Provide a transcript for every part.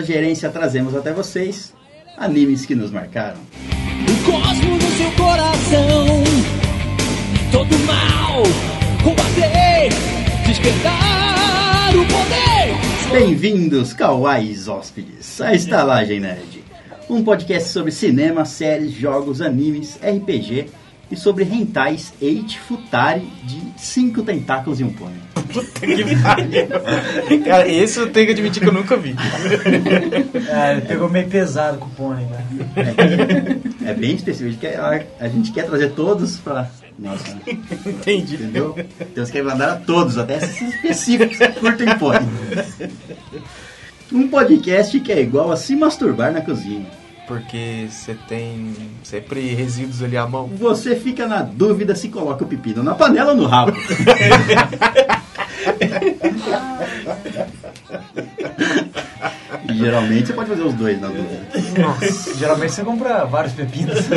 da gerência trazemos até vocês animes que nos marcaram. O cosmo no seu coração. Todo mal, combater, despertar o poder. Bem-vindos, kawais hóspedes, à Estalagem Nerd. Um podcast sobre cinema, séries, jogos, animes, RPG e sobre hentais Eight Futari de cinco tentáculos e um pônei. Puta que pariu. Cara, esse eu tenho que admitir que eu nunca vi. É, ele pegou meio pesado com o pônei, né? É bem específico, a gente quer, a gente quer trazer todos pra... Nossa, Entendi. entendeu? Então você quer mandar a todos, até esses específicos que curtem pônei. Um podcast que é igual a se masturbar na cozinha. Porque você tem sempre resíduos ali à mão. Você fica na dúvida se coloca o pepino na panela ou no rabo. Geralmente você pode fazer os dois na dúvida. Nossa, geralmente você compra vários pepinos.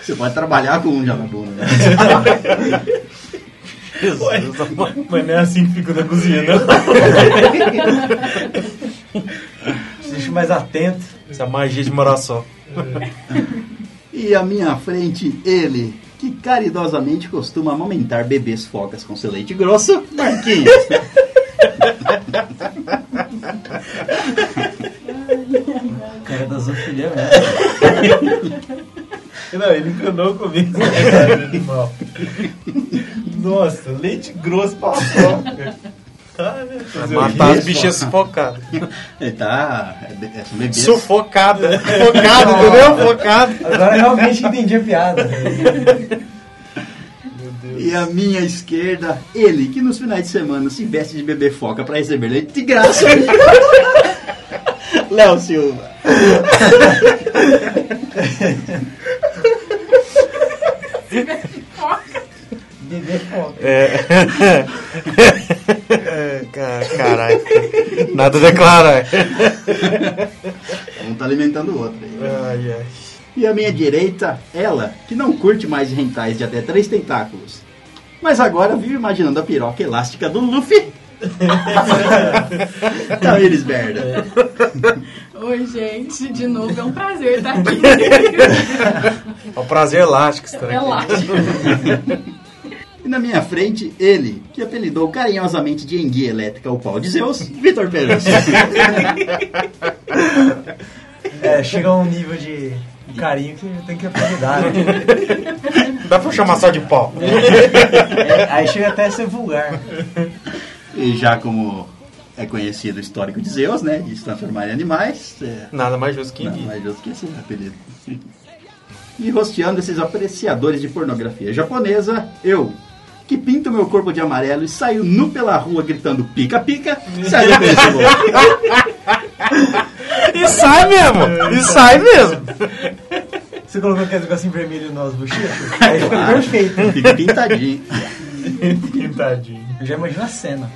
Você pode trabalhar com um já na bunda. Né? Jesus, amor. Mas não é assim que fica na cozinha, não. Deixa mais atento. Essa magia de morar só. E à minha frente, ele, que caridosamente costuma amamentar bebês focas com seu leite grosso, Marquinhos. Cara da zoofilia Não, ele enganou comigo. Nossa, leite grosso pra soca. Ah, né? Matar as bichinhas sufocadas. Ele tá. É, é, bebês. Sufocada. Focada, entendeu? Focada. Agora realmente entendi a piada. E à minha esquerda, ele, que nos finais de semana se veste de bebê foca pra receber leite de graça. Léo Silva. Bebê foca. É. É, cara, Caralho. Nada a declarar. Um tá alimentando o outro aí. Ai, ai. E à minha direita, ela, que não curte mais rentais de até três tentáculos. Mas agora vive imaginando a piroca elástica do Luffy. Tamires Berda. Oi, gente, de novo é um prazer estar aqui. É um prazer elástico estar aqui. Relaxa. E na minha frente, ele, que apelidou carinhosamente de enguia elétrica o pau de Zeus, Vitor Pereira. É, chega a um nível de carinho que tem que apelidar. Né? Dá pra chamar só de pau. É, aí chega até a ser vulgar. E já como é conhecido o histórico de Zeus, né, de se transformar em animais, é, Nada mais justo que Não, enguia. mas eu esqueci o apelido. E rosteando esses apreciadores de pornografia japonesa, eu, que pinto meu corpo de amarelo e saio nu pela rua gritando pica-pica, saio com esse louco. E sai mesmo! E sai mesmo! Você colocou aquele negocinho vermelho nas bochechas? Aí Claro. perfeito. Fica pintadinho. Pintadinho. Eu já imagino a cena.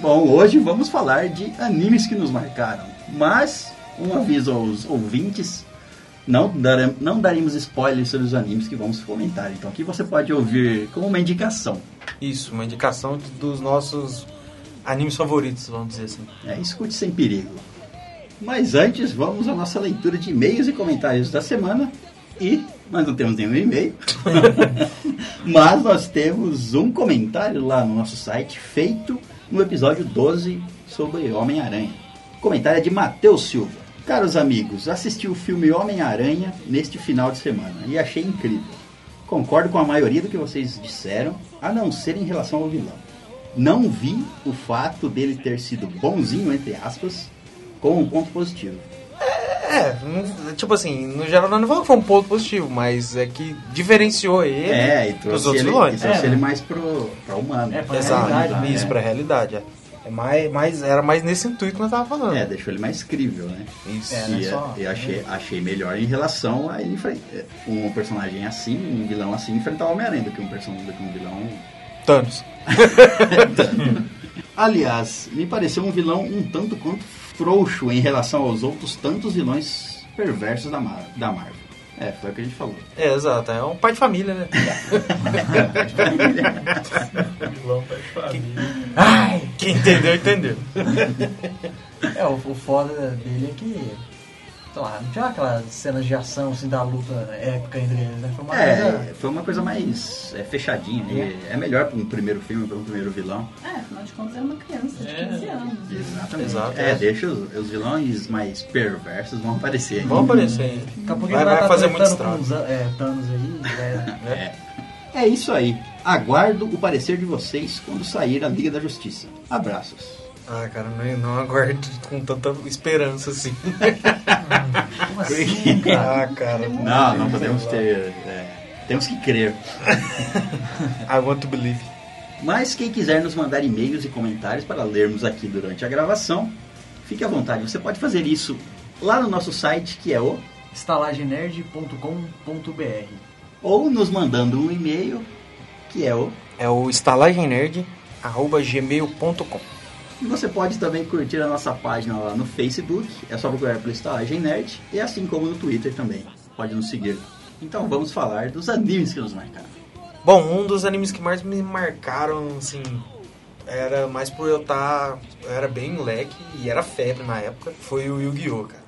Bom, hoje vamos falar de animes que nos marcaram. Mas, um aviso aos ouvintes, não, darem, não daremos spoilers sobre os animes que vamos comentar. Então aqui você pode ouvir como uma indicação. Isso, uma indicação dos nossos animes favoritos, vamos dizer assim. É, escute sem perigo. Mas antes, vamos à nossa leitura de e-mails e comentários da semana. E nós não temos nenhum e-mail. Mas nós temos um comentário lá no nosso site feito no episódio 12 sobre Homem-Aranha. O comentário é de Matheus Silva. Caros amigos, assisti o filme Homem-Aranha neste final de semana e achei incrível. Concordo com a maioria do que vocês disseram, a não ser em relação ao vilão. Não vi o fato dele ter sido bonzinho, entre aspas, como um ponto positivo. É, não- tipo assim, no geral não foi um ponto positivo, mas é que diferenciou ele É, e dos outros ele, vilões. e trouxe É, ele né? mais pro, pra humano. É, pra Exato, realidade, né? isso, pra realidade. É. É mais, mais, era mais nesse intuito que nós tava falando. É, deixou ele mais crível, né? Isso. É, né? E só- eu achei, achei melhor em relação a ele enfren- um personagem assim, um vilão assim, enfrentar o Homem-Aranha do que um personagem do que um vilão. Tantos. Aliás, me pareceu um vilão um tanto quanto frouxo em relação aos outros tantos vilões perversos da, Mar da Marvel. É, foi o que a gente falou. É, exato. É um pai de família, né? Vilão pai de família. Ai, quem entendeu, entendeu. É, o, o foda dele é que, sei lá, não tinha aquelas cenas de ação, assim, da luta épica entre eles, né? Foi uma coisa... É, foi uma coisa mais é, fechadinha. e É melhor para um primeiro filme, para um primeiro vilão. É, afinal de contas era uma criança de 15 anos. Exatamente. Exato, é, é. deixa os, os vilões mais perversos vão aparecer. Vamos aparecer aí. Daqui a pouco Vai, vai tá fazer muito estrago. os, é, Thanos aí, é, É. É isso aí. Aguardo o parecer de vocês quando sair a Liga da Justiça. Abraços. Ah, cara, não, não aguardo com tanta esperança assim. como assim, cara? Ah, cara. Não, não podemos ter. é, temos que crer. I want to believe. Mas quem quiser nos mandar e-mails e comentários para lermos aqui durante a gravação, fique à vontade. Você pode fazer isso lá no nosso site, que é o. estalagenerd.com.br Ou nos mandando um e-mail, que é o. É o estalagemnerd.gmail.com E você pode também curtir a nossa página lá no Facebook, é só procurar por Estalagem Nerd, e assim como no Twitter também. Pode nos seguir. Então vamos falar dos animes que nos marcaram. Bom, um dos animes que mais me marcaram, assim, era mais por eu estar. eu era bem moleque e era febre na época, foi o Yu-Gi-Oh! cara.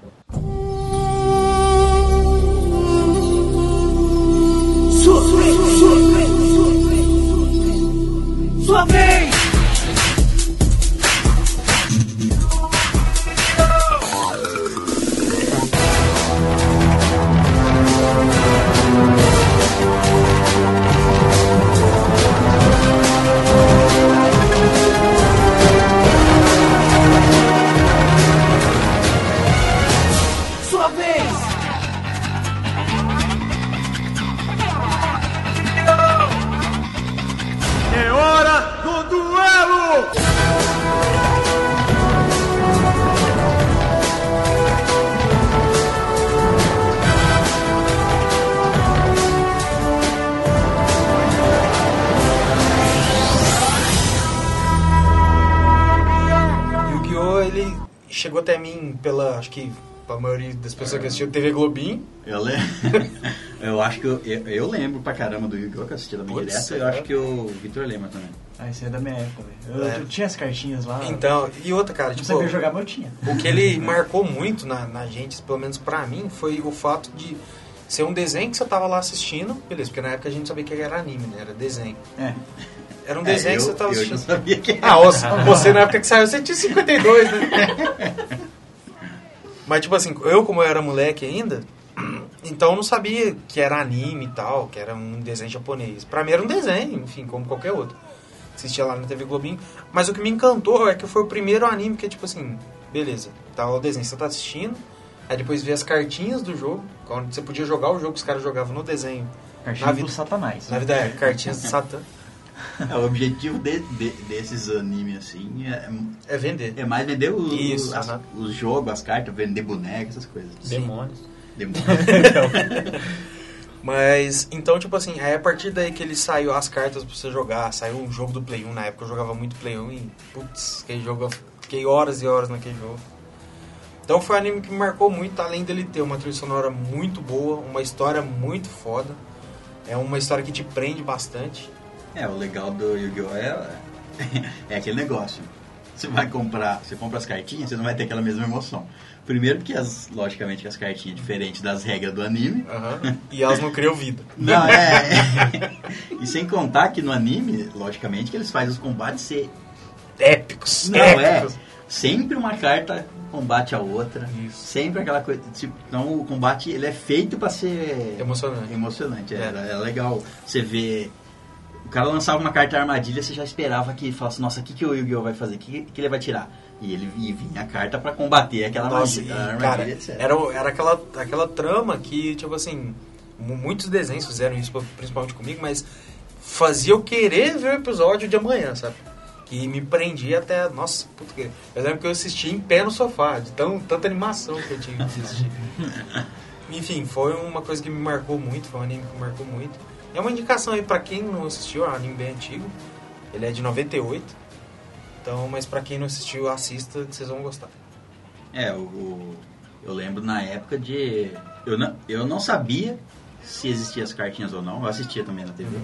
É chegou até mim pela. acho que a maioria das pessoas que assistiu TV Globinho. Eu, le... eu acho que eu, eu, eu lembro pra caramba do Yu-Gi-Oh! que eu assisti também direto. Eu é. acho que o Vitor lembra também. Ah, isso aí é da minha época, velho. Eu, É. eu tinha as cartinhas lá. Então, e outra, cara, não tipo. sabia jogar, mas eu tinha. O que ele marcou muito na, na gente, pelo menos pra mim, foi o fato de ser um desenho que você tava lá assistindo, beleza, porque na época a gente sabia que era anime, né? Era desenho. É. Era um desenho É, que eu, você tava eu já assistindo. sabia que Ah, você, você na época que saiu, você tinha 52, né? Mas tipo assim, eu como eu era moleque ainda, então eu não sabia que era anime e tal, que era um desenho japonês. Pra mim era um desenho, enfim, como qualquer outro. Assistia lá na TV Globinho. Mas o que me encantou é que foi o primeiro anime que, tipo assim, beleza, tá o desenho, você tá assistindo, aí depois vê as cartinhas do jogo, quando você podia jogar o jogo que os caras jogavam no desenho. Cartinha Na do Satanás. Na vida é, cartinhas do Satã. É, o objetivo de- de- desses animes assim é, É vender. é mais vender os, Isso, as- aham. os jogos, as cartas, vender bonecas, essas coisas. Demônios. Demônio. Mas, então, tipo assim, aí a partir daí que ele saiu as cartas pra você jogar, saiu um jogo do Play 1, na época eu jogava muito Play 1 e, putz, aquele jogo, eu fiquei horas e horas naquele jogo. Então foi um anime que me marcou muito, além dele ter uma trilha sonora muito boa, uma história muito foda. É uma história que te prende bastante. É, o legal do Yu-Gi-Oh! É, é aquele negócio. Você vai comprar, você compra as cartinhas, você não vai ter aquela mesma emoção. Primeiro porque, as, logicamente, as cartinhas diferentes das regras do anime. Aham. E elas não criam vida. Não, é. e sem contar que no anime, logicamente, que eles fazem os combates ser. Épicos. Não, é. épicos. sempre uma carta combate a outra. Isso. Sempre aquela coisa. Tipo, então o combate ele é feito pra ser Emocionante. emocionante. É, É. é legal você ver. O cara lançava uma carta armadilha, você já esperava que falasse, nossa, o que, que o Yu-Gi-Oh! vai fazer? O que, que ele vai tirar? E ele e vinha a carta pra combater aquela Nossa, armadilha, e, cara, armadilha, etc. era, era aquela, aquela trama que, tipo assim, mu- muitos desenhos fizeram isso, principalmente comigo, mas fazia eu querer ver o episódio de amanhã, sabe? Que me prendia até. Nossa, puta que. Eu lembro que eu assisti em pé no sofá, de tão, tanta animação que eu tinha que assistir. Enfim, foi uma coisa que me marcou muito, foi um anime que me marcou muito. É uma indicação aí pra quem não assistiu, é um anime bem antigo. Ele é de 98. Então, mas pra quem não assistiu, assista, que vocês vão gostar. É, o, o- eu lembro na época de. Eu não, eu não sabia se existiam as cartinhas ou não, eu assistia também na TV. Uhum.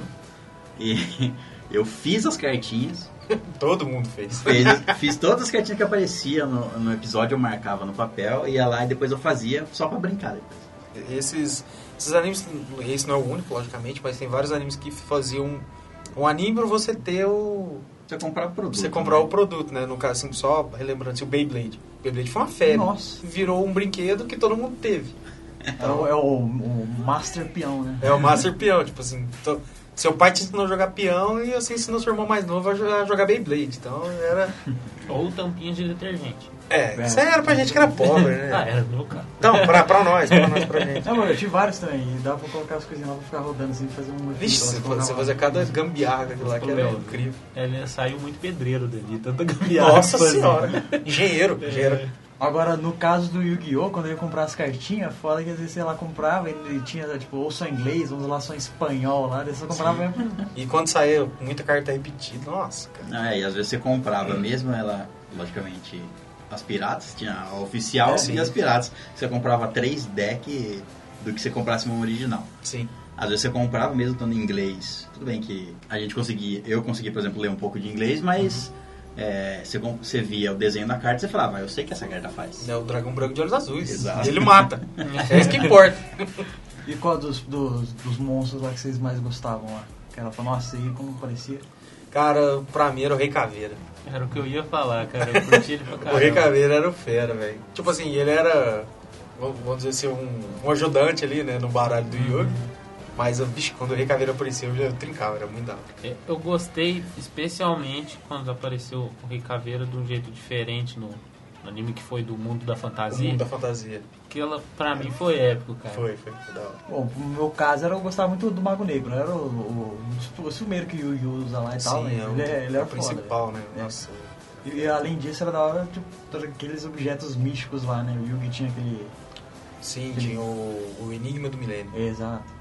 E eu fiz as cartinhas, Todo mundo fez. fez- fiz todas as cartinhas que apareciam no, no episódio, eu marcava no papel, ia lá e depois eu fazia só pra brincar. depois. Esses, esses animes, esse não é o único, logicamente, mas tem vários animes que faziam um anime pra você ter o. Você comprava o produto. você comprar né? o produto, né? No caso, assim, só relembrando, assim, o Beyblade. O Beyblade foi uma febre. Nossa. Virou um brinquedo que todo mundo teve. É o, é o- o Master Peão, né? É o Master Peão, tipo assim. to- seu pai te ensinou a jogar peão e você ensinou seu irmão mais novo a jogar, a jogar Beyblade. Então era. Ou tampinhas de detergente. É, isso aí era pra gente que era pobre, né? Ah, era no meu caso. Então, pra, pra nós, pra nós, pra gente. Não, eu tive vários também. E dava pra colocar as coisinhas lá pra ficar rodando assim, fazer um. Vixe, você, lá. fazia cada gambiarra aquilo lá que era incrível. Ele saiu muito pedreiro dali, tanta gambiarra. Nossa senhora. Engenheiro, engenheiro. Agora, no caso do Yu-Gi-Oh!, quando eu ia comprar as cartinhas, foda que às vezes, sei lá, comprava e tinha, tipo, ou só inglês, ou lá só em espanhol lá, daí você comprava mesmo. E quando saiu muita carta repetida, nossa, cara. Ah, e às vezes você comprava mesmo ela, logicamente, as piratas, tinha a oficial É, e as piratas. Você comprava três decks do que você comprasse uma original. Sim. Às vezes você comprava mesmo estando em inglês. Tudo bem que a gente conseguia, eu consegui, por exemplo, ler um pouco de inglês, mas é, você, via o desenho da carta e você falava, "Ah, eu sei que essa carta faz. É o dragão branco de olhos azuis. Exato. Ele mata. É isso que importa. E qual dos, dos, dos monstros lá que vocês mais gostavam lá? Que ela falou, nossa, aí como parecia. Cara, pra mim era o Rei Caveira. Era o que eu ia falar, cara. Eu curti ele pra O Rei. Caveira era o fera, velho. Tipo assim, ele era, vamos dizer assim, um, um ajudante ali, né, no baralho do Yugi. Mas, bicho, quando o Rei Caveira apareceu, eu já trincava, era muito da hora. É, Eu gostei especialmente quando apareceu o Rei Caveira de um jeito diferente no, no anime que foi do mundo da O fantasia. mundo da fantasia. Aquela, pra mim, foi épico, cara. Foi, foi, foi da hora. Bom, no meu caso, era, eu gostava muito do Mago Negro, né? Era o, o, o, o primeiro que o Yu usa lá e tal, Sim, né? é o, ele, é- ele era o foda, principal, né? É. Nossa. E, além disso, era da hora, tipo, todos aqueles objetos místicos lá, né? O Yugi tinha aquele... Sim, tinha o, o Enigma do Milênio. Exato.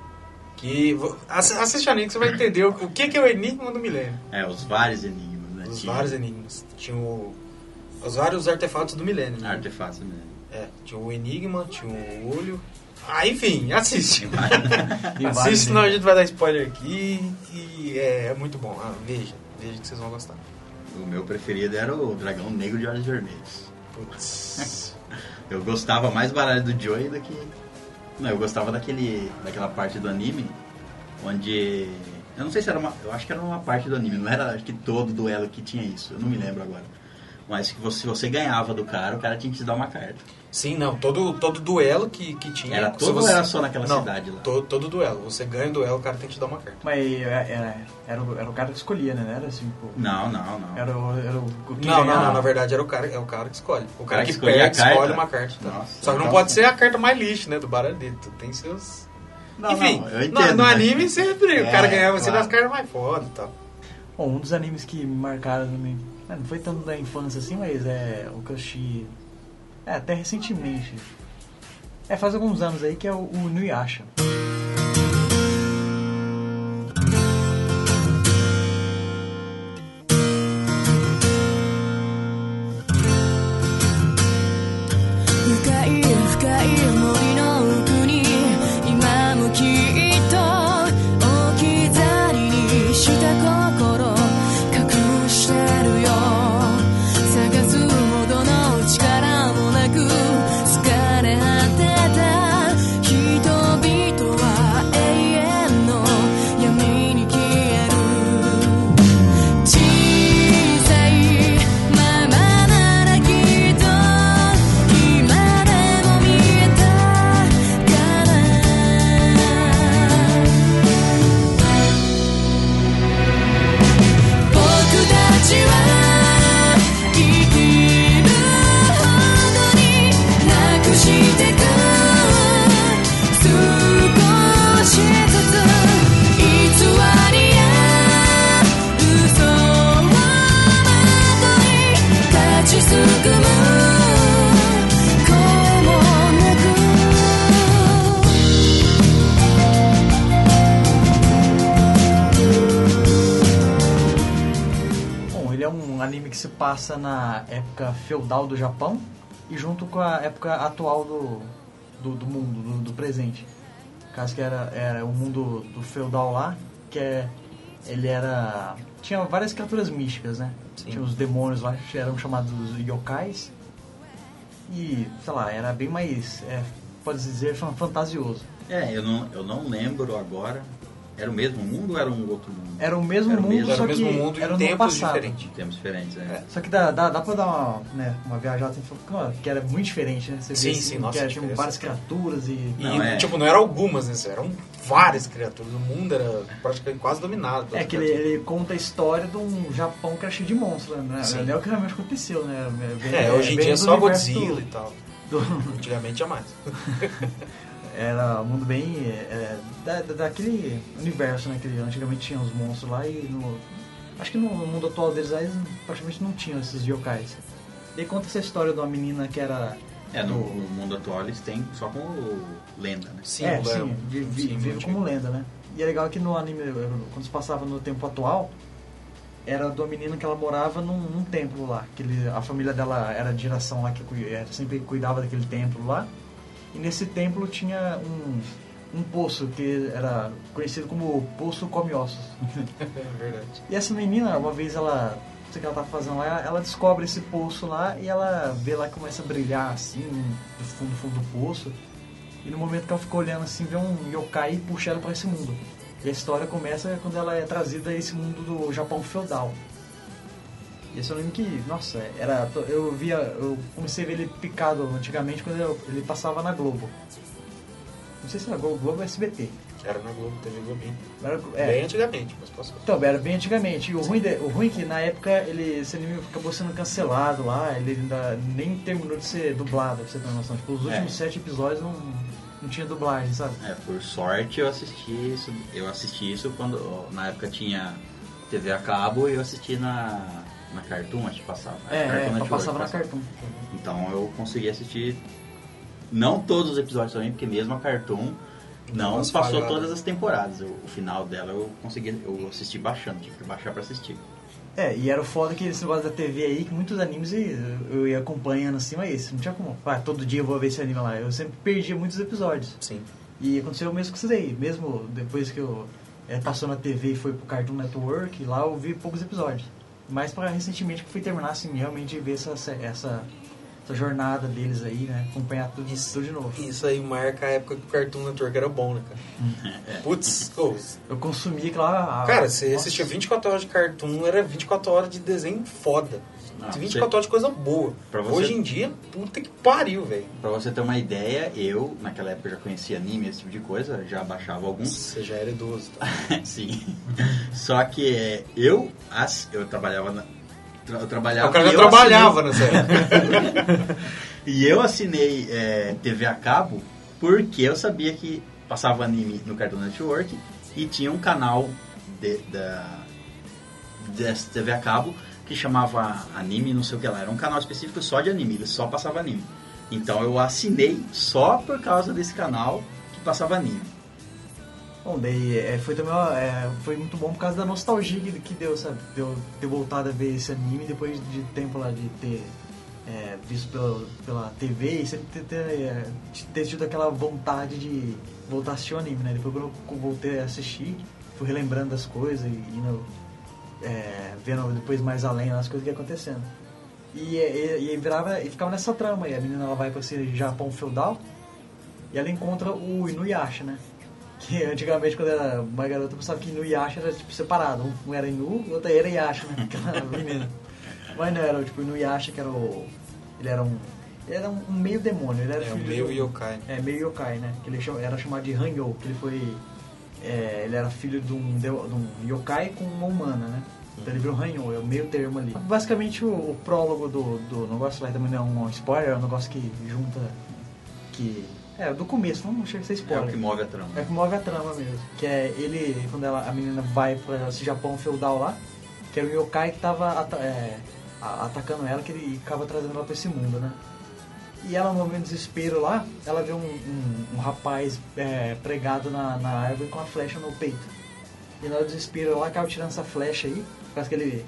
Que, assiste a que você vai entender o, o que, que é o Enigma do Milênio. É, os vários enigmas, né? Os Tinha vários enigmas. Tinha o, os vários artefatos do Milênio. né? Artefatos mesmo. É, tinha o Enigma, tinha o Olho. Ah, enfim, assiste. Assiste, senão a gente vai dar spoiler aqui. E é, é muito bom. Ah, veja, veja que vocês vão gostar. O meu preferido era o dragão negro de olhos vermelhos. Putz. Eu gostava mais do baralho do Joey do que. Não, eu gostava daquele, daquela parte do anime onde. Eu não sei se era uma. Eu acho que era uma parte do anime, não era acho que todo duelo que tinha isso, eu não me lembro agora. Mas que você, se você ganhava do cara, o cara tinha que te dar uma carta. Sim, não, todo, todo duelo que, que tinha. Era se todo ou você- era só naquela Não, cidade lá? to- todo duelo. Você ganha o duelo, o cara tem que te dar uma carta. Mas era, era, era, o, era o cara que escolhia, né? Não Era assim, pô... Não, não, não. Era o, era o, Não, não, ganhava. não, na verdade era o cara, é o cara que escolhe. O cara, cara que que escolhia perde a carta? escolhe uma carta. tá? Nossa, Só que não pode ser a carta mais lixo, né, do baralho dele. Tem seus... Não, Enfim, não, eu no- entendo, no, mas- anime sempre o É, cara ganhava assim claro. das cartas mais foda e tal. Bom, um dos animes que me marcaram também. é, Não foi tanto da infância assim, mas é o que eu assisti. É, até recentemente. É, faz alguns anos aí que é o, o Nuyasha. Passa na época feudal do Japão e junto com a época atual do, do, do mundo, do, do presente. Caso que era, era o mundo do feudal lá, que é, ele era... Tinha várias criaturas místicas, né? Sim. Tinha os demônios lá, que eram chamados yokais. E, sei lá, era bem mais, é, pode dizer, fan- fantasioso. É, eu não, eu não lembro agora. Era o mesmo mundo ou era um outro mundo? Era o mesmo Era o mundo, mesmo- Era só o mesmo que mundo era em tempos diferentes. Em tempos diferentes, né? Só que dá, dá, dá pra dar uma, né, uma viajada, assim, que era muito diferente, né? Você Sim, vê, sim, assim, nossa, que era, várias criaturas e... E, Não, é. tipo, não eram algumas, né? Eram várias criaturas. O mundo era praticamente quase dominado. É que ele, ele conta a história de um Japão que era cheio de monstros, né? Sim. É o que realmente aconteceu, né? Vem- É, hoje em vem dia é do só universo Godzilla e tal. do- Antigamente tinha mais. era um mundo bem... é, da, da- daquele universo, né? Que antigamente tinha os monstros lá e no... Acho que no mundo atual deles aí praticamente não tinham esses yokais. E aí conta essa história de uma menina que era... É, no, no mundo atual eles têm só como lenda, né? Sim, é, sim, vi- vi- sim, vive como lenda, né? E é legal que no anime, quando se passava no tempo atual, era de uma menina que ela morava num, num templo lá. Que ele- a família dela era de geração lá, que era- sempre cuidava daquele templo lá. E nesse templo tinha um, um poço que era conhecido como Poço Come Ossos. É verdade. E essa menina, uma vez ela, não sei o que ela tá fazendo lá, ela descobre esse poço lá e ela vê lá que começa a brilhar assim, do fundo, do fundo do poço. E no momento que ela fica olhando assim, vê um yokai e puxa ela pra esse mundo. E a história começa quando ela é trazida a esse mundo do Japão feudal. Esse é um anime que, nossa, era. Eu via. Eu comecei a ver ele picado antigamente quando eu- ele passava na Globo. Não sei se era Globo, Globo ou SBT. Era na Globo, TV Globinho. Era, é, Bem antigamente, mas passou. então, era bem antigamente. E o ruim, de- o ruim é que na época ele, esse anime acabou sendo cancelado lá, ele ainda nem terminou de ser dublado, pra você ter uma noção. Tipo, os últimos É. sete episódios não, não tinha dublagem, sabe? É, por sorte eu assisti isso. Eu assisti isso quando na época tinha TV a cabo e eu assisti na, na Cartoon, acho que passava. É, Cartoon é, Network passava na. Cartoon. Então eu consegui assistir não todos os episódios também, porque mesmo a Cartoon não Umas passou todas as temporadas. Eu- o final dela eu consegui, eu assisti baixando, tive que baixar pra assistir. É, e era o foda que esse negócio da TV aí, que muitos animes eu, eu ia acompanhando assim, mas não tinha como. Ah, todo dia eu vou ver esse anime lá. Eu sempre perdia muitos episódios. Sim. E aconteceu o mesmo com isso daí. Mesmo depois que eu é, passou na TV e foi pro Cartoon Network, lá eu vi poucos episódios. Mais pra recentemente que fui terminar, assim, realmente ver essa, essa, essa jornada deles aí, né? Acompanhar tudo, tudo de novo. Isso aí marca a época que o Cartoon Network era bom, né, cara? Putz, ô, Eu consumi aquela. cara, você nossa. assistia 24 horas de Cartoon, era 24 horas de desenho foda. Ah, 24 horas de coisa boa. Você- Hoje em dia, puta que pariu, velho. Pra você ter uma ideia, eu, naquela época, já conhecia anime, esse tipo de coisa, já baixava alguns. Você já era idoso, tá? Sim. Só que é, eu, as, eu trabalhava na. tra- eu trabalhava o cara e já eu trabalhava assinei- nessa época. E eu assinei é, TV a cabo porque eu sabia que passava anime no Cartoon Network e tinha um canal de, da dessa TV a cabo que chamava Anime não sei o que lá. Era um canal específico só de anime, ele só passava anime. Então eu assinei só por causa desse canal que passava anime. Bom, daí é, foi também é, foi muito bom por causa da nostalgia que, que deu, sabe? De eu ter voltado a ver esse anime depois de tempo lá de ter é, visto pela, pela TV e sempre ter, ter, é, ter tido aquela vontade de voltar a assistir o anime, né? Depois quando eu voltei a assistir, fui relembrando das coisas e é, vendo depois mais além as coisas que iam acontecendo. E, e, e virava, e ficava nessa trama aí, a menina ela vai para esse Japão feudal e ela encontra o Inuyasha, né? Que antigamente, quando era uma garota, pensava que Inuyasha era tipo separado. Um era Inu, o outro era Yasha, né? Aquela menina. Mas não, era tipo Inuyasha, que era o. Ele era um. Ele era um meio demônio, ele era É, filho meio de yokai. É, meio yokai, né? Que ele era chamado de Hanyo, que ele foi. É, ele era filho de um, de, um yokai com uma humana, né? Então ele virou Hanyo, é o meio termo ali. Basicamente o, o prólogo do, do negócio lá também não é um spoiler, é um negócio que junta. que. É, do começo, não chega a ser É spoiler. o que move a trama. É que move a trama mesmo. Que é ele, quando ela, a menina vai pra esse Japão feudal lá, que era o yokai que tava é, atacando ela, que ele acaba trazendo ela pra esse mundo, né? E ela, no momento de desespero lá, ela vê um, um, um rapaz é, pregado na, na árvore com a flecha no peito. E na hora do desespero ela acaba tirando essa flecha aí, por causa que ele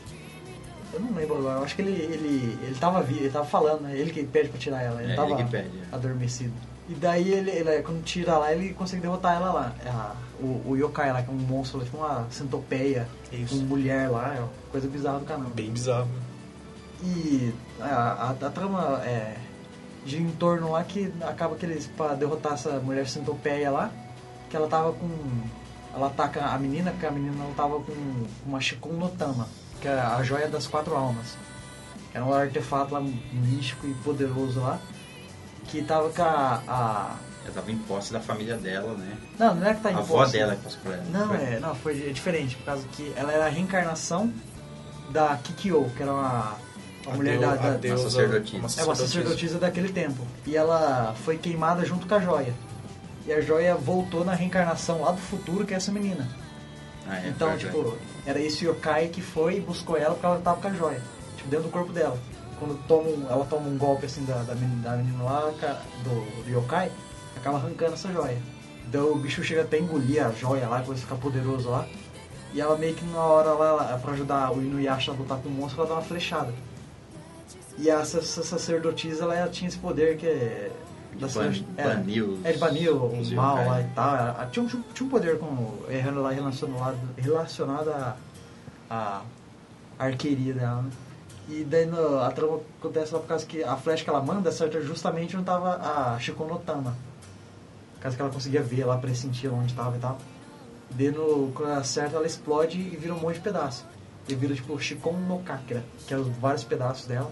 Eu não lembro agora, eu acho que ele, ele, ele tava vi, ele tava falando, né? Ele que pede pra tirar ela, ele É, tava ele que pede, é. adormecido. E daí ele, ele, quando tira lá, ele consegue derrotar ela lá. A- o, o yokai lá, que é um monstro, tipo uma centopeia, Isso. com mulher lá, é uma coisa bizarra do canal. Bem bizarro. E a, a, a trama é, gira em torno lá que acaba que eles, pra derrotar essa mulher centopeia lá, que ela tava com. Ela ataca a menina, que a menina ela tava com uma no Tama, que é a joia das quatro almas. Era um artefato lá místico e poderoso lá. Que tava com a. a- Ela tava em posse da família dela, né? não, não é que tá em a avó posse. dela que passou por ela. Não, foi? é, não, foi diferente, por causa que ela era a reencarnação da Kikyo, que era uma, uma A mulher da, a da, deusa- sacerdotisa. uma É uma sacerdotisa daquele tempo. E ela foi queimada junto com a joia. E a joia voltou na reencarnação lá do futuro, que é essa menina. Ah, é, então, verdade. tipo, era esse yokai que foi e buscou ela porque ela tava com a joia. Tipo, dentro do corpo dela. Quando toma ela toma um golpe assim da, da, menina, da menina lá, do, do yokai, acaba arrancando essa joia. Então o bicho chega até a engolir a joia lá, coisa ficar poderoso lá. E ela meio que na hora lá, pra ajudar o Inuyasha a lutar com o monstro, ela dá uma flechada. E essa, essa sacerdotisa, ela, tinha esse poder que é... De da ban- ser- é, é, o os mal lá e tal. Ela tinha, um- tinha um- poder com, é, lá relacionado, relacionado à à arqueria dela, né? E daí no- a trama acontece lá por causa que a flecha que ela manda acerta justamente onde tava a Shikonotama. Por causa que ela conseguia ver lá, pressentir onde tava e tal. E daí no, quando ela acerta, ela explode e vira um monte de pedaço. E vira tipo Shikon no Kakira, que é os vários pedaços dela.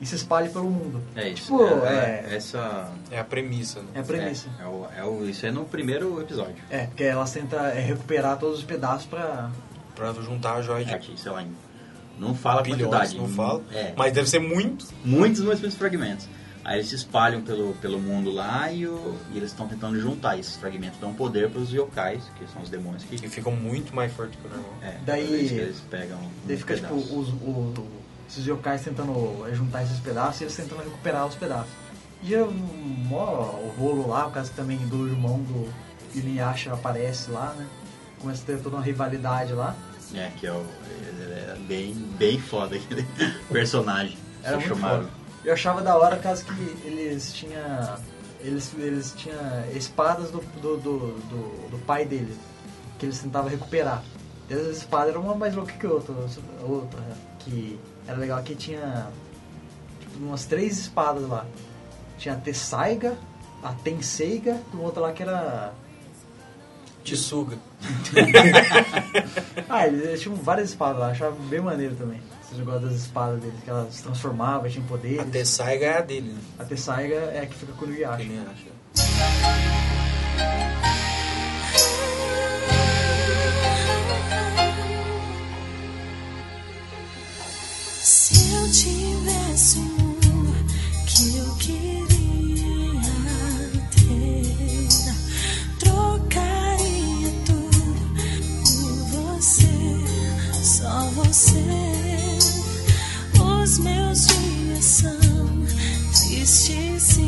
E se espalha pelo mundo. É isso. Tipo, é, é- essa. É a premissa, né? É a premissa. É, é o, é o- isso é no primeiro episódio. É, porque elas tentam é, recuperar todos os pedaços pra. Pra juntar a joia de É, que, sei lá, não fala a bilhões, quantidade. não fala. É, Mas deve ser muito. muitos, muitos, muitos fragmentos. Aí eles se espalham pelo, pelo mundo lá e, o- e eles estão tentando juntar esses fragmentos. Dão poder para os yokais, que são os demônios que. E ficam muito mais fortes que o normal. É, Daí- eles pegam. Daí um fica tipo pedaço. os, o- esses yokais tentando é, juntar esses pedaços e eles tentando recuperar os pedaços. E é um mó rolo lá, causa que também do irmão do Inuyasha aparece lá, né? Começa a ter toda uma rivalidade lá. É, que é, o, ele é bem, bem foda aquele personagem. Era muito chamaram. foda. Eu achava da hora por causa que eles tinham. Eles, eles tinham espadas do, do, do, do, do pai dele, que eles tentavam recuperar. E as espadas eram uma mais louca que outra. outra que era legal que tinha tipo, umas três espadas lá. Tinha a Tessaiga, a Tenseiga e outra lá que era. Te suga. Ah, eles, tinham várias espadas lá, achava bem maneiro também. Esse negócio das espadas deles, que elas se transformavam, tinham poderes. A Tessaiga é a dele, né? A Tessaiga é a que fica com o Que Inuyasha. ele acha. Tivesse um que eu queria ter, trocaria tudo por você, só você. Os meus dias são tristes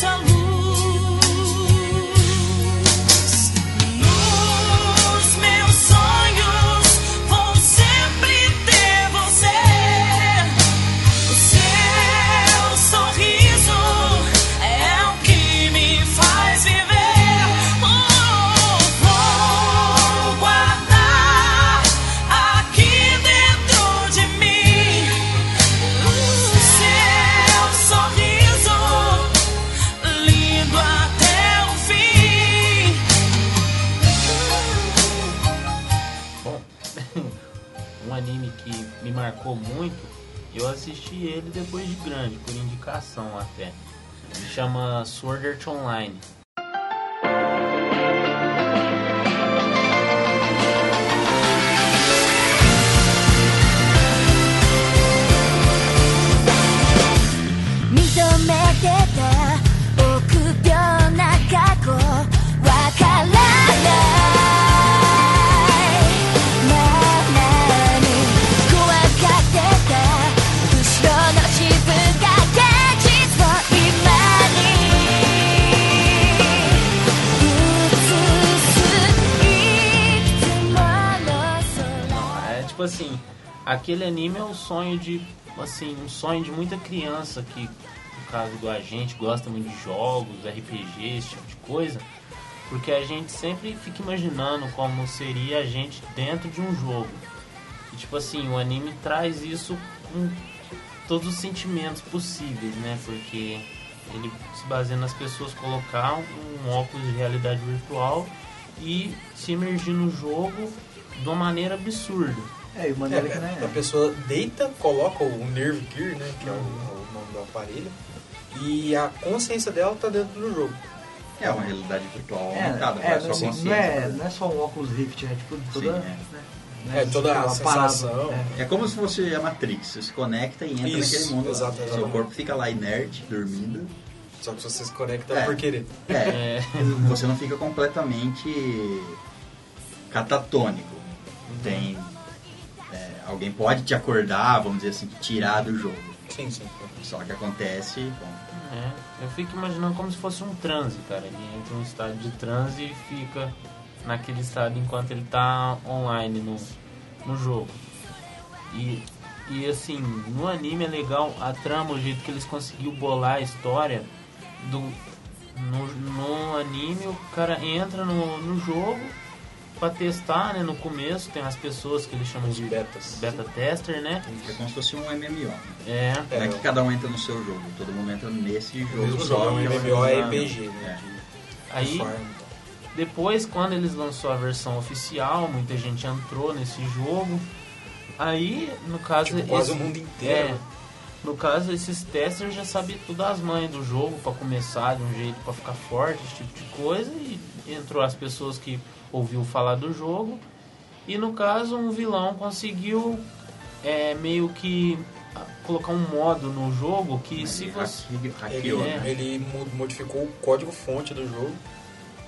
com um anime que me marcou muito, eu assisti ele depois de grande, por indicação até. Se chama Sword Art Online.「認 aquele anime é o sonho de, assim, um sonho de muita criança que, no caso igual a gente, gosta muito de jogos, RPG, esse tipo de coisa. Porque a gente sempre fica imaginando como seria a gente dentro de um jogo. E tipo assim, o anime traz isso com todos os sentimentos possíveis, né? Porque ele se baseia nas pessoas colocar um óculos de realidade virtual e se emergir no jogo de uma maneira absurda. É, e o maneira que, É, né? a pessoa deita, coloca o Nerve Gear, né, que é o, o nome do aparelho, e a consciência dela tá dentro do jogo. É uma realidade virtual É, aumentada, é, faz não, assim, é, consciência. não é só um óculos Rift, é tipo toda. Sim, é. né, É, né, toda a sensação. é. É como se fosse a Matrix, você se conecta e entra Isso, naquele mundo. exato, Seu corpo fica lá inerte, dormindo. Só que se você se conecta É. por querer. É, É. você não fica completamente catatônico. Tem. Alguém pode te acordar, vamos dizer assim, te tirar do jogo. Sim, sim. Só que acontece. Bom, É, eu fico imaginando como se fosse um transe, cara. Ele entra em um estado de transe e fica naquele estado enquanto ele tá online no, no jogo. E, e assim, no anime é legal a trama, o jeito que eles conseguiu bolar a história do. No, no anime o cara entra no, no jogo pra testar, né? No começo tem as pessoas que eles chamam Os de betas. beta tester, né? é como se fosse um MMO. É. Não é que cada um entra no seu jogo, todo mundo entra nesse O jogo. mesmo jogo, é um que é MMO organizado. RPG, né? É. de- Aí e. Depois, quando eles lançou a versão oficial, muita gente entrou nesse jogo. Aí, no caso, Tipo, quase esse- o mundo inteiro. É, no caso, esses testers já sabiam todas as manhas do jogo pra começar de um jeito pra ficar forte, esse tipo de coisa. E entrou as pessoas que ouviu falar do jogo. E no caso, um vilão conseguiu é, meio que ah, colocar um modo no jogo que se Ele você hacke- Ele, hackeou, É. né? ele mo- modificou o código fonte do jogo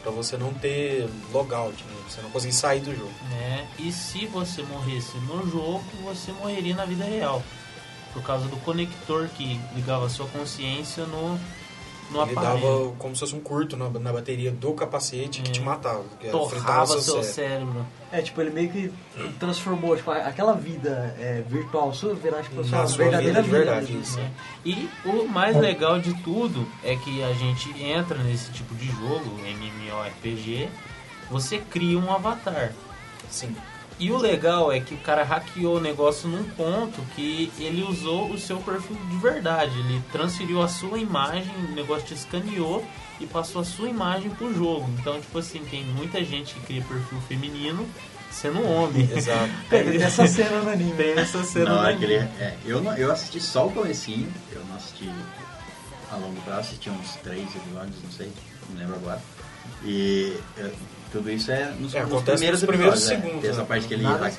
pra você não ter logout, né? Você não conseguir sair do jogo. né? E se você morresse no jogo, você morreria na vida real. Por causa do conector que ligava a sua consciência no, no ele aparelho. dava como se fosse um curto na, na bateria do capacete que É. te matava. Que Torrava seu seu cérebro. cérebro. É, tipo, ele meio que transformou, tipo, aquela vida é, virtual sua virar, tipo, sua verdadeira vida de vida. verdade, isso. né? E o mais legal de tudo é que a gente entra nesse tipo de jogo, MMORPG, você cria um avatar. Sim. E o legal é que o cara hackeou o negócio num ponto que ele usou o seu perfil de verdade. Ele transferiu a sua imagem, o negócio te escaneou e passou a sua imagem pro jogo. Então, tipo assim, tem muita gente que cria perfil feminino sendo um homem. Exato. É, tem essa cena no anime. Tem essa cena Não, no é que ele- anime. é, eu, não, eu assisti só o comecinho, eu não assisti a longo prazo, assisti uns três episódios, não sei, não lembro agora. E é, tudo isso é nos, É, nos acontece primeiros nos primeiros episódios, é. segundos, Tem essa né? parte que ele, Nada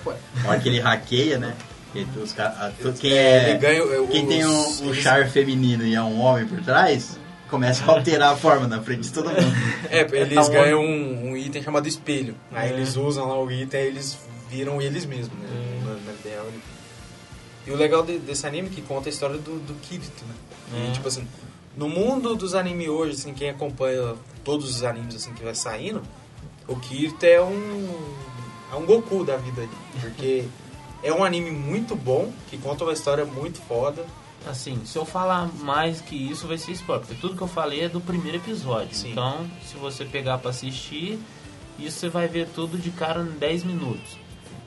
a hora que ele hackeia, né? E os a- quem É, ele é, ganha, é, quem os- tem um, um eles- char feminino e é um homem por trás, começa a alterar a forma na frente de todo mundo. É, eles Tá um ganham um, um item chamado espelho. Aí É. eles usam lá o item e eles viram eles mesmos, né? É. Ideal, ele- E o legal de- desse anime é que conta a história do, do Kirito, né? E, É. tipo assim, no mundo dos animes hoje, assim, quem acompanha todos os animes assim que vai saindo, o Kirito é um. é um Goku da vida. Porque é um anime muito bom, que conta uma história muito foda. Assim, se eu falar mais que isso vai ser spoiler, porque tudo que eu falei é do primeiro episódio. Sim. Então, se você pegar pra assistir, isso você vai ver tudo de cara em 10 minutos.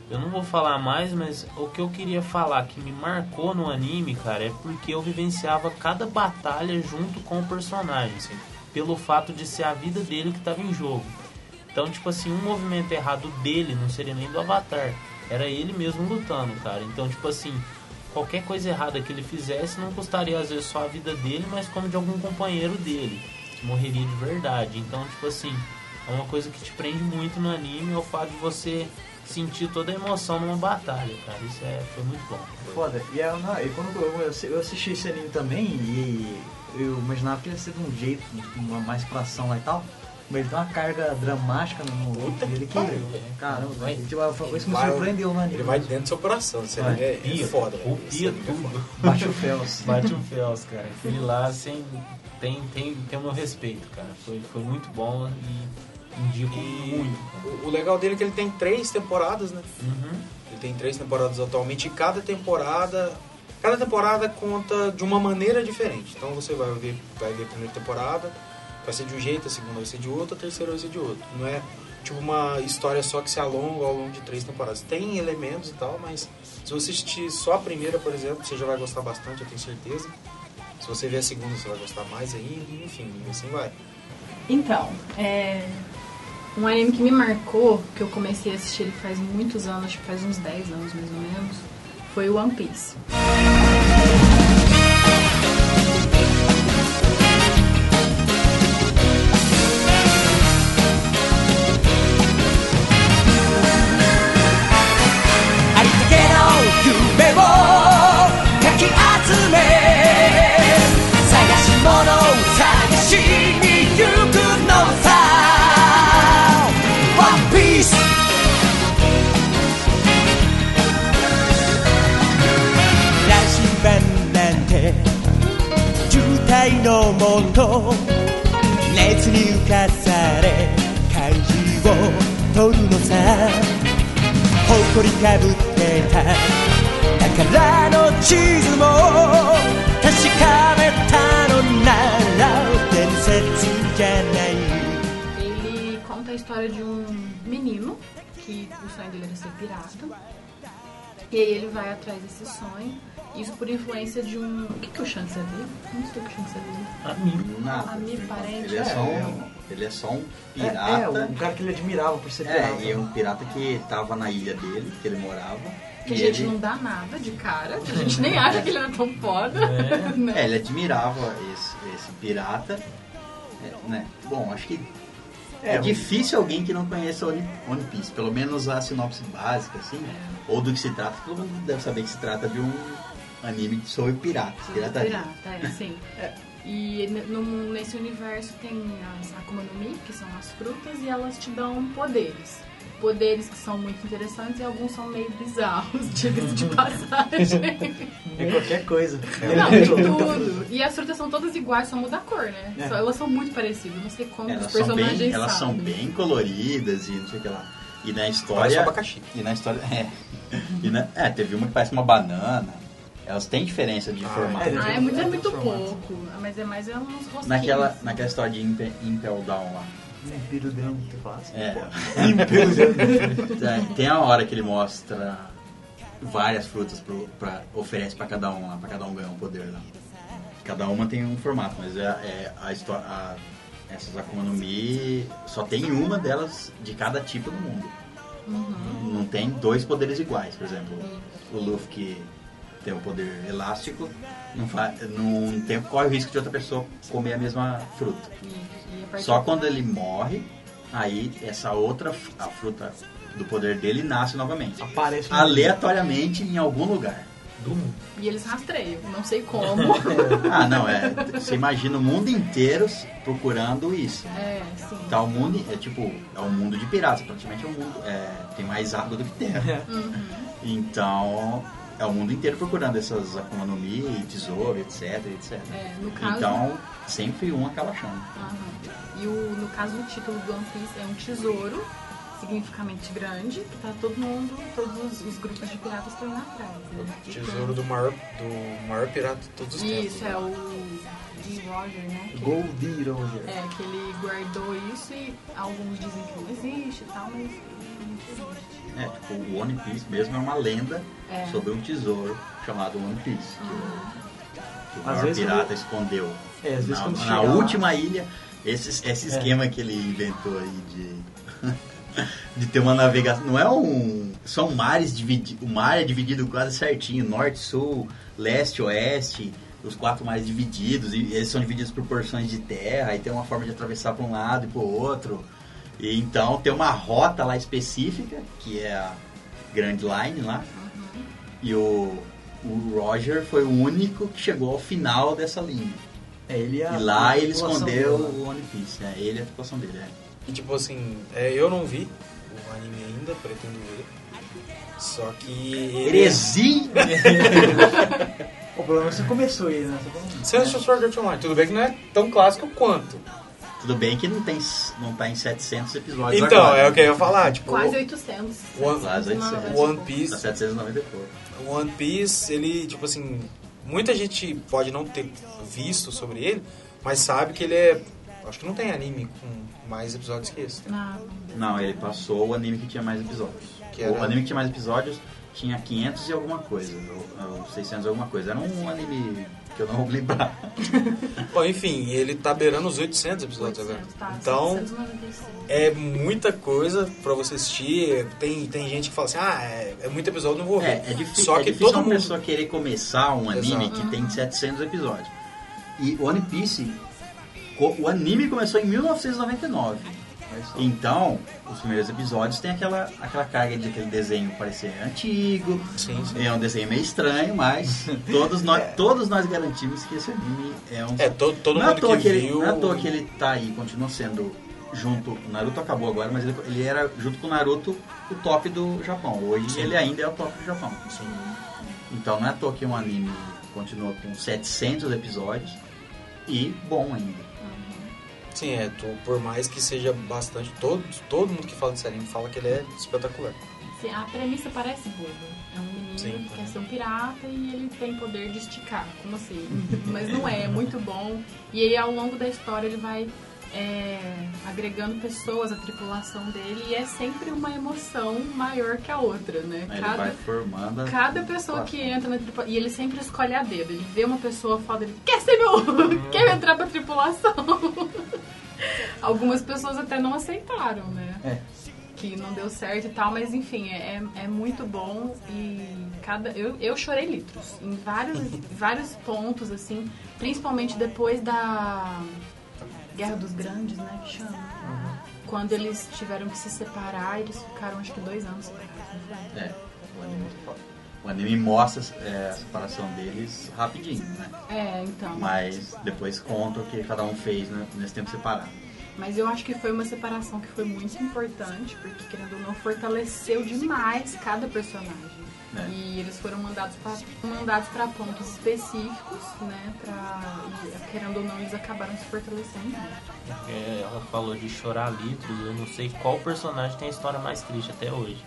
Eu não vou falar mais, mas o que eu queria falar que me marcou no anime, cara, é porque eu vivenciava cada batalha junto com o personagem, assim, pelo fato de ser a vida dele que estava em jogo. Então, tipo assim, um movimento errado dele não seria nem do Avatar, era ele mesmo lutando, cara. Então, tipo assim, qualquer coisa errada que ele fizesse não custaria às vezes só a vida dele, mas como de algum companheiro dele, que morreria de verdade. Então, tipo assim, é uma coisa que te prende muito no anime, é o fato de você sentir toda a emoção numa batalha, cara. Isso é, foi muito bom. Foda. E, é, não, e quando eu, eu, eu assisti esse anime também, e eu imaginava que ia ser de um jeito, uma mais pra ação lá e tal. Mas dá uma carga dramática no Puta dele que Caramba, Vai. Tipo, foi coisa que me Vai- surpreendeu no anime. Ele vai dentro do seu coração. Esse anime é, é Pia, foda. Esse Copia anime é foda. tudo. Bate o Fels. Bate o Fels, cara. Aquele lá sem, tem, tem, tem o meu respeito, cara. Foi, foi muito bom e indico E muito. o, o legal dele é que ele tem três temporadas, né? Uhum. Ele tem três temporadas atualmente e cada temporada. Cada temporada conta de uma maneira diferente. Então você vai ver, vai ver a primeira temporada, vai ser de um jeito, a segunda vai ser de outro, a terceira vai ser de outro. Não é tipo uma história só que se alonga ao longo de três temporadas. Tem elementos e tal, mas se você assistir só a primeira, por exemplo, você já vai gostar bastante, eu tenho certeza. Se você ver a segunda, você vai gostar mais ainda, enfim, assim vai. Então, é. Um anime que me marcou, que eu comecei a assistir ele faz muitos anos, acho que faz uns 10 anos mais ou menos, foi o One Piece. と熱に浮かされ漢字を取るのさ誇りかぶってた宝の地図も確かめたのなら伝説じゃない Ele conta a história de um menino que o sangue dele era ser pirata E aí ele vai atrás desse sonho. Isso por influência de um. O que, que o Shanks é dele? Não sei o que o Shanks é dele. Amigo. Nada. Amigo, parente. Ele é só um, ele é só um É, pirata. é, um cara que ele admirava por ser pirata. É, e é um pirata que tava na ilha dele, que ele morava. Que a gente ele, não dá nada de cara. A gente nem acha que ele era tão foda. né? É, ele admirava esse, esse pirata. É, né? Bom, acho que é, É, difícil alguém que não conheça One, One Piece, pelo menos a sinopse básica, assim, ou do que se trata. Todo mundo deve saber que se trata de um anime sobre piratas, pirataria. Pirata, é, sim. E n- no- nesse universo tem as Akuma no Mi, que são as frutas, e elas te dão poderes. Poderes que são muito interessantes e alguns são meio bizarros, diga-se de passagem. É qualquer coisa. Não, tem tudo. E as frutas são todas iguais, só muda a cor, né? É. Só- elas são muito parecidas. Não sei como Elas os são, personagens bem, elas são sabem. bem coloridas e não sei o que lá. E na Parece história. um abacaxi. E na história. É. E na- é, teve uma que parece uma banana. Elas têm diferença de Ah, formato. é, Ah, é muito, é muito pouco. Mas é mais é uns rostinhos. Naquela, naquela história de Impe- Impel Down lá. Império Dante, fácil. É. Império Dante. Tem- Tem a hora que ele mostra várias frutas pro, pra, oferece pra cada um lá, pra cada um ganhar um poder lá. Cada uma tem um formato, mas é, é a história. essas Akuma no Mi só tem uma delas de cada tipo no mundo. Não tem dois poderes iguais, por exemplo. O Luffy que tem o poder elástico, não, fa, não tem, corre o risco de outra pessoa comer a mesma fruta. Só quando ele morre, aí essa outra, a fruta do poder dele nasce novamente. Aparece um- Aleatoriamente em algum lugar. E eles rastreiam, não sei como. Ah, não, é. Você imagina o mundo inteiro procurando isso. é, sim. Tá o mundo, é tipo, é um mundo de piratas, praticamente é um mundo, é, tem mais água do que terra. Uhum. Então, é o mundo inteiro procurando essas Akuma no Mi, tesouro, etc, etc. É, no caso. Então, sempre um acaba achando. Aham. E o, no caso, o título do One Piece é um tesouro significativamente grande, que tá todo mundo, todos os, os grupos de piratas estão indo atrás. Né? Tesouro do maior, do maior pirata de todos os tempos. Isso, é o G. Roger, né? Que, Goldie Roger. é, que ele guardou isso e alguns dizem que não existe e tal, mas não existe. É, tipo, o One Piece mesmo é uma lenda É. sobre um tesouro chamado One Piece. Que o, que o Às maior pirata quando- escondeu. É, às vezes na quando na chega lá- última ilha, esse, esse esquema que ele inventou aí de, de ter uma navegação. Não é um. São mares divididos. O mar é dividido quase certinho: norte, sul, leste, oeste. Os quatro mares divididos. E eles são divididos por porções de terra. Aí tem uma forma de atravessar para um lado e para o outro. E então tem uma rota lá específica, que é a Grand Line lá. E o, o Roger foi o único que chegou ao final dessa linha. É, ele é a- E lá ele escondeu dele. o One Piece, né? Ele é a tripulação dele, é. E tipo assim, é, eu não vi o anime ainda, pretendo ver. Só que. ele- Heresia! O problema é que você começou ele, né? Você Você assistiu Sword Art Online? Tudo bem que não é tão clássico quanto. Tudo bem que não, tem, não tá em 700 episódios Então, agora. é o que eu ia falar. Tipo, Quase 800. One- Quase 800. o One Piece Tá 790 e pouco. O One Piece, ele, tipo assim, muita gente pode não ter visto sobre ele, mas sabe que ele é. Acho que não tem anime com mais episódios que esse. Não. Não, ele passou o anime que tinha mais episódios. Que era- O anime que tinha mais episódios tinha 500 e alguma coisa, ou, ou 600 e alguma coisa. Era um anime que eu não vou lembrar. Bom, enfim, ele tá beirando os 800 episódios agora. 800, tá, Então, 796. é muita coisa pra você assistir. Tem, tem gente que fala assim, ah, é, é muito episódio, não vou ver. É, é difícil, Só é que difícil todo uma mundo... pessoa querer começar um anime Exato. que tem 700 episódios. E One Piece, o anime começou em 1999. Então, os primeiros episódios tem aquela, aquela carga de aquele desenho parecer antigo, Sim, sim. é um desenho meio estranho, mas todos nós, todos nós garantimos que esse anime é um É, todo, todo não é à mundo toa que, que ele, viu... não é à toa que ele tá aí, continua sendo junto. O Naruto acabou agora, mas ele, ele era junto com o Naruto o top do Japão. Hoje Sim. ele ainda é o top do Japão. Sim. Então não é à toa que um anime continua com 700 episódios e bom ainda. Sim, é, tu, por mais que seja bastante, todo, todo mundo que fala desse anime fala que ele é espetacular. Sim, a premissa parece boba. É um menino Sim. que quer ser um pirata e ele tem poder de esticar. Como assim? Mas não é, é muito bom. E aí, ao longo da história, ele vai é, agregando pessoas à tripulação dele e é sempre uma emoção maior que a outra, né? Ele vai formando. Cada pessoa que entra na tripulação. E ele sempre escolhe a dedo. Ele vê uma pessoa foda, ele quer ser meu. quer entrar pra tripulação. Algumas pessoas até não aceitaram, né? É. Que não deu certo e tal, mas enfim, é, é muito bom e cada. Eu, eu chorei litros em vários, vários pontos, assim, principalmente depois da Guerra dos Grandes, né? Que chama. Quando eles tiveram que se separar, eles ficaram acho que dois anos separados. foi? É, o anime, o anime mostra é, a separação deles rapidinho, né? É, então. Mas depois conta o que cada um fez né, nesse tempo separado. Mas eu acho que foi uma separação que foi muito importante, porque querendo ou não, fortaleceu demais cada personagem. É. E eles foram mandados para mandados para pontos específicos, né? Pra, e, querendo ou não, eles acabaram se fortalecendo. É, ela falou de chorar litros, eu não sei qual personagem tem a história mais triste até hoje.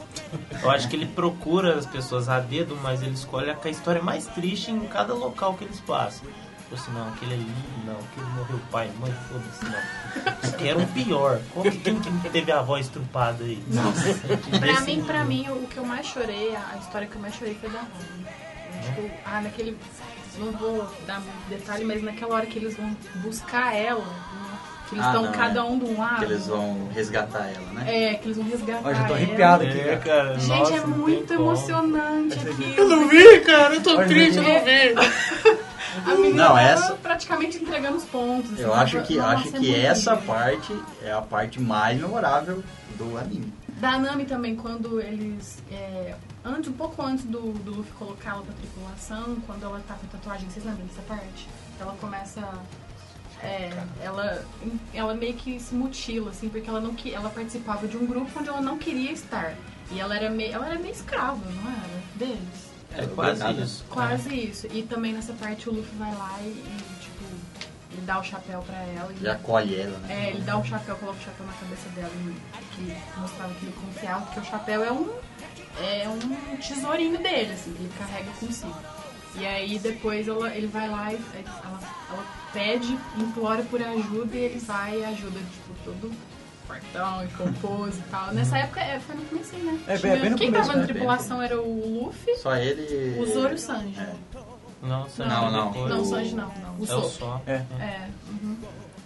Eu acho que ele procura as pessoas a dedo, mas ele escolhe a história mais triste em cada local que eles passam. Tipo assim, não, aquele ali, não, aquele morreu pai, mãe, foda-se, não. Eu quero um pior. Qual que, quem que teve a avó estrupada aí? Pra Desse mim, pra mim, o que eu mais chorei, a história que eu mais chorei foi da Robin. Tipo, ah, naquele. Não vou dar muito detalhe, mas naquela hora que eles vão buscar ela, né, que eles Ah, estão não, cada é. um de um lado. Que eles vão resgatar ela, né? É, que eles vão resgatar Ó, já tô ela. arrepiado aqui, É, cara. Gente, nossa, é muito emocionante Eu aquilo. não vi, cara, eu tô Olha, triste, eu não vi. A menina Não, essa- praticamente entregando os pontos. assim, Eu acho que, acho que essa parte é a parte mais memorável do anime. Da Nami também, quando eles. é, antes, um pouco antes do, do Luffy colocá-la pra tripulação, quando ela tá com tatuagem, vocês lembram dessa parte? Ela começa. é, ela, ela meio que se mutila, assim, porque ela não ela participava de um grupo onde ela não queria estar. E ela era meio, ela era meio escrava, não era? Deles. É quase isso. Quase isso. E também nessa parte o Luffy vai lá e, e, tipo, ele dá o chapéu pra ela. E, acolhe ela, né? é, ele dá o chapéu, coloca o chapéu na cabeça dela e que mostrava que ele confiava, porque o chapéu é um, é um tesourinho dele, assim, que ele carrega consigo. E aí depois ela, ele vai lá e ela, ela pede, implora por ajuda e ele vai e ajuda, tipo, todo fortão e composto e tal. Nessa época é, foi no começo, né? É, Tinha- bem no Quem começo, tava na né? tripulação era o Luffy, Só ele. o Zoro e o Sanji. É. Não, Sanji Não, não. depois. Não, o Sanji não, não. O É o Sop. só. É. É. uhum.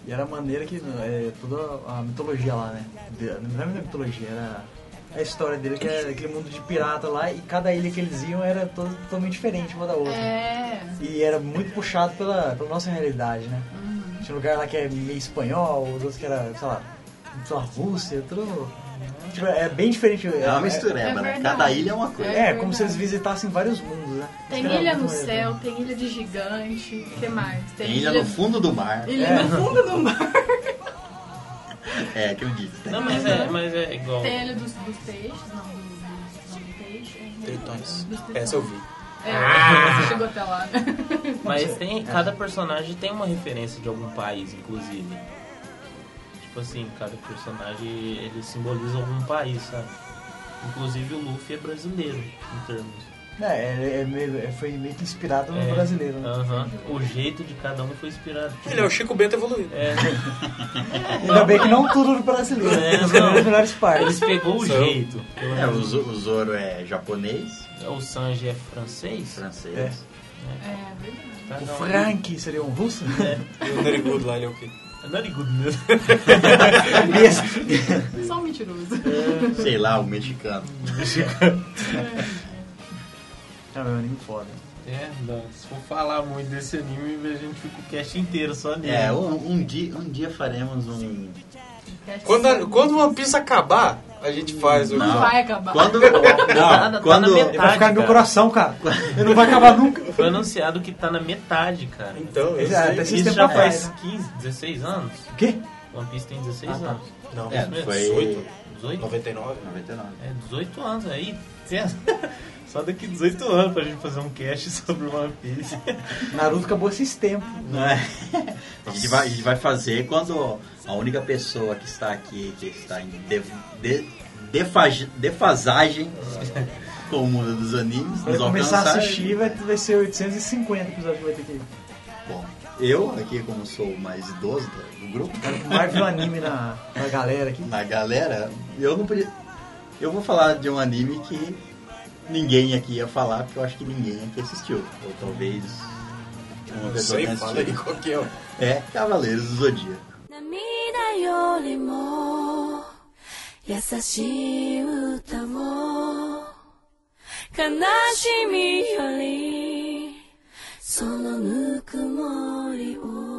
E era a maneira que. É, toda a mitologia lá, né? Não era a mitologia, era a história dele, que era aquele mundo de pirata lá, e cada ilha que eles iam era todo- totalmente diferente uma da outra. É. E era muito puxado pela, pela nossa realidade, né? Uhum. Tinha um lugar lá que é meio espanhol, os outros que era, sei lá, sei lá, Rússia, tudo. Tipo, é bem diferente. É uma mistureba, né? verdade. Cada ilha é uma coisa. É, É como se eles visitassem vários mundos, né? Tem ilha no maneiro. céu, tem ilha de gigante, o que mais? Tem ilha no fundo do mar. Ilha É. no fundo do mar. É, acredito. Tem. Não, mas é, mas é igual. Tem ilha dos, dos peixes, não, dos, dos, não, do peixe. é, Tritões. Essa eu vi. É, você chegou até lá, né? Mas tem, cada personagem tem uma referência de algum país, inclusive. Tipo assim, cada personagem ele simboliza algum país, sabe? Inclusive o Luffy é brasileiro, em termos. É, é, é meio- é, foi meio que inspirado no É, brasileiro. né? aham. O jeito de cada um foi inspirado. Ele é o Chico Bento evoluído. É, Ainda bem que não tudo do brasileiro. É, As não. melhores eles partes. pegou o eu. jeito. É, o, o Zoro é japonês, O Sanji é francês. francês. É. É verdade. Tá, O não, Frank seria um russo? E o Narigudo lá, ele é o quê? É not good mesmo. Só um mentiroso. Sei lá, o mexicano. É meu anime foda. É, não, se for falar muito desse anime, a gente fica o cast inteiro só nele. É, um, um dia, um dia faremos um. Quando, a- quando o One Piece acabar, a gente faz o. Não vai acabar. Quando. Tá Não, tá quando. Ele metade. vai ficar no meu coração, cara. Ele não vai acabar nunca. Foi anunciado que tá na metade, cara. Então, eu É, até Isso já faz 15, 16 anos. O quê? One Piece tem 16 Ah, tá. anos. Não, É, foi. 18, 18? 99. 99. É, 18 anos aí. pensa. Só daqui 18 anos pra gente fazer um cast sobre One Piece. Naruto acabou esses tempos. Não é? A gente, vai, a gente vai fazer quando a única pessoa que está aqui, que está em de, de- defasagem com o mundo dos animes, Quando eu começar a assistir, vai, vai ser 850 episódios que vai ter que ir. Bom, eu aqui, como sou o mais idoso do, do grupo, O Marvel anime na, na galera aqui. na galera, eu não podia. Eu vou falar de um anime que ninguém aqui ia falar, porque eu acho que ninguém aqui assistiu. Ou talvez uma Não pessoa sei, fala aí qual que é. É Cavaleiros do Zodíaco. 涙よりも優しい歌を悲しみよりそのぬくもりを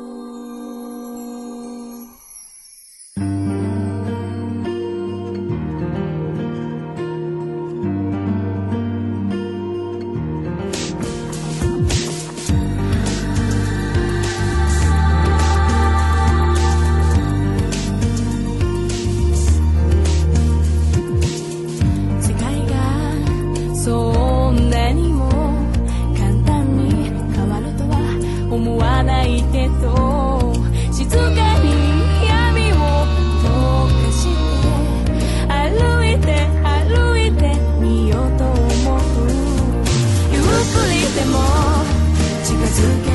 together.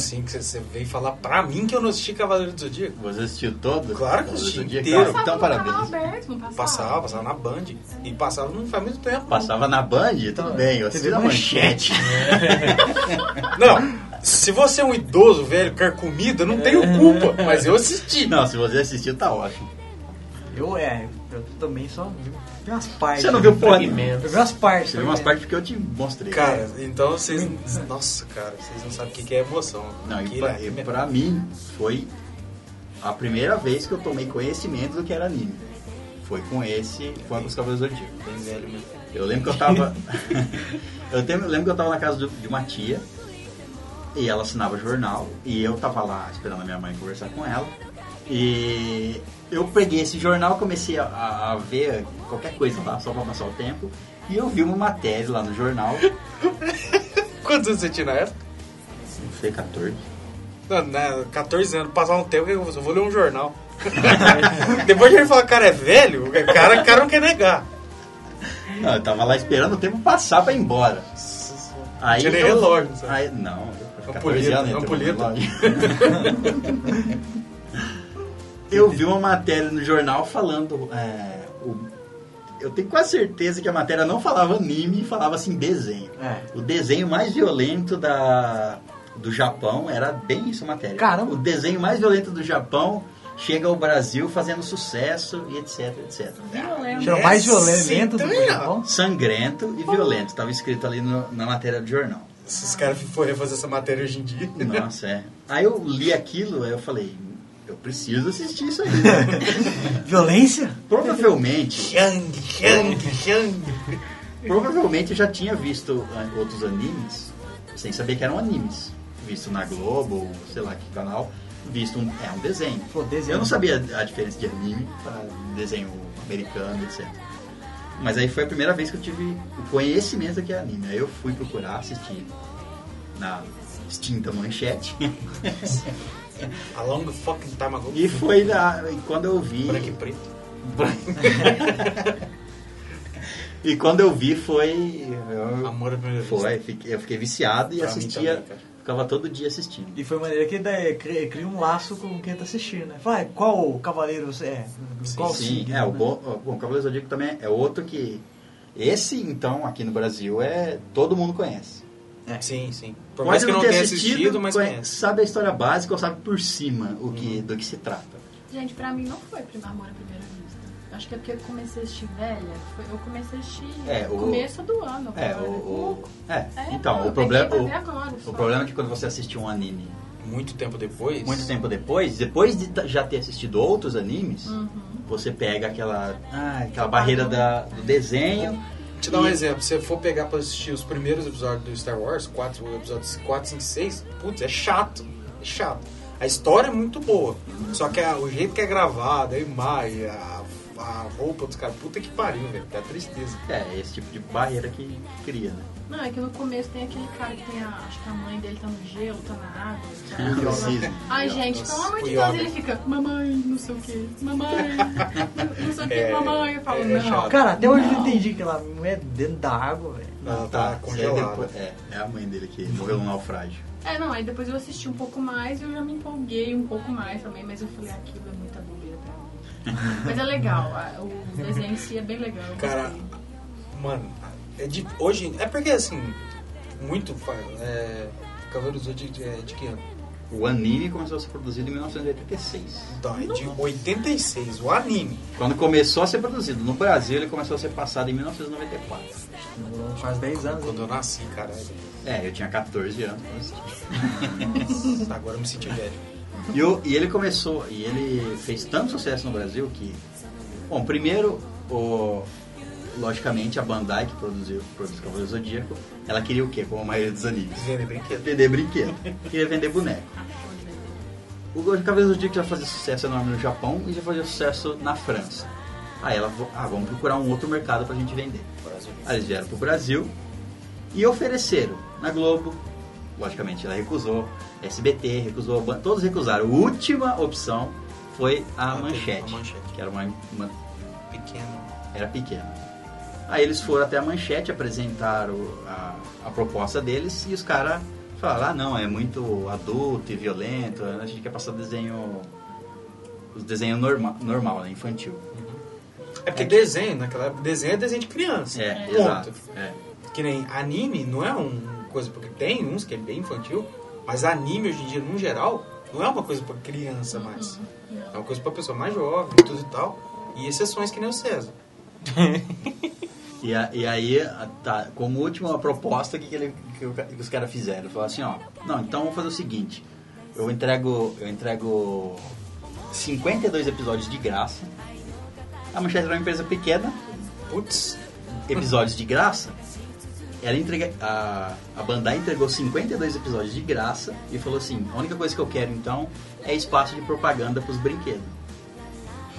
Assim que você, veio falar pra mim que eu não assisti Cavaleiro do Zodíaco? Você assistiu todo? Claro que assisti inteiro. Então, parabéns. aberto, não passava? Passava, passava na Band. E passava não faz muito tempo. não. Passava na Band? Tudo bem, eu assisti na manchete. Não, se você é um idoso, velho, carcomido, eu não tenho culpa. Mas eu assisti. Não, se você assistiu, tá ótimo. Eu, é, também só vi, vi umas partes. Você não viu porra nenhuma. Eu vi umas partes. Você viu umas partes porque eu te mostrei. Cara, então vocês. Nossa, cara, vocês não sabem o que que é emoção. Não, e pra, é- pra mim, foi a primeira vez que eu tomei conhecimento do que era anime. Foi com esse, foi com os Cavaleiros do Zodíaco. Bem velho mesmo. Eu lembro que eu tava. eu tenho- lembro que eu tava na casa de uma tia e ela assinava jornal e eu tava lá esperando a minha mãe conversar com ela. E eu peguei esse jornal, comecei a, a- ver qualquer coisa lá, só pra passar o tempo. E eu vi uma matéria lá no jornal, Quantos anos você tinha na época? não sei, 14. Não, né, 14 anos, passar um tempo, eu vou ler um jornal. Depois de ele falar que o cara é velho, o cara, cara não quer negar. Não, eu tava lá esperando o tempo passar pra ir embora. Aí Tirei eu- relógio, sabe? Aí, não, eu Ampulheta, entrou no ampulheta. Eu vi uma matéria no jornal falando. é, o- eu tenho quase certeza que a matéria não falava anime, falava assim desenho. É. O desenho mais violento da, do Japão era bem isso a matéria. Caramba. O desenho mais violento do Japão chega ao Brasil fazendo sucesso e etc, etc. Violento. Chama mais violento do Japão. Sangrento e violento, estava escrito ali no- na matéria do jornal. Se os caras forem fazer essa matéria hoje em dia. Nossa, é. Aí eu li aquilo, aí eu falei, eu preciso assistir isso aí. Violência? Provavelmente, Shang, Shang, Shang. provavelmente eu já tinha visto ah, outros animes sem saber que eram animes. visto na Globo, ou sei lá que canal, visto um, é um desenho. Pô, desenho. Eu não sabia a diferença de anime para desenho americano, etc. Mas aí foi a primeira vez que eu tive o conhecimento do que é anime. Aí eu fui procurar assistir na extinta manchete. A long fucking time ago. e foi na, e quando eu vi. Branco e preto. e quando eu vi foi. eu- Amor à primeira foi, fiquei- eu fiquei viciado e Pra assistia. também, ficava todo dia assistindo. E foi maneira que daí cria, cria um laço com quem tá assistindo, né? Vai, qual cavaleiro você é? Qual Sim, signo, é, o né? bom, bom, o Cavaleiro Zodíaco também é outro que. Esse, então, aqui no Brasil, é todo mundo conhece. Sim, sim. Por Pode mais que eu não ter tenha assistido, mas conhe- conhece. sabe a história básica ou sabe por cima o que, do que se trata. Gente, pra mim não foi amor à primeira vista. Acho que é porque eu comecei a assistir velha. Foi- eu comecei a assistir É, no o- começo do ano. É, o, o- é, É, então, não, o problema, o, agora, o problema é que quando você assiste um anime Muito tempo depois. muito tempo depois, depois de já ter assistido outros animes, Uhum. você pega aquela, ah, aquela barreira da, do desenho. Te dar um exemplo, se você for pegar pra assistir os primeiros episódios do Star Wars, quatro, episódios 4, 5, 6, putz, é chato. É chato. A história é muito boa. Só que a- o jeito que é gravado, a imagem, a, a roupa dos caras, puta que pariu, velho. Dá tristeza. É, esse tipo de barreira que cria, né? Não, é que no começo tem aquele cara que tem a. Acho que a mãe dele tá no gelo, tá na água. tá Não na- precisa. Ai, gente, pelo amor de Deus, ele fica, mamãe, não sei o que, mamãe, não sei o que, É, mamãe. Eu falo, é não. chato. Cara, até hoje eu Não. não entendi que ela mulher dentro da água, velho. Ela tá aí congelada. depois- É, é a mãe dele que morreu no naufrágio. É, não, aí depois eu assisti um pouco mais e eu já me empolguei um pouco mais também, mas eu falei, aquilo é muita bobeira pra mim. mas é legal, a- o desenho em si é bem legal. eu Cara, gostei. mano, é de, hoje. É porque assim, muito. É, Cavaleiros do Zodíaco é de que ano? O anime começou a ser produzido em 1986. Então, é de 86, o anime. Quando começou a ser produzido no Brasil, ele começou a ser passado em 1994. Demorou quase 10 anos. Quando eu nasci, caralho. É, eu tinha 14 anos. assisti. Agora eu me senti velho. E, o- e ele começou, e ele fez tanto sucesso no Brasil que. Bom, primeiro, o, logicamente, a Bandai, que produziu, produz Cavaleiro Zodíaco, ela queria o quê? Como a maioria dos animes? Vender brinquedo. Vender brinquedo. Queria vender boneco. O Cavaleiro Zodíaco já fazia sucesso enorme no Japão e já fazia sucesso na França. Aí ela, falou, ah, vamos procurar um outro mercado pra gente vender. Aí eles vieram pro Brasil e ofereceram na Globo. Logicamente ela recusou. SBT recusou, todos recusaram. A última opção foi a manchete, a Manchete. que era uma, uma- Pequeno. era pequena. Aí eles foram até a manchete, apresentaram a, a proposta deles e os caras falaram, ah não, é muito adulto e violento, a gente quer passar desenho. Os desenhos norma, normal, né? Infantil. É porque desenho, naquela época, desenho é desenho de criança. É, Ponto. exato. É. Que nem anime não é uma coisa, porque tem uns que é bem infantil, mas anime hoje em dia, no geral, não é uma coisa pra criança mais. É uma coisa pra pessoa mais jovem e tudo e tal. E exceções que nem o César. E, a- e aí, a- tá, como última proposta, o que, que, ele- que os caras fizeram? Falaram assim, ó, não, então vamos fazer o seguinte, eu entrego, eu entrego 52 episódios de graça, a Manchete era uma empresa pequena, Putz, episódios de graça, ela entrega, a, a Bandai entregou 52 episódios de graça e falou assim, a única coisa que eu quero então é espaço de propaganda pros brinquedos.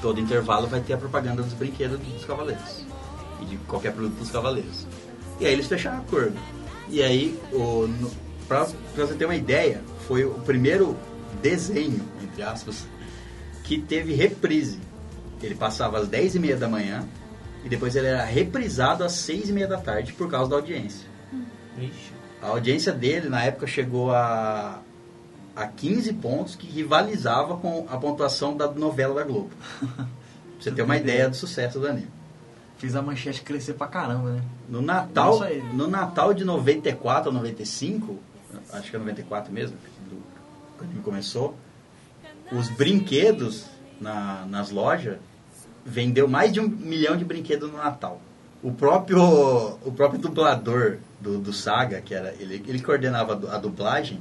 Todo intervalo vai ter a propaganda dos brinquedos dos cavaleiros. E de qualquer produto dos cavaleiros. E aí eles fecharam acordo. E aí, o, no, pra, pra você ter uma ideia, foi o primeiro desenho, entre aspas, que teve reprise. Ele passava às 10 e meia da manhã e depois ele era reprisado às 6 e meia da tarde por causa da audiência. Ixi. A audiência dele na época chegou a, a 15 pontos que rivalizava com a pontuação da novela da Globo. pra você ter uma ideia do sucesso do anime. Fiz a manchete crescer pra caramba, né? No Natal, no Natal de 94 ou 95, acho que é 94 mesmo, do, quando começou, os brinquedos na- nas lojas vendeu mais de um milhão de brinquedos no Natal. O próprio, o próprio dublador do, do Saga, que era ele, ele coordenava a du- a dublagem,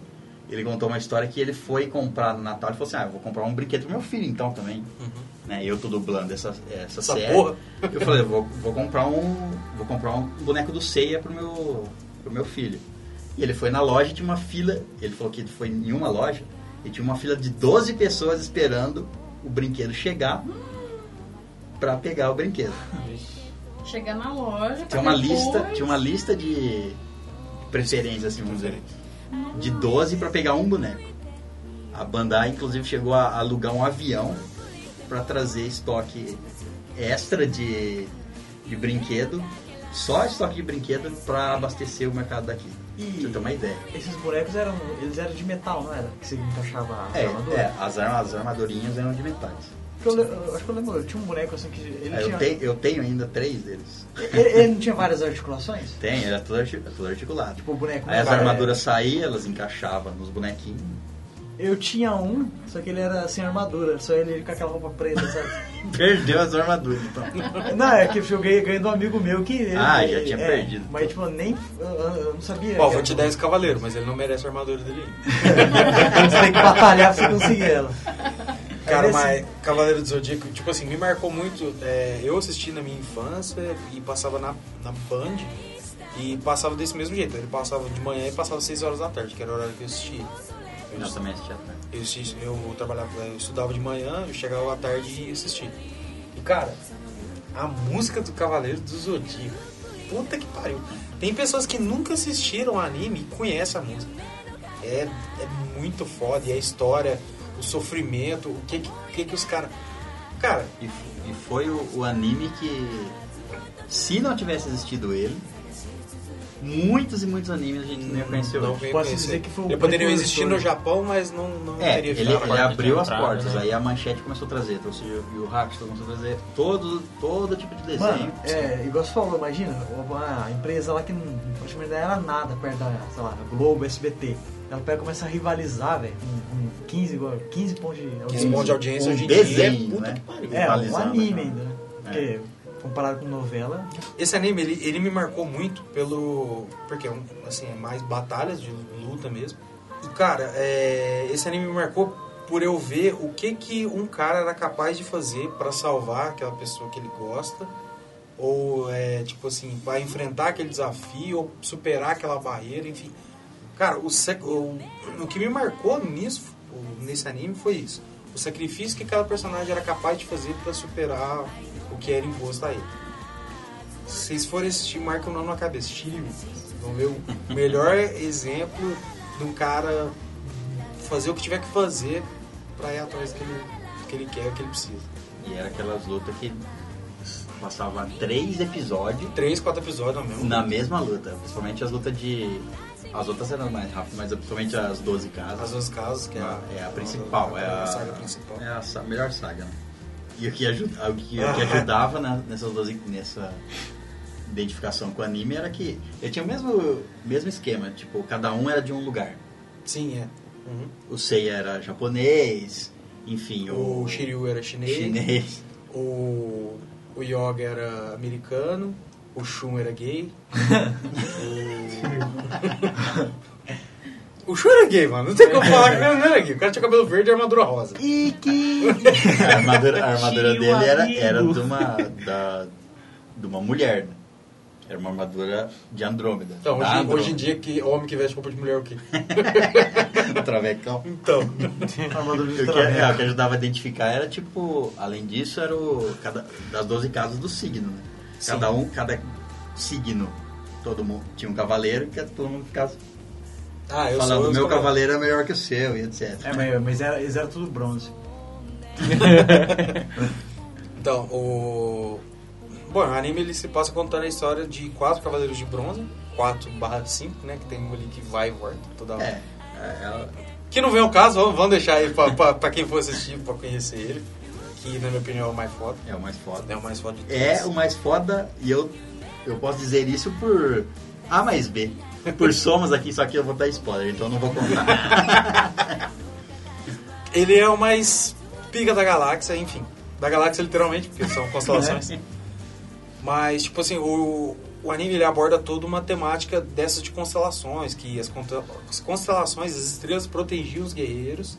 ele contou uma história que ele foi comprar no Natal e falou assim, ah, eu vou comprar um brinquedo pro meu filho então também. Né? Eu tô dublando essa, essa, Essa série. porra. Eu falei, vou, vou comprar um. Vou comprar um boneco do Ceia pro meu, pro meu filho. E ele foi na loja e tinha uma fila. Ele falou que ele foi em uma loja e tinha uma fila de 12 pessoas esperando o brinquedo chegar pra pegar o brinquedo. Chegar na loja. Tinha uma depois- lista, tinha uma lista de preferências, assim, vamos dizer. De 12 pra pegar um boneco. A Bandai, inclusive, chegou a alugar um avião pra trazer estoque extra de, de brinquedo, só estoque de brinquedo pra abastecer o mercado daqui. E- Pra você ter uma ideia. Esses bonecos eram. Eles eram de metal, não era? Que você encaixava a É, armadura? é as, as armadurinhas eram de metais. Eu, eu acho que eu lembro, eu tinha um boneco assim que. Ele, É, tinha, eu, tenho, eu tenho ainda três deles. ele, ele não tinha várias articulações? Tem, era tudo, arti- tudo articulado. Tipo, o boneco. Aí as armaduras saíam, elas encaixavam nos bonequinhos. Eu tinha um, só que ele era sem armadura, só ele com aquela roupa preta, sabe? Perdeu as armaduras, então. não, é que eu ganhei, ganhei de um amigo meu que. Ele, Ah, já tinha é, perdido. Mas, tipo, nem. Eu, eu não sabia. Ó, vou te dar esse cavaleiro, mas ele não merece a armadura dele ainda. Você tem que batalhar pra você conseguir ela. Cara, mas Cavaleiro do Zodíaco, tipo assim, me marcou muito. é, eu assisti na minha infância e passava na, na Band e passava desse mesmo jeito. Ele passava de manhã e passava 6 horas da tarde, que era o horário que eu assistia. Eu, Eu também assisti até. eu, eu trabalhava, eu estudava de manhã, eu chegava à tarde e ia assistir. E cara, a música do Cavaleiro do Zodíaco, puta que pariu. Tem pessoas que nunca assistiram anime e conhecem a música. É, é muito foda. E a história, o sofrimento, o que que, que, que os caras. Cara, E, e foi o, o anime que, se não tivesse existido ele, muitos e muitos animes a gente não ia conhecer não Posso conhecer. dizer que foi o Ele poderia existir no Japão, mas não, não É, teria ele, ele abriu as entrada, portas, né? aí a manchete começou a trazer, trouxe o Yu Hakusho, começou a trazer todo, todo tipo de desenho. Mano, é, igual você falou, imagina, a empresa lá que não, praticamente não era nada perto da, sei lá, Globo, SBT. Ela pega e começa a rivalizar, velho, com, com 15, igual, 15 pontos de audiência. 15 pontos de audiência Um hoje em dia. desenho, puta né? que pariu. É, um anime ainda, né? Porque, comparado com novela, Esse anime, ele, ele me marcou muito pelo... Porque, assim, é mais batalhas de luta mesmo. E, cara, é, esse anime me marcou por eu ver o que que um cara era capaz de fazer pra salvar aquela pessoa que ele gosta. Ou, é, tipo assim, pra enfrentar aquele desafio, ou superar aquela barreira, enfim. Cara, o, o, o que me marcou nisso, nesse anime foi isso. O sacrifício que cada personagem era capaz de fazer pra superar que era imposto a ele. Se vocês forem assistir, marca o nome na cabeça. Vocês vão ver o melhor exemplo de um cara fazer o que tiver que fazer pra ir atrás do que ele, do que ele quer, do que ele precisa. E era aquelas lutas que passava três episódios Três, quatro episódios mesmo. na mesma luta. Principalmente as lutas de. As outras eram mais rápidas, mas principalmente as 12 casas. As duas casas, que é a, é a principal, é a, saga principal. É a melhor saga, né? E o que, ajuda, o que, o que ajudava na, nessas 12, nessa identificação com o anime era que ele tinha o mesmo, mesmo esquema, tipo, cada um era de um lugar. Sim, é. Uhum. O Seiya era japonês, enfim, o, O Shiryu era chinês, chinês. o, o Yoga era americano, o Shun era gay. o... o Shun era gay, mano. Não tem como falar que ele não era gay. O cara tinha cabelo verde e armadura rosa. A armadura, a armadura Tio dele era, amigo. era de, uma, da, de uma mulher, né? Era uma armadura de Andrômeda. Então, Da hoje, Andrômeda. hoje em dia, que homem que veste roupa de mulher é o quê? Travecão. Então. armadura de O que, é, o que ajudava a identificar era tipo, além disso, era o cada, das 12 casas do signo, né? Sim. Cada um, cada signo, todo mundo tinha um cavaleiro que todo mundo ficava Ah, eu falando, sou o meu cavaleiro é melhor que o seu e etc. É, mas, mas era, eles eram tudo bronze. Então, o. Bom, o anime ele se passa contando a história de quatro cavaleiros de bronze, 4 barra 5, né? Que tem um ali que vai e volta toda hora. É, é, ela- Que não vem o caso, vamos, vamos deixar aí pra, pra, pra quem for assistir, pra conhecer ele. Que na minha opinião é o mais foda. é o mais foda. É o mais foda de todos. É o mais foda e eu, eu posso dizer isso por A mais B. Por somos aqui, só que eu vou dar spoiler, então eu não vou contar. Ele é o mais pica da galáxia, enfim. Da galáxia literalmente, porque são constelações. Mas, tipo assim, o, o anime ele aborda toda uma temática dessas de constelações, que as, as constelações, as estrelas protegiam os guerreiros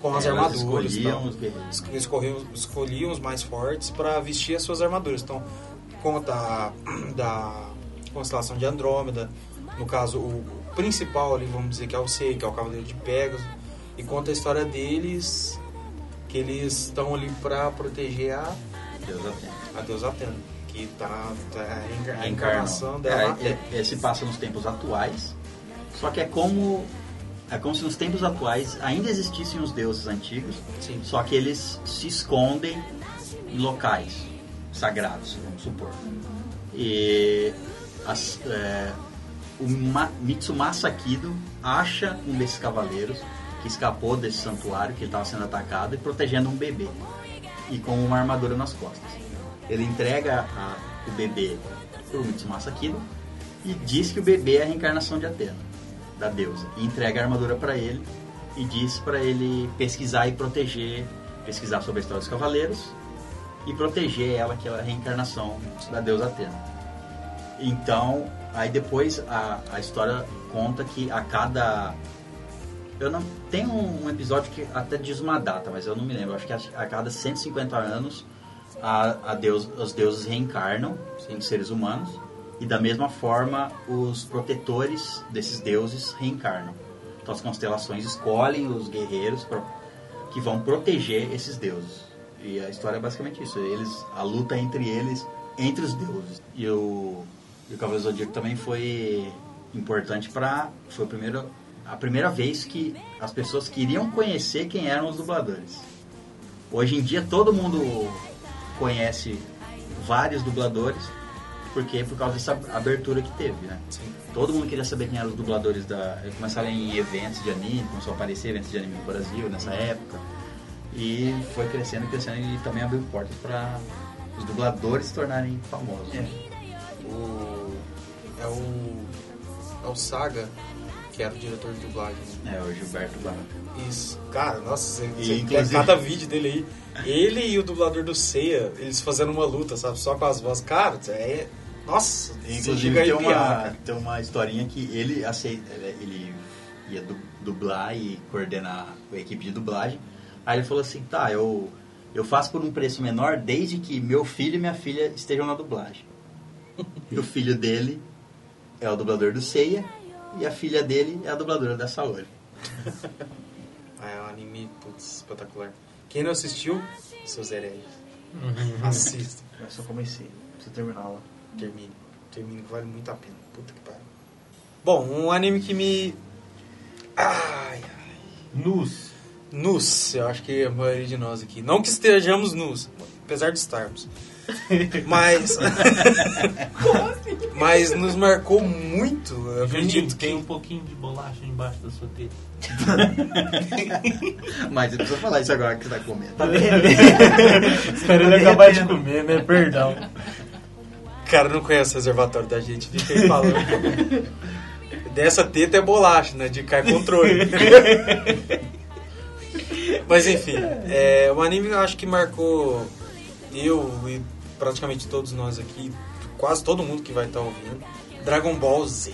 com as Elas armaduras. escolhiam tal. os guerreiros. Es- escorriam- escolhiam os mais fortes para vestir as suas armaduras. Então, conta a- da constelação de Andrômeda, no caso, o principal ali, vamos dizer, que é o Sei, que é o Cavaleiro de Pegasus, e conta a história deles, que eles estão ali pra proteger a, Deus atende. a deusa Atena, que tá, tá a encarnação dela É, é, esse passa nos tempos atuais, só que é como é como se nos tempos atuais ainda existissem os deuses antigos, Sim. só que eles se escondem em locais sagrados, vamos supor. E as- é, o Ma- Mitsumasa Kido acha um desses cavaleiros que escapou desse santuário, que estava sendo atacado e protegendo um bebê e com uma armadura nas costas. Ele entrega a- o bebê para o Mitsumasa Kido e diz que o bebê é a reencarnação de Atena, da deusa. E entrega a armadura para ele e diz para ele pesquisar e proteger, pesquisar sobre a história dos cavaleiros e proteger ela, que é a reencarnação da deusa Atena. Então, aí depois a, a história conta que a cada. Eu não. Tem um, um episódio que até diz uma data, mas eu não me lembro. Acho que a, a cada 150 anos a, a deus, os deuses reencarnam em seres humanos. E da mesma forma os protetores desses deuses reencarnam. Então as constelações escolhem os guerreiros pra, que vão proteger esses deuses. E a história é basicamente isso. Eles, a luta entre eles, entre os deuses. E o, e o Cavaleiro Zodíaco também foi importante para foi o primeiro, a primeira vez que as pessoas queriam conhecer quem eram os dubladores. Hoje em dia todo mundo conhece vários dubladores, porque por causa dessa abertura que teve, né? Todo mundo queria saber quem eram os dubladores da. Começaram em eventos de anime, começou a aparecer eventos de anime no Brasil nessa época. E foi crescendo, crescendo e também abriu portas para os dubladores se tornarem famosos. É. O, é o. É o Saga, que era o diretor de dublagem. É, o Gilberto Barra. Isso. Cara, nossa, você, E, inclusive- cada vídeo dele aí. Ele e o dublador do Ceia, eles fazendo uma luta, sabe? Só com as vozes. Cara, é. Nossa, Inclusive tem uma, tem uma historinha que ele aceita, ele ia du- dublar e coordenar a equipe de dublagem. Aí ele falou assim, tá, eu, eu faço por um preço menor desde que meu filho e minha filha estejam na dublagem. E o filho dele é o dublador do Seiya e a filha dele é a dubladora da Saori. Ah, é um anime, putz, espetacular. Quem não assistiu, seus hereges. Assista. Eu só comecei. Preciso terminar lá. Termine. Termine que vale muito a pena. Puta que pariu. Bom, um anime que me. Ai, ai. Nus. Nus, eu acho que a maioria de nós aqui. Não que estejamos nus, apesar de estarmos. Mas. Mas nos marcou muito. Eu acredito que. tem um pouquinho de bolacha embaixo da sua teta. Mas eu preciso falar isso agora que você tá comendo. Espero ele acabar de comer, né? Perdão. O cara não conhece o reservatório da gente, fica aí falando. Dessa teta é bolacha, né? De cair controle. Mas enfim, é, o anime eu acho que marcou eu e praticamente todos nós aqui, quase todo mundo que vai estar ouvindo. Dragon Ball Z.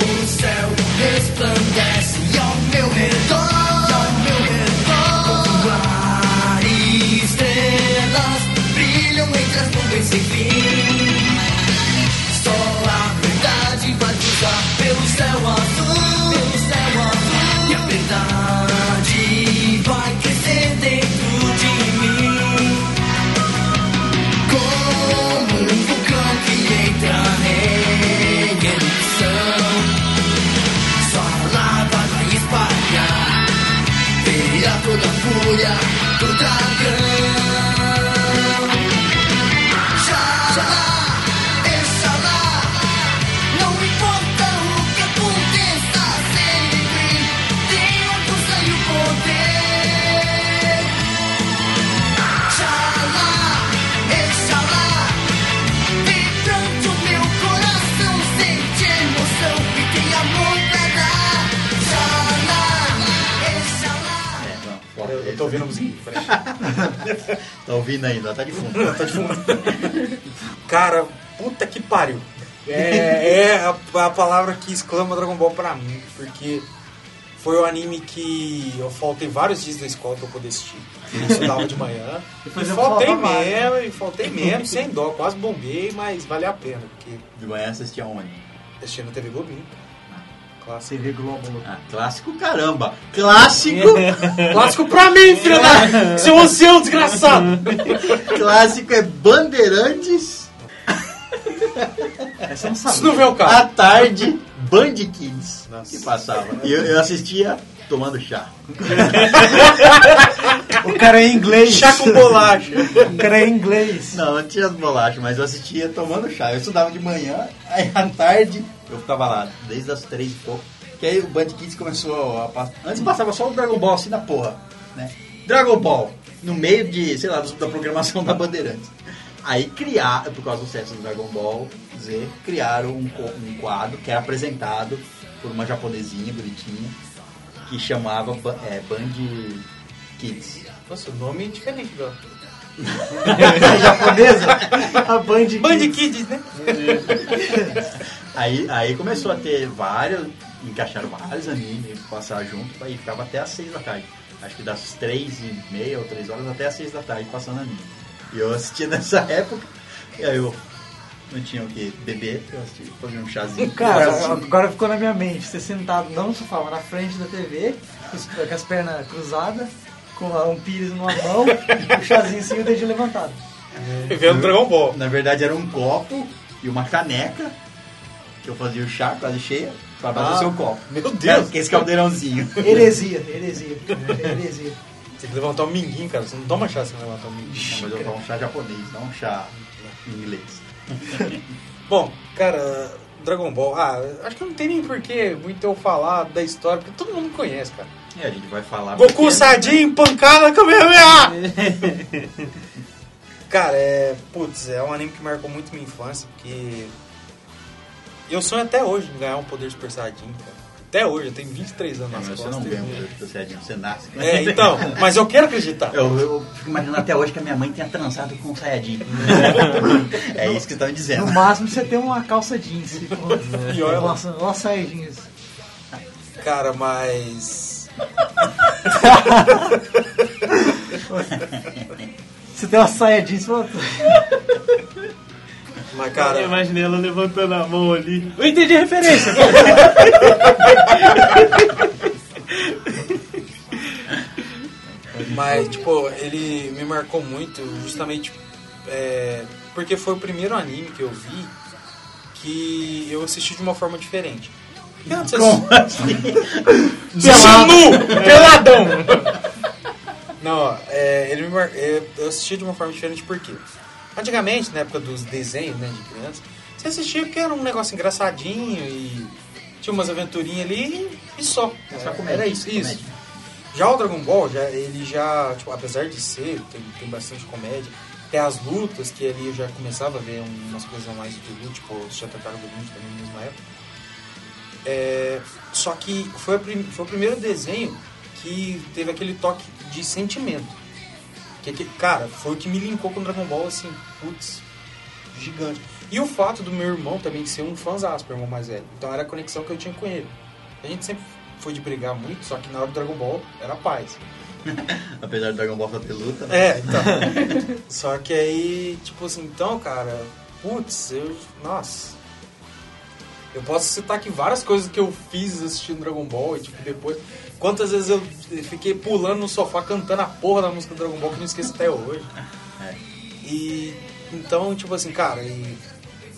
O céu ouvindo a musiquinha. Tá ouvindo ainda, tá de fundo. Tá de fundo. Cara, puta que pariu. É, é a, a palavra que exclama Dragon Ball pra mim, porque Foi o anime que eu faltei vários dias da escola pra eu poder assistir. Eu estudava de manhã. e Depois faltei falava mais, mesmo, e faltei mesmo, sem dó. Quase bombei, mas valeu a pena, porque De manhã assistia onde? assisti na TV Globinho. Clássico. TV Globo. Ah, clássico caramba. Clássico, Clássico pra mim, filho da... Seu ancião desgraçado! clássico é Bandeirantes Essa não Isso sabia. não vê o à cara. tarde, Band Kids Nossa. que passava. E eu, eu assistia tomando chá. O cara é inglês. Chá com bolacha. O cara é inglês. Não, não tinha as bolachas, mas eu assistia tomando chá. Eu estudava de manhã, aí à tarde eu ficava lá, desde as três e pouco. Que aí o Band Kids começou a passar. Antes passava só o Dragon Ball assim na porra, né? Dragon Ball, no meio de, sei lá, da programação da Bandeirantes. Aí criar, por causa do sucesso do Dragon Ball Z, criaram um, um quadro que era apresentado por uma japonesinha bonitinha que chamava é, Band Kids. Nossa, o nome é diferente, velho. japonesa. A Band. Band Kids, né? Aí, aí começou a ter vários, encaixaram vários animes, passar junto, aí ficava até às seis da tarde. Acho que das três e meia ou três horas até às seis da tarde passando anime. E eu assistia nessa época, e aí eu não tinha o que beber, eu assistia, fazia um chazinho. Cara, Chazinho. agora ficou na minha mente. Você sentado não no sofá, mas na frente da TV, com as pernas cruzadas, com um pires numa mão, o chazinho assim e o dedinho levantado. Vendo Dragon Ball. Na verdade era um copo e uma caneca, que eu fazia o chá quase cheia, pra bater Ah, o seu copo. meu Era Deus. Esse caldeirãozinho. Heresia, heresia, heresia. Tem que levantar um minguinho, cara. Você não toma chá se não levantar um minguinho. Mas eu tomo um chá japonês, não um chá inglês. Bom, cara, Dragon Ball. Ah, acho que não tem nem porquê muito eu falar da história, porque todo mundo conhece, cara. E a gente vai falar. Goku porque- Sadinho, pancada, Kamehameha! Cara, é. Putz, é um anime que marcou muito minha infância, porque. Eu sonho até hoje em ganhar um poder Super Saiyajin, cara. Até hoje, eu tenho 23 anos Não, nas mas você costas. não ganha um poder do Saiyajin, você nasce. com É, ele. então, mas eu quero acreditar. Eu, eu fico imaginando até hoje que a minha mãe tenha transado com um Saiyajin. é isso que você tá me dizendo. No máximo você tem uma calça jeans. e olha lá. Nossa, olha saia jeans. Cara, mas. Você tem uma saia jeans, pronto. Mas, cara. Eu imaginei ela levantando a mão ali. Eu entendi a referência. Mas, tipo, ele me marcou muito justamente é, porque foi o primeiro anime que eu vi que eu assisti de uma forma diferente. Porque antes Como assim? Nu! Peladão! Não, ó, é, ele me mar... é, eu assisti de uma forma diferente porque antigamente, na época dos desenhos né, de criança, você assistia porque era um negócio engraçadinho e tinha umas aventurinhas ali e só. Só É, comédia, Era isso, comédia. isso. Já o Dragon Ball, já, ele já, tipo, apesar de ser, tem, tem bastante comédia, tem as lutas, que ali eu já começava a ver umas coisas mais de luta, tipo, os Tartaruga Ninja também na mesma época. É, só que foi, foi o primeiro desenho que teve aquele toque de sentimento. Que, que- cara, foi o que me linkou com o Dragon Ball, assim, putz, gigante. E o fato do meu irmão também ser um fãzão, meu irmão mais velho. Então era a conexão que eu tinha com ele. A gente sempre foi de brigar muito, só que na hora do Dragon Ball era paz. Apesar do Dragon Ball ter luta. né? É, então. Só que aí, tipo assim, então, cara, putz, eu. Nossa. Eu posso citar aqui várias coisas que eu fiz assistindo Dragon Ball e, tipo, depois. Quantas vezes eu fiquei pulando no sofá cantando a porra da música do Dragon Ball que não esqueço até hoje. É. E. Então, tipo assim, cara, e,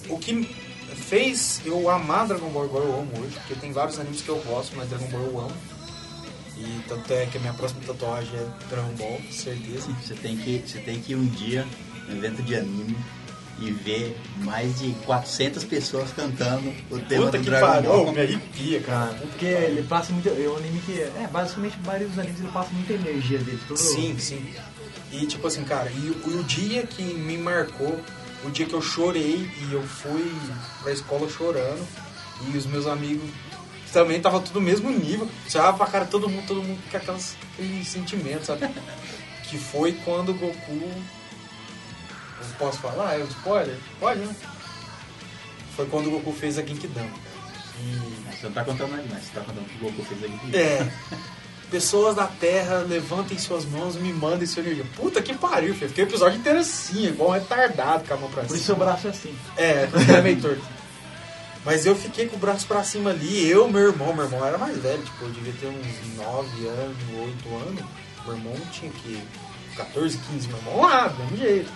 o que fez eu amar Dragon Ball igual eu amo hoje, porque tem vários animes que eu gosto, mas Dragon Ball eu amo. E tanto é que a minha próxima tatuagem é Dragon Ball, certeza. Você tem que, você tem que ir um dia no evento de anime e ver mais de 400 pessoas cantando o tema Puta do que Dragon pariu, Ball. me arrepia, cara. Porque ele passa muito. É um anime que. É, basicamente, vários animes ele passa muita energia dele. Tudo, Sim, sim. E tipo assim, cara, e o, o dia que me marcou, o dia que eu chorei e eu fui pra escola chorando, e os meus amigos também tava tudo no mesmo nível, você olhava pra cara de todo mundo, todo mundo com aquelas, aquele sentimento, sabe? que foi quando o Goku. Eu posso falar? É um spoiler? Pode, né? Foi quando o Goku fez a Genkidama. E Você não tá contando mais, mas você tá contando o que o Goku fez aqui. É. Pessoas da Terra, levantem suas mãos e me mandem sua energia. Puta que pariu, filho. Fiquei o episódio inteiro assim, igual um retardado com a mão pra Por cima. isso seu braço é assim. É, era meio torto. Mas eu fiquei com o braço pra cima ali, eu meu irmão. Meu irmão era mais velho, tipo, eu devia ter uns 9 anos, 8 anos. Meu irmão tinha que 14, 15, meu irmão lá, do mesmo jeito.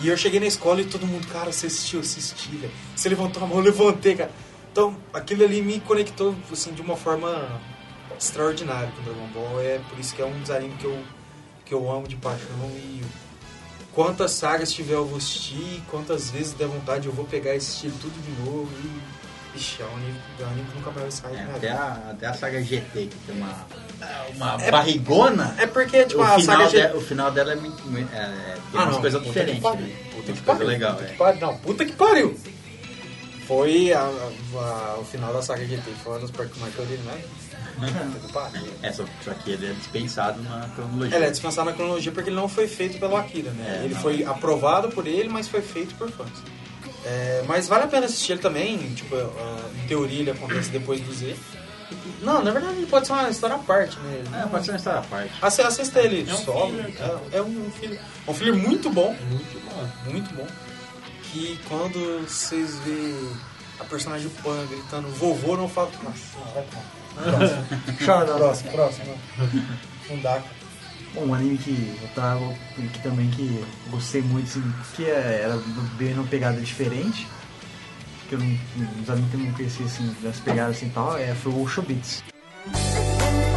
E eu cheguei na escola e todo mundo, cara, você assistiu, assisti, velho. Você levantou a mão, eu levantei, cara. Então, aquilo ali me conectou, assim, de uma forma extraordinária com Dragon Ball. É por isso que é um dos animes que eu, que eu amo de paixão e quantas sagas tiver eu vou assistir, quantas vezes der vontade eu vou pegar e assistir tudo de novo e. Ixi, é um anime, é um anime que nunca mais vai sair É, até, a, até a saga GT, que tem uma, uma É- barrigona. É porque, tipo, o, a final saga de- de... o final dela é muito. muito- é, é, tem Ah, umas não, coisas puta diferentes. que pariu, né? Puta que pariu. legal, puta é. que pariu. Não, puta que pariu. Foi a, a- o final da saga GT, foi uma das partes que mais chorei, né? Puta que pariu. É, só, só que ele é dispensado na cronologia. Ele é dispensado na cronologia porque ele não foi feito pelo Akira, né? É, ele não. foi aprovado por ele, mas foi feito por fãs. É, mas vale a pena assistir ele também, tipo, ah, em teoria ele acontece depois do Z. Não, na verdade ele pode ser uma história à parte, né? Ele É, pode ser uma história à parte. Assi- Assista ele É um solo. É, é um filho. É um filho muito bom. Muito bom. Muito bom. Que quando vocês vê a personagem Pan gritando vovô, não fala. Nossa, não, vai pra- Chora. Próximo, próximo. Não dá. Bom, um anime que eu trago que também que eu gostei muito, assim, que é- era bem uma pegada diferente, que eu não, os animes que eu não conhecia assim, das pegadas assim e tal, é, foi o Oshobits.「二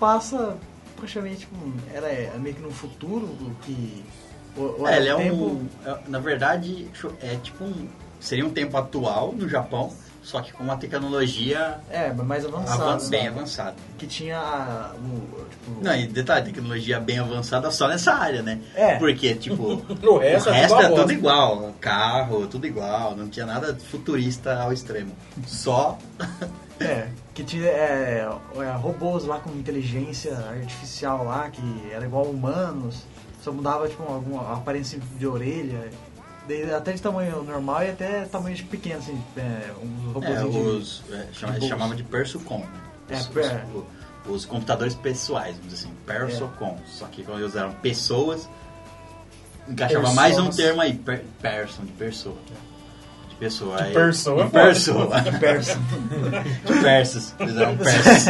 passa praticamente tipo, era é, meio que no futuro que o, o É, ele é tempo, um. é- Na verdade, é tipo um. Seria um tempo atual no Japão, só que com uma tecnologia é mais avançado, avan- bem né? avançada. que tinha o, tipo, Não, e detalhe, tecnologia bem avançada só nessa área, né? É. Porque, tipo, O resto, o resto é é tudo tudo igual. Carro, tudo igual. Não tinha nada futurista ao extremo. Só. É, que tinha é, é, robôs lá com inteligência artificial lá, que era igual a humanos, só mudava tipo alguma aparência de orelha, até de tamanho normal e até tamanho de pequeno, assim, é, uns É, robôzinhos de- os, é, chama, eles chamavam de Persocom. Né? É, Os, per- os- os computadores pessoais, vamos dizer assim, Persocom. Só que quando eles eram pessoas, encaixava mais um termo aí, per, person, de pessoa. De pessoa. De pessoa, De pessoa. De persas. Eles eram persas.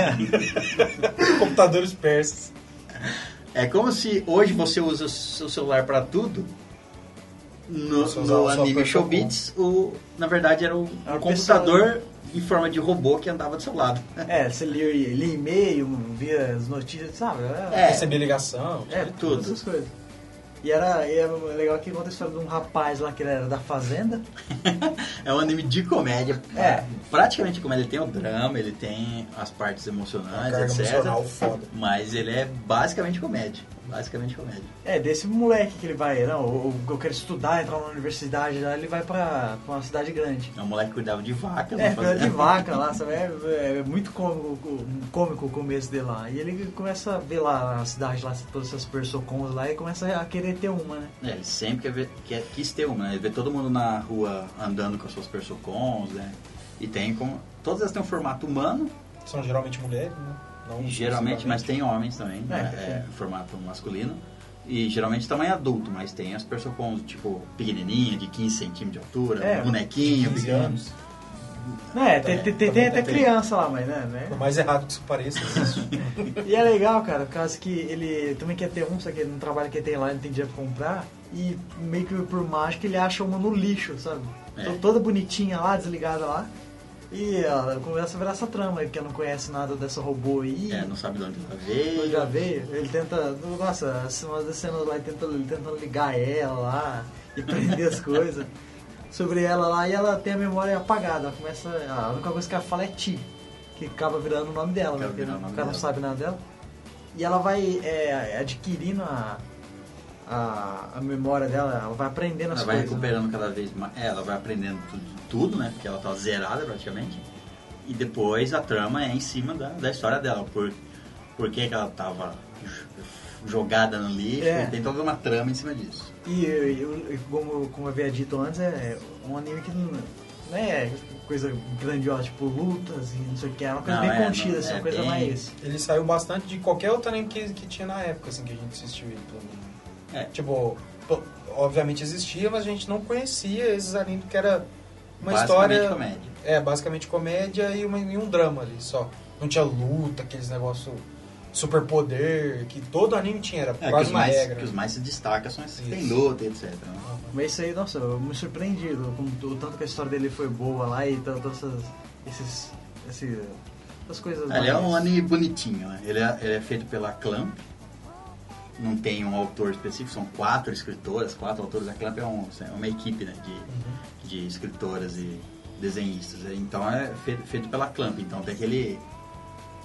Computadores persas. É como se hoje você usa o seu celular pra tudo. No, no anime Showbiz, o, na verdade era um, Era um computador em forma de robô que andava do seu lado. É, você lia, lia e-mail, via as notícias, sabe? É. Receber ligação. É, tudo. todas essas coisas. E era, e era legal que conta a história de um rapaz lá que ele era da fazenda. É um anime de comédia. É. Praticamente comédia. Ele tem o drama, ele tem as partes emocionantes, etc. emocional foda. Mas ele é basicamente comédia. Basicamente comédia. É, desse moleque que ele vai, não, ou- ou eu quero estudar, entrar na universidade lá, ele vai pra, pra uma cidade grande. É um moleque que cuidava de vaca. É, não fazia- cuida de vaca lá, sabe? É, é muito cômico, cômico o começo dele lá. E ele começa a ver lá na cidade, lá, todas essas persocons lá, e começa a querer ter uma, né? É, ele sempre quer ver, quer, quis ter uma, né? Ele vê todo mundo na rua andando com as suas persocons, né? E tem como. Todas elas têm um formato humano, São geralmente mulheres, né? Não geralmente, mas tem homens também, É, né? sim. É, formato masculino. E geralmente tamanho adulto, mas tem as persocons, tipo, pequenininha, de 15 centímetros de altura, É, bonequinho, 15 pequeno. anos. Não, é, tem, tem, tem, tem até criança lá, mas né? né? Por mais errado que isso pareça, existe. E é legal, cara, por causa que ele também quer ter um, só que no trabalho que ele tem lá, ele tem dinheiro pra comprar. E meio que por mágica ele acha uma no lixo, sabe? É. To- Toda bonitinha lá, desligada lá. E ela começa a virar essa trama, que não conhece nada dessa robô aí. É, não sabe de onde ela veio. já veio, ele tenta. Nossa, uma das cenas lá, ele tenta, ele tenta ligar ela lá e prender as coisas sobre ela lá e ela tem a memória apagada. Ela começa. A única coisa que ela fala é Ti, que acaba virando o nome dela, né? Porque o cara não sabe nada dela. E ela vai é, adquirindo a, a, a memória dela, ela vai aprendendo as Ela vai coisas. né? recuperando cada vez mais. É, ela vai aprendendo tudo, tudo, né? Porque ela tá zerada praticamente. E depois a trama é em cima da, da história dela. Por, por que, que ela tava jogada no lixo. É. Tem toda uma trama em cima disso. E, eu- eu- como, como eu havia dito antes, é um anime que não, não é coisa grandiosa, tipo lutas e não sei o que, é uma coisa Não, bem é, contida, não, assim, é uma coisa bem- mais. Ele saiu bastante de qualquer outro anime que, que tinha na época, assim, que a gente assistiu ele, pelo menos. É. Tipo, obviamente existia, mas a gente não conhecia esses animes que era uma Basicamente história... comédia. É, basicamente comédia e, uma- e um drama ali só. Não tinha luta, aqueles negócios super poder, que todo anime tinha, era É, que quase os, uma mais, regra. que os mais se destacam são esses que tem luta, etc. né? Mas isso aí, nossa, eu me surpreendi com o tanto que a história dele foi boa lá e tanto essas, esses, esses, essas coisas. Ele é mais- um anime bonitinho, né? Ele é, ele é feito pela Clamp. Não tem um autor específico, são quatro escritoras, quatro autores. A Clamp é, um- é uma equipe né, de, de escritoras e desenhistas. Então é feito, feito pela Clamp. Então tem aquele,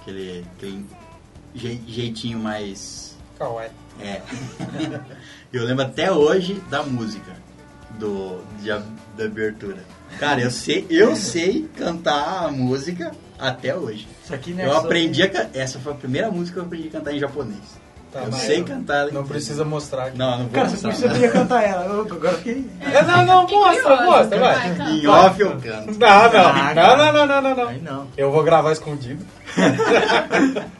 aquele, aquele jei- jeitinho mais. Kawaii. É. eu lembro até hoje da música do, de da abertura. Cara, eu sei, eu sei cantar a música até hoje. Isso aqui, né, Eu aprendi a. Essa foi a primeira música que eu aprendi a cantar em japonês. Tá, eu sei não- cantar Não precisa mostrar aqui. Não, não vou Cara, você mostrar, você não. podia cantar ela. Eu, agora fiquei. É, Não, não, mostra, mostra, vai. vai. Em off eu canto. Não, não, Ah, não, não, não, não, não, não. Aí não. Eu vou gravar escondido.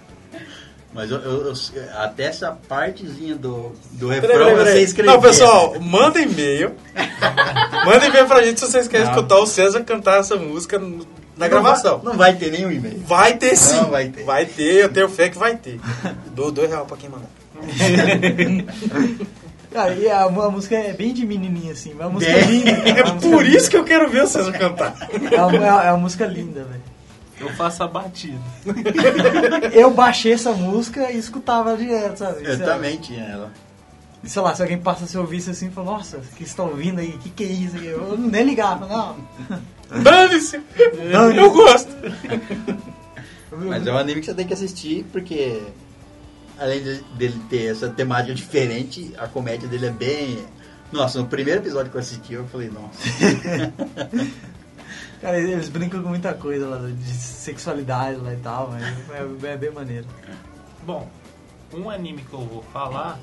Mas eu, eu- eu- até essa partezinha do, do refrão peraí, eu sei peraí. escrever. Não, pessoal, manda e-mail. manda e-mail pra gente se vocês querem Não. escutar o César cantar essa música no- na gravação. Não vai ter nenhum e-mail. Vai ter sim. Não, vai ter. Vai ter, eu tenho fé que vai ter. Dou dois reais pra quem mandar. Cara, e a, a música é bem de menininha, assim. mas É uma música Bem- linda. cara, É música por isso que eu quero ver o César cantar. É uma, é uma música linda, velho. Eu faço a batida. Eu baixei essa música e escutava ela direto, sabe? Eu também tinha ela. E sei lá, se alguém passa a ouvir isso assim e fala, nossa, o que você tá ouvindo aí? O que, que é isso aqui? Eu nem ligava, não. Dane-se! Não, Eu gosto. Mas é um anime que você tem que assistir porque além de- dele ter essa temática diferente, a comédia dele é bem. Nossa, no primeiro episódio que eu assisti, eu falei, nossa. Cara, eles brincam com muita coisa lá de sexualidade lá e tal, mas é, é bem maneiro. Bom, um anime que eu vou falar,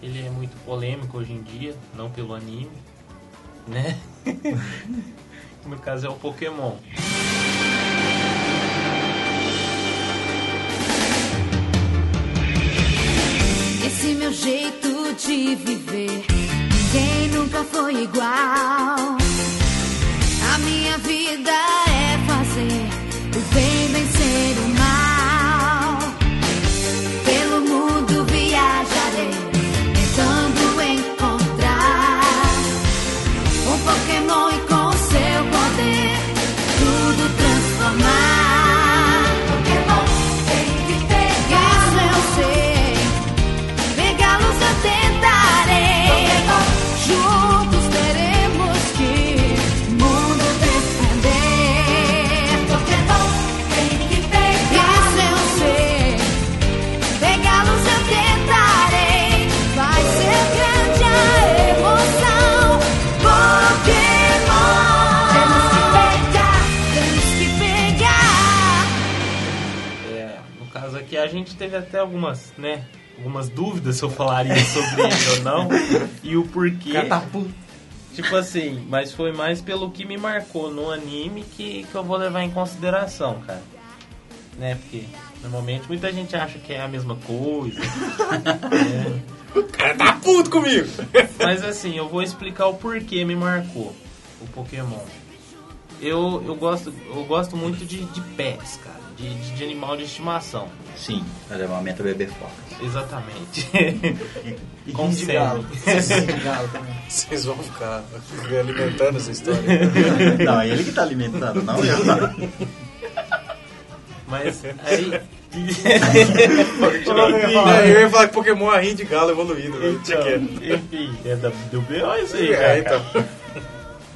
ele é muito polêmico hoje em dia, não pelo anime, né? no caso é o Pokémon. Esse meu jeito de viver, ninguém nunca foi igual. A minha vida teve até algumas, né? Algumas dúvidas se eu falaria sobre ele ou não. E o porquê. Puto. Tipo assim, mas foi mais pelo que me marcou no anime que, que eu vou levar em consideração, cara. Né? Porque normalmente muita gente acha que é a mesma coisa. O cara tá puto comigo. Mas assim, eu vou explicar o porquê me marcou o Pokémon. eu, eu, gosto, eu gosto muito de, de pets, cara. De, de, de animal de estimação. Sim, levamento bebê foca. Exatamente. E Com rim de galo. Rim de galo também. Vocês vão ficar alimentando essa história. Não, é ele que tá alimentando, não eu. Mas aí. É, eu ia falar que Pokémon é rim de galo evoluído. que- Então, enfim, é da, do B.O. isso aí, É, cara. então.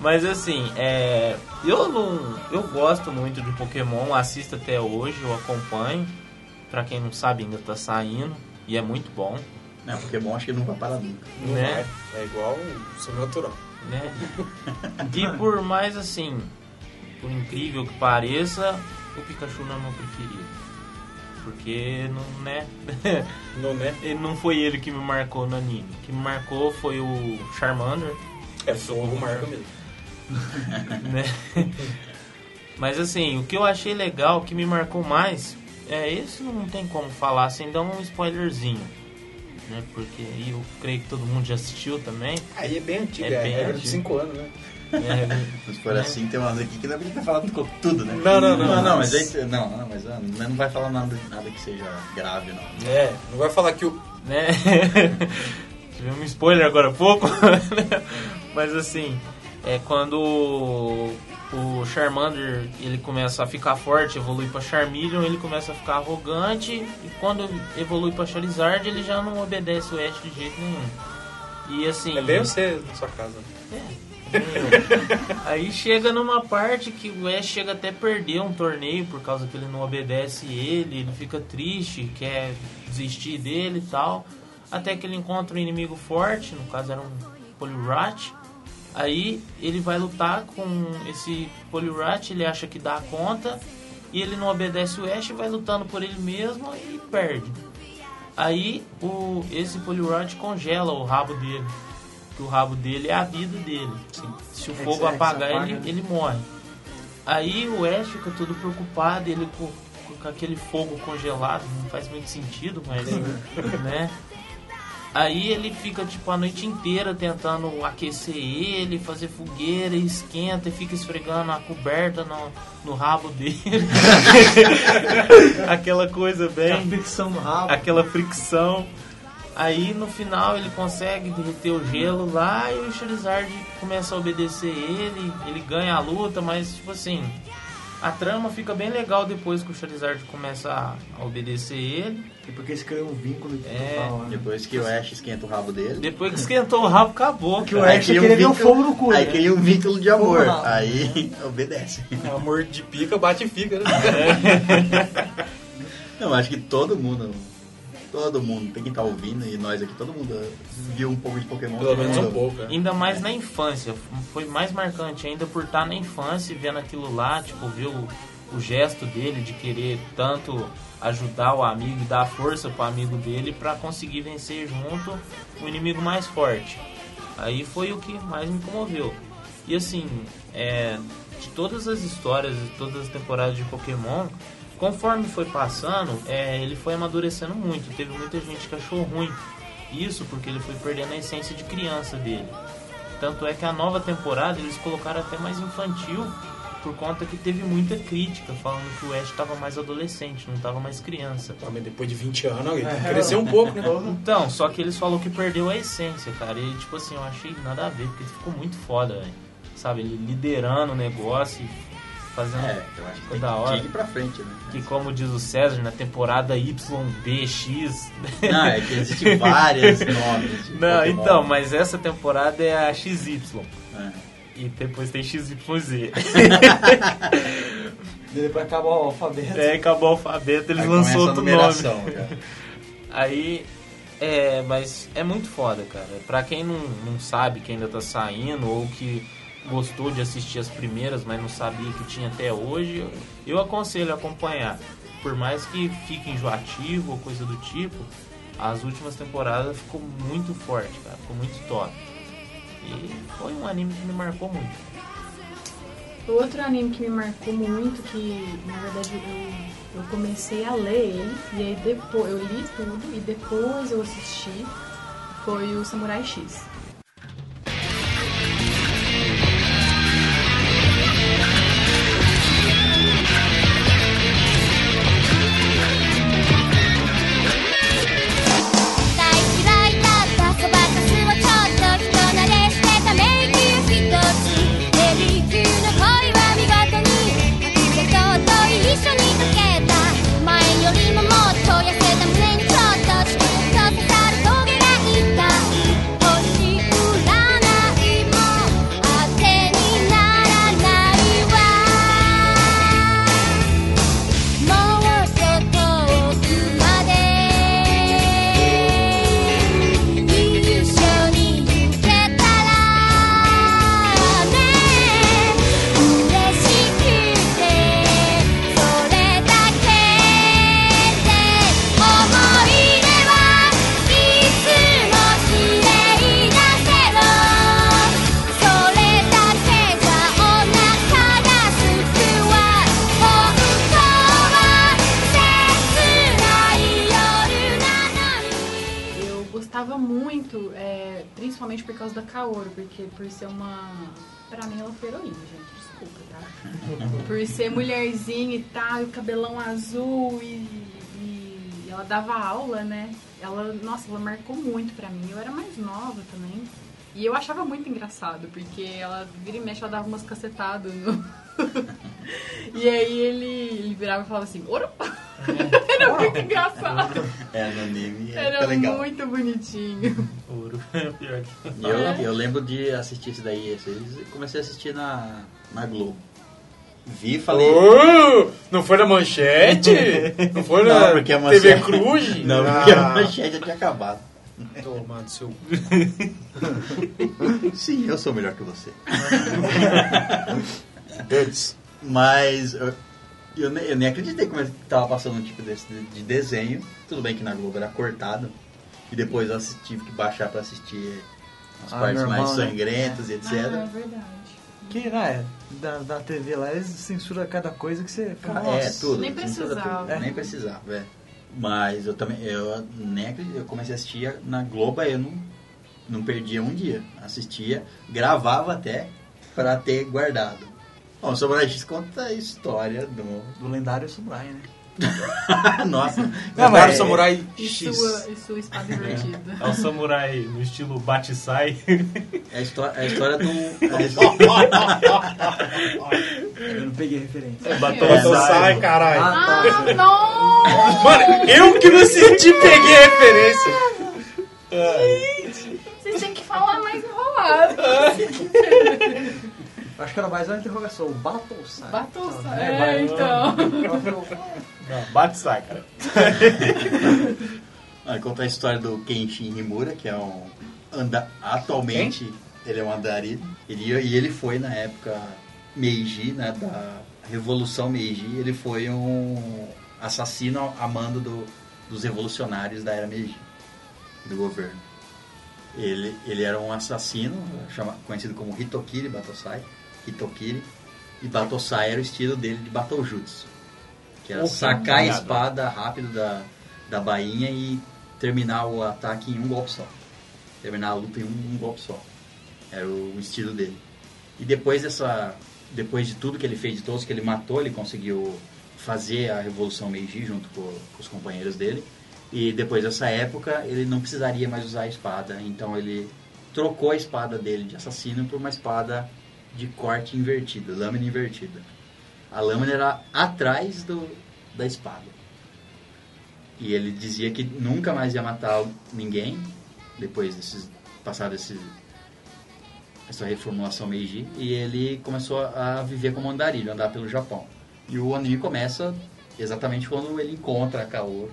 Mas assim, é, eu não. Eu gosto muito de Pokémon, assisto até hoje, eu acompanho. Pra quem não sabe, ainda tá saindo. E é muito bom, Não, Pokémon acho que não vai parar nunca. Não né? vai. É igual o sobrenatural. né? E por mais assim, por incrível que pareça, o Pikachu não é meu preferido. Porque não, né? Não, né? Ele não foi ele que me marcou no anime. O que me marcou foi o Charmander. É fogo marca mesmo. né? Mas assim, o que eu achei legal, o que me marcou mais, é esse não tem como falar sem dar um spoilerzinho. Né? Porque aí eu creio que todo mundo já assistiu também. Aí é bem antigo, É é, bem regra de antigo. 5 anos, né? É, Se for assim, tem umas aqui que dá pra gente falar tudo, né? Não, não, não. Não, não, mas aí, não, não, mas ah, não vai falar nada, nada que seja grave, não. É, não vai falar que o. né? Tivemos um spoiler agora há pouco. Mas assim, é quando o Charmander ele começa a ficar forte, evolui pra Charmeleon, ele começa a ficar arrogante e quando evolui pra Charizard, ele já não obedece o Ash de jeito nenhum. E assim, É bem você na sua casa. Aí chega numa parte que o Ash chega até a perder um torneio por causa que ele não obedece ele, ele fica triste, quer desistir dele e tal. Até que ele encontra um inimigo forte, no caso era um Poliwrath. Aí ele vai lutar com esse Poliwrath, ele acha que dá conta, e ele não obedece o Ash, vai lutando por ele mesmo e perde. Aí o, esse Poliwrath congela o rabo dele. Que o rabo dele é a vida dele. Se o É fogo é apagar, apaga, ele, né? ele morre. Aí o Ash fica todo preocupado, ele com, com aquele fogo congelado, não faz muito sentido, mas né? Aí ele fica tipo a noite inteira tentando aquecer ele, fazer fogueira, e esquenta e fica esfregando a coberta no, no rabo dele. Aquela coisa bem Tem fricção no rabo. aquela fricção. Aí no final ele consegue derreter o gelo lá e o Charizard começa a obedecer ele, ele ganha a luta, mas tipo assim, a trama fica bem legal depois que o Charizard começa a, obedecer ele. E porque eles criam um vínculo É. total, né? Depois que o Ash esquenta o rabo dele. Depois que esquentou o rabo, acabou. Que o Ash cria um queria ver o vínculo- fogo no cu, Aí né? cria um vínculo de amor. Aí obedece. Amor de pica, bate e fica, né? Não, acho que todo mundo. Todo mundo, tem quem tá ouvindo e nós aqui, todo mundo viu um pouco de Pokémon. Pelo menos um pouco. né? Ainda mais na infância, foi mais marcante ainda por estar na infância e vendo aquilo lá, tipo, ver o, o gesto dele de querer tanto ajudar o amigo e dar força pro amigo dele pra conseguir vencer junto o inimigo mais forte. Aí foi o que mais me comoveu. E assim, é, de todas as histórias, de todas as temporadas de Pokémon, conforme foi passando, é, ele foi amadurecendo muito. Teve muita gente que achou ruim isso porque ele foi perdendo a essência de criança dele. Tanto é que a nova temporada eles colocaram até mais infantil por conta que teve muita crítica falando que o Ash estava mais adolescente, não estava mais criança. Também depois de 20 anos, ele cresceu um pouco, né? Então, só que eles falaram que perdeu a essência, cara. E tipo assim, eu achei nada a ver, porque ficou muito foda, velho. Sabe, ele liderando o negócio e fazendo. É, eu acho que Ficou tem da hora. que pra frente, né? Que como diz o César, na temporada YBX. Não, é que existem vários nomes. Não, Pokémon. então, mas essa temporada é a XY. É. E depois tem XYZ. Depois acaba o alfabeto. é, acabou o alfabeto, eles Aí lançou outro nome. já. Aí, é, mas é muito foda, cara. Pra quem não, não sabe que ainda tá saindo, ou que gostou de assistir as primeiras, mas não sabia que tinha até hoje, eu, aconselho a acompanhar. Por mais que fique enjoativo ou coisa do tipo, as últimas temporadas ficou muito forte, cara. Ficou muito top. E foi um anime que me marcou muito. Outro anime que me marcou muito, que na verdade eu, eu comecei a ler ele, e aí depois eu li tudo e depois eu assisti, foi o Samurai X. Kaoru, porque por ser uma. Pra mim ela foi heroína, gente, desculpa, tá? por ser mulherzinha e tal, e cabelão azul e, ela dava aula, né? Ela, nossa, ela marcou muito pra mim. Eu era mais nova também. E eu achava muito engraçado, porque ela vira e mexe, ela dava umas cacetadas no. e aí ele, ele virava e falava assim, Era muito engraçado. É, no anime é Era fica legal. muito bonitinho. Ouro. Pior que. E eu, É. eu lembro de assistir isso daí. esse- comecei a assistir na, na Globo. Vi e falei. Ô, não foi na manchete? Não foi na Não, porque a TV manchete- Cruz? Não, porque a Ah, manchete já tinha acabado. Tomando seu. Sim, eu sou melhor que você. Dudes. Mas eu, eu, nem, eu nem acreditei como é que tava passando um tipo desse de, de desenho. Tudo bem que na Globo era cortado. E depois eu assisti- tive que baixar pra assistir as Ah, partes normal, mais né? sangrentas e etc. Ah, é verdade. Que, né, da, da TV lá, eles censuram cada coisa que você fala, Ah, é, tudo. Nem precisava. tudo. Nem precisava, é. Mas eu também, eu nem acredito, eu comecei a assistir na Globo, eu não, não perdia um dia. Assistia, gravava até pra ter guardado. Bom, o Samurai X conta a história do... Do lendário Samurai, né? Nossa, Não, mas- mas Samurai E X. sua, e sua espada invertida. É o samurai no estilo bate-sai. é a história, é a história um... é história- Eu não peguei referência. Batom Batom sai. sai, caralho. Ah, tá. Ah, não! Mano, eu que não assisti peguei a referência. Vocês têm que falar mais enrolado. Acho que era mais uma interrogação. O Battle Sai. Batou, Né, é, vai- então. Não, bate-sai, cara. Vai contar a história do Kenshin Himura, que é um... Anda, atualmente, ele é um andarilho. Ele, e ele foi, na época, Meiji, né, da Revolução Meiji, ele foi um assassino a mando do- dos revolucionários da era Meiji, do governo. Ele, ele era um assassino, chama, conhecido como Hitokiri Batosai, Hitokiri, e Batosai era o estilo dele de Batojutsu, que era Oh, sacar a espada rápido da, da bainha e terminar o ataque em um golpe só. Terminar a luta em um, um golpe só. Era o estilo dele. E depois dessa, depois de tudo que ele fez, de todos que ele matou, ele conseguiu fazer a Revolução Meiji junto com, com os companheiros dele. E depois dessa época, ele não precisaria mais usar a espada. Então ele trocou a espada dele de assassino por uma espada de corte invertido, lâmina invertida. A lâmina era atrás do, da espada. E ele dizia que nunca mais ia matar ninguém depois desses passar essa reformulação Meiji e ele começou a viver como andarilho, andar pelo Japão. E o anime começa exatamente quando ele encontra a Kaoru.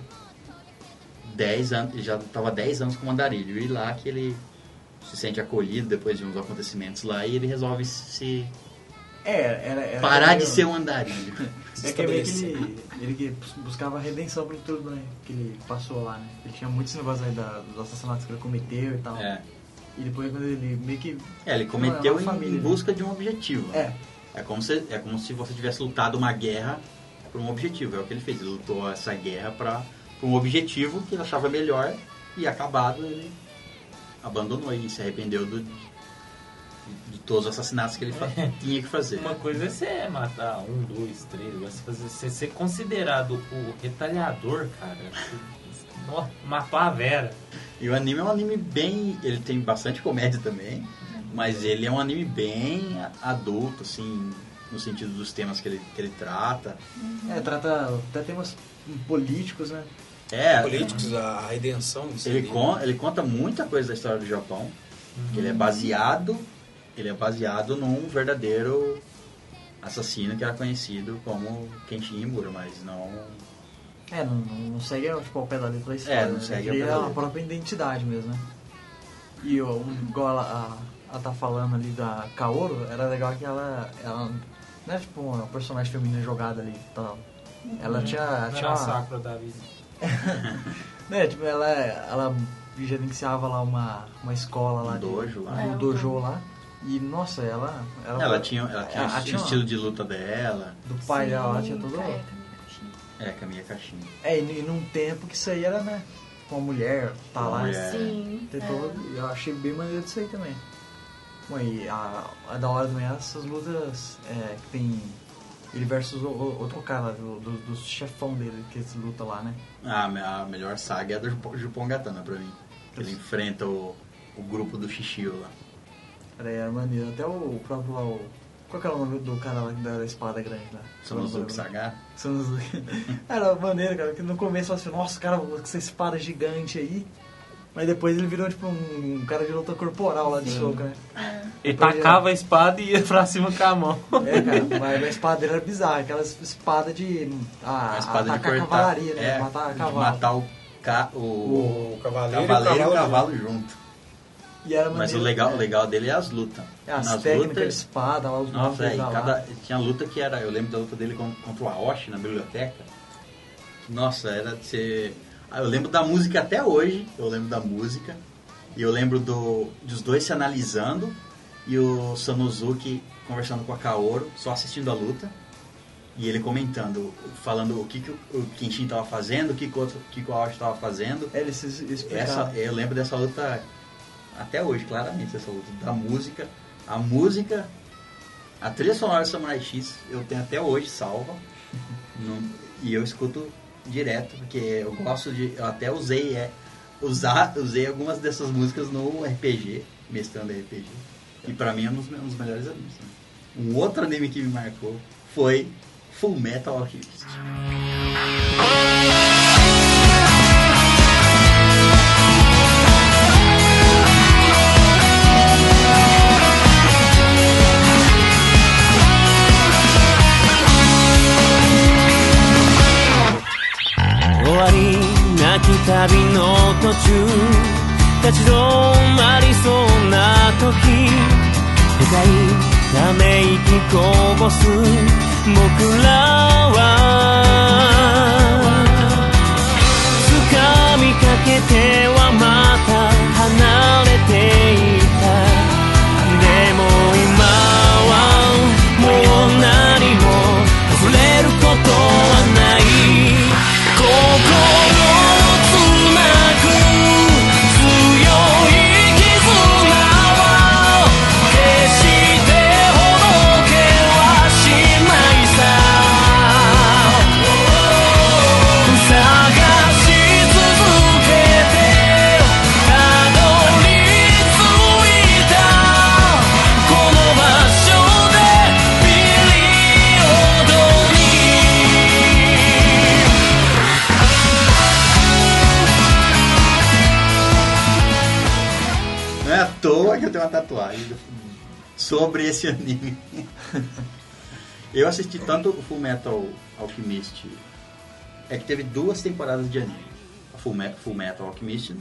10 anos, ele já estava 10 anos como andarilho e lá que ele se sente acolhido depois de uns acontecimentos lá e ele resolve se É, era, era parar meio- de ser um andarilho. É que é meio que ele, ele que buscava redenção por tudo né, que ele passou lá, né? Ele tinha muitos negócios aí da, dos assassinatos que ele cometeu e tal. É. E depois quando ele meio que. É, ele cometeu é em- família, em né? busca de um objetivo. É, É como, se, é como se você tivesse lutado uma guerra por um objetivo. É o que ele fez. Ele lutou essa guerra para um objetivo que ele achava melhor e acabado ele abandonou e se arrependeu do, de todos os assassinatos que ele fa- tinha que fazer. Uma coisa é você matar um, dois, três, você, fazer, você ser considerado o retalhador, cara. Matar a Vera. E o anime é um anime bem. Ele tem bastante comédia também, mas ele é um anime bem adulto, assim, no sentido dos temas que ele, que ele trata. é, trata até temas políticos, né? É, Políticos, a redenção. Ele, con ele conta muita coisa da história do Japão. que Ele é baseado, ele é baseado num verdadeiro assassino que era conhecido como Kenshin Imura, mas não. É, não, não, segue tipo, ao pé da letra da história. É, não né? segue ao Cria a própria identidade mesmo, né? E ó, um, igual ela, a, ela tá falando ali da Kaoru, era legal que ela, ela não é tipo uma personagem feminina jogada ali e tal. Ela tinha, Não tinha era a uma, Sakura da vida. né, tipo, ela, ela gerenciava lá uma, uma escola lá. Um de- dojo lá. Um dojo lá. E, nossa, ela... Ela, Ela tinha, ela tinha ela o tinha uma- estilo de luta dela. Do pai dela, ela tinha todo... é. É, com a minha caixinha. É, e, e num tempo que isso aí era, né? tipo, uma mulher tá lá. Mulher. Sim. Tem é. todo- eu achei bem maneiro disso aí também. Bom, e a, a da hora também é essas lutas é, que tem ele versus o, o- outro cara lá, do, do, chefão dele, que eles lutam lá, né? Ah, a melhor saga é a do Jupo- Jupongatana pra mim. Ele enfrenta o, o grupo do Shishio lá. Era, era maneiro. Até o próprio lá, o... Qual que era o nome do cara lá da espada grande lá? Sanosuke Saga. Era maneiro, cara, que no começo eu assim, nossa, cara, com essa espada gigante aí. Mas depois ele virou tipo um, cara de luta corporal lá de soco, né? Ele Depois tacava a espada e ia pra cima com a mão. É, cara, mas a espada dele era bizarra, aquelas espada de. Ah, A espada de atacar a cortar. cavalaria, né? É, matar de cavalo. matar o, ca, o, O cavaleiro, cavaleiro e o junto. cavalo junto. E era Mas o legal, né? o legal dele é as lutas. É, as Nas técnicas de lutas, espada, lá, os Nossa, é, e lá. cada, tinha luta que era. Eu lembro da luta dele con- contra o Aoshi na biblioteca. Nossa, era de ser. Ah, eu lembro da música até hoje. Eu lembro da música. E eu lembro do, dos dois se analisando. E o Sanosuke conversando com a Kaoru, só assistindo a luta. E ele comentando, falando o que, que o, Kenshin tava fazendo, o que, que o, que o Aoshi tava fazendo. É, eles se Essa, eu lembro dessa luta até hoje, claramente, essa luta. Da música, a música, a trilha sonora do Samurai X, eu tenho até hoje salva. Não- e eu escuto direto, porque eu gosto de. Eu até usei, é, usar, usei algumas dessas músicas no RPG, mestrando RPG. E pra mim é um dos, um dos melhores animes. né? Um outro anime que me marcou foi Full Metal Alchemist. 中立ち止まりそうな時深いため息こぼす僕らは。掴みかけてはまた sobre esse anime. Eu assisti tanto o Full Metal Alchemist. É que teve duas temporadas de anime. Full, Me- Full Metal Alchemist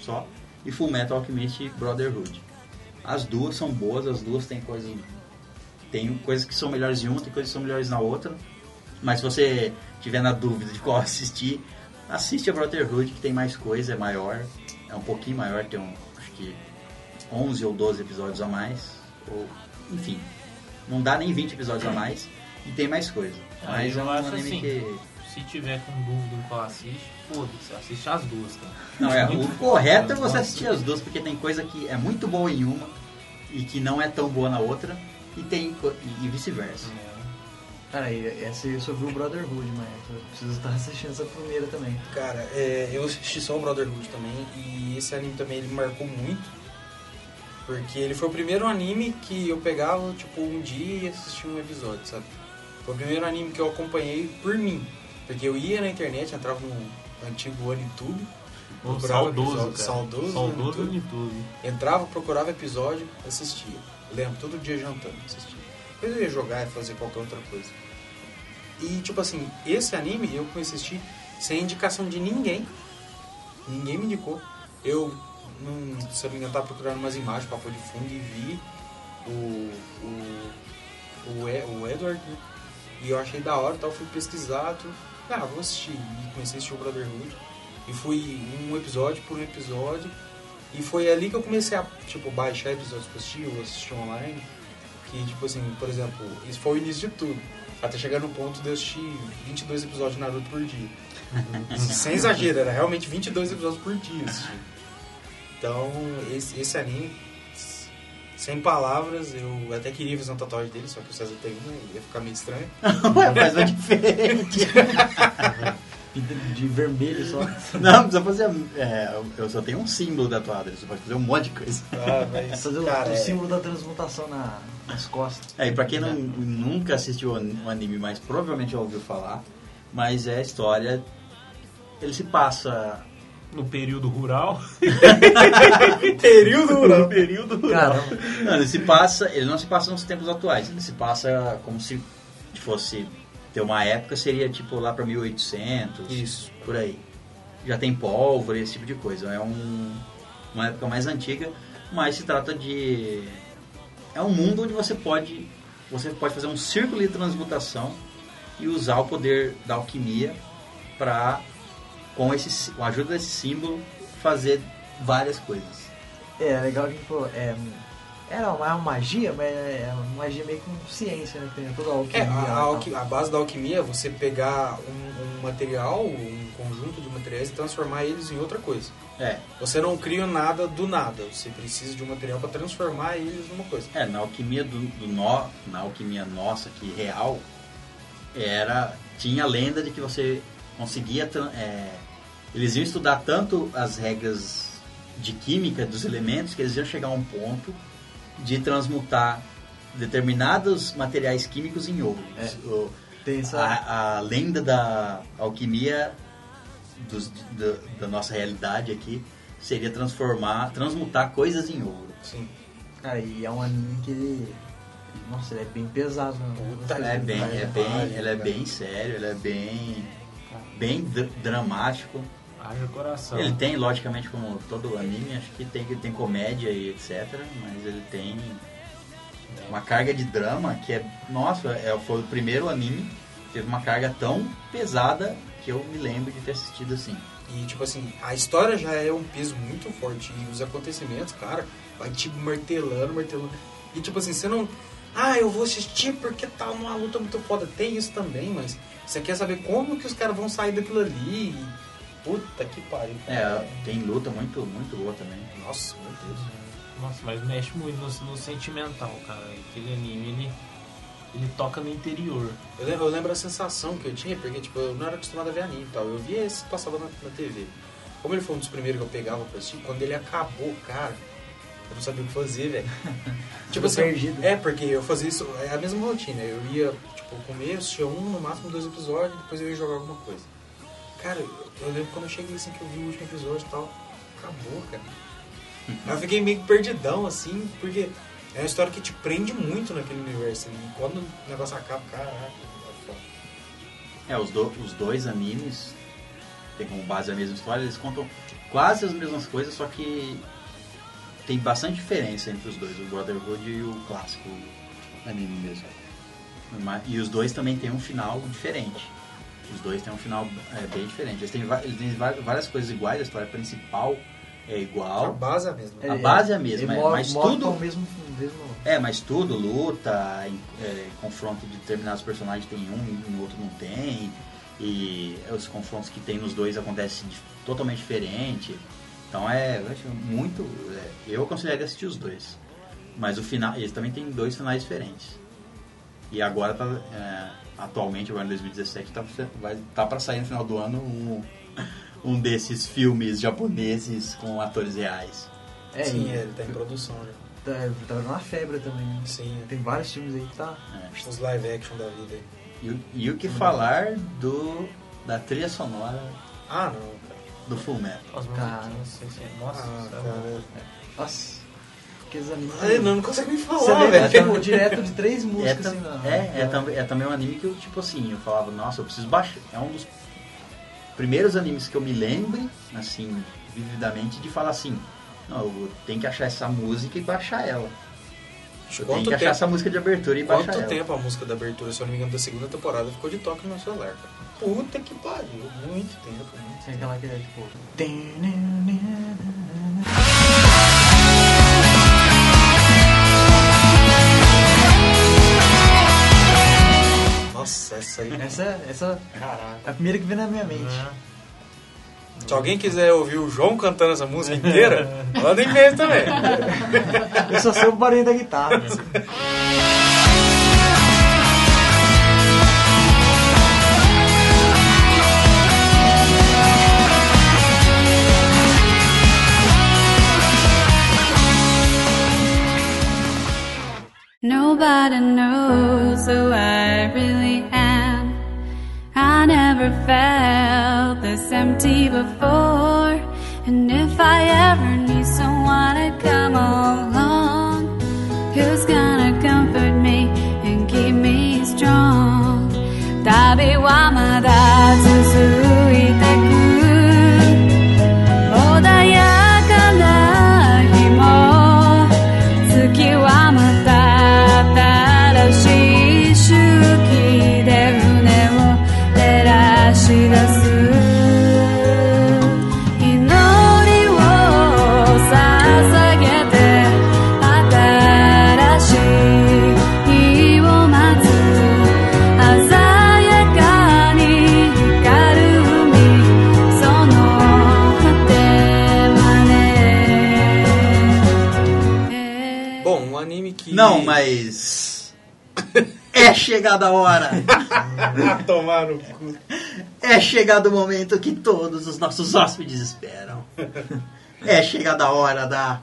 só e Full Metal Alchemist Brotherhood. As duas são boas, as duas têm coisas tem coisas que são melhores em uma, tem coisas que são melhores na outra. Mas se você tiver na dúvida de qual assistir, assiste a Brotherhood que tem mais coisa, é maior, é um pouquinho maior, tem um, acho que 11 ou 12 episódios a mais, ou enfim, não dá nem 20 episódios a mais e tem mais coisa. Aí Mas eu é um acho anime assim. que Se tiver com dúvida em qual assiste, foda-se, assiste as duas, cara. Não, é, o correto é você assistir as duas, porque tem coisa que é muito boa em uma e que não é tão boa na outra, e tem e, e vice-versa. Cara, e essa eu só vi o Brotherhood, mas eu preciso estar assistindo essa primeira também. Cara, é, eu assisti só o Brotherhood também e esse anime também ele me marcou muito. Porque ele foi o primeiro anime que eu pegava, tipo, um dia e assistia um episódio, sabe? Foi o primeiro anime que eu acompanhei por mim. Porque eu ia na internet, entrava no antigo Ô, procurava saudoso, episódio, cara. saudoso, Saudoso no YouTube. Entrava, procurava episódio, assistia. Lembro, todo dia jantando, assistia. Depois eu ia jogar e fazer qualquer outra coisa. E, tipo assim, esse anime eu comecei a assistir sem indicação de ninguém. Ninguém me indicou. Eu, não, se eu não me engano, tava procurando umas imagens, papo de fundo e vi o, o, o, E- o Edward, né? E eu achei da hora e tal, fui pesquisar, tudo. ah, vou assistir. E comecei a assistir o Brotherhood. E fui um episódio por um episódio. E foi ali que eu comecei a, tipo, baixar episódios pra assistir, ou assistir online. Que, tipo assim, por exemplo, isso foi o início de tudo. Até chegar no ponto de eu assistir 22 episódios de Naruto por dia. Sem exagero, era realmente 22 episódios por dia assistir. Então, esse, esse anime, sem palavras, eu até queria fazer uma tatuagem dele, só que o César tem uma e ia ficar meio estranho. Ué, faz uma diferente. Pinta de vermelho só. Não, precisa fazer. é, eu só tenho um símbolo tatuado, você pode fazer um monte de coisa. Ah, mas, Fazer o, cara, o é- símbolo da transmutação na, nas costas. É, e pra quem não, nunca assistiu o anime, mas provavelmente já ouviu falar, mas é a história. Ele se passa. No período rural. período rural. No período rural. Caramba. Não, ele se passa. Ele não se passa nos tempos atuais, ele se passa como se fosse ter uma época, seria tipo lá pra 1800. Isso. por aí. Já tem pólvora, esse tipo de coisa. É um, uma época mais antiga, mas se trata de. É um mundo onde você pode. Você pode fazer um círculo de transmutação e usar o poder da alquimia para, com, esse, com a ajuda desse símbolo, fazer várias coisas. É, legal que pô, é, era uma, uma magia, mas é uma magia meio com ciência, né? Tem toda a alquimia. É, a, a tal. alqui- a base da alquimia é você pegar um, um material, um conjunto de materiais e transformar eles em outra coisa. É, Você não cria nada do nada, você precisa de um material para transformar eles numa coisa. É, na alquimia do, do nó, na alquimia nossa, que real, era tinha a lenda de que você conseguia é, eles iam estudar tanto as regras de química dos elementos que eles iam chegar a um ponto de transmutar determinados materiais químicos em ouro. É. Essa. a, a lenda da alquimia dos- da, da nossa realidade aqui seria transformar, transmutar coisas em ouro. Sim. Cara, e é um anime que ele. Nossa, ele é bem pesado, né? Puta é bem, Vai, é vai, bem, ela é bem sério, ela é bem, bem dr- dramático. Haja coração. Ele tem, logicamente, como todo anime, acho que tem, tem comédia e etc. Mas ele tem uma carga de drama que é, nossa, é, foi o primeiro anime que teve uma carga tão pesada que eu me lembro de ter assistido assim. E tipo assim, a história já é um peso muito forte. E os acontecimentos, cara, vai tipo martelando, martelando. E tipo assim, você não. Ah, eu vou assistir porque tá uma luta muito foda. Tem isso também, mas você quer saber como que os caras vão sair daquilo ali. E, puta que pariu. É, tem luta muito, muito boa também. Nossa, meu Deus. Nossa, mas mexe muito no, no sentimental, cara. Aquele anime, ele, ele toca no interior. Eu lembro, eu lembro a sensação que eu tinha, porque tipo, eu não era acostumado a ver anime e tal. Eu via esse passava na, na TV. Como ele foi um dos primeiros que eu pegava pra assistir, quando ele acabou, cara, eu não sabia o que fazer, velho. tipo assim, perdido. é, porque eu fazia isso, é a mesma rotina. Eu ia, tipo, comer, assistia um, no máximo dois episódios, depois eu ia jogar alguma coisa. Cara, eu, lembro quando eu cheguei assim que eu vi o último episódio e tal, acabou, cara. Eu fiquei meio perdidão, assim, porque é uma história que te prende muito naquele universo. E quando o negócio acaba, caraca, é foda. É, os, do- os dois animes tem como base a mesma história, eles contam quase as mesmas coisas, só que tem bastante diferença entre os dois, o Brotherhood e o clássico anime mesmo. E os dois também têm um final diferente. Os dois têm um final é, bem diferente. Eles têm, eles têm várias coisas iguais, a história principal é A igual. base é a mesma. a base é a mesma, é, mas tudo- o mesmo, mesmo É, mas tudo, luta, em- é, confronto de determinados personagens tem um e no outro não tem. E os confrontos que tem nos dois acontecem de- totalmente diferente. Então é eu acho muito. é, eu aconselharia assistir os dois. Mas o final. Eles também têm dois finais diferentes. E agora tá. É, atualmente, agora em 2017, tá, vai, tá pra sair no final do ano um, um desses filmes japoneses com atores reais. É, Sim, e é, ele tá em produção já. tá, tá uma febre também. né? Sim, Tem vários filmes aí que tá. É. os live action da vida aí. E, o- e o que falar do da trilha sonora Ah, não, cara. do Full Metal? As Cara. musiquinhas, assim, assim, nossa, Ah, sabe? cara. Nossa. Aqueles animes. Ai, não, não consigo nem Você falar, lembra, velho. tipo, direto de três É, músicas tam- assim, na- é, é, tam- é também um anime que eu, tipo assim, eu falava, nossa, eu preciso baixar. É um dos primeiros animes que eu me lembre, assim, vividamente, de falar assim, não, eu tenho que achar essa música e baixar ela. Quanto que achar tempo, essa música de abertura e baixar quanto ela. tempo a música da abertura, se eu não me engano, da segunda temporada ficou de toque no meu celular, cara? Puta que pariu, muito tempo, muito Tem aquela que é tipo. Nossa, essa aí. Essa, essa Caraca. é a primeira que vem na minha mente. Se alguém quiser ouvir o João cantando essa música inteira, manda e-mail também. Eu só sei o barulho da guitarra. Nobody knows who I really am. I never felt this empty before. And if I ever need someone to come along, who's gonna comfort me and keep me strong? 답이 와 Não, mas. É chegada a hora! Tomar no cu. É chegado o momento que todos os nossos hóspedes esperam. É chegada a hora da.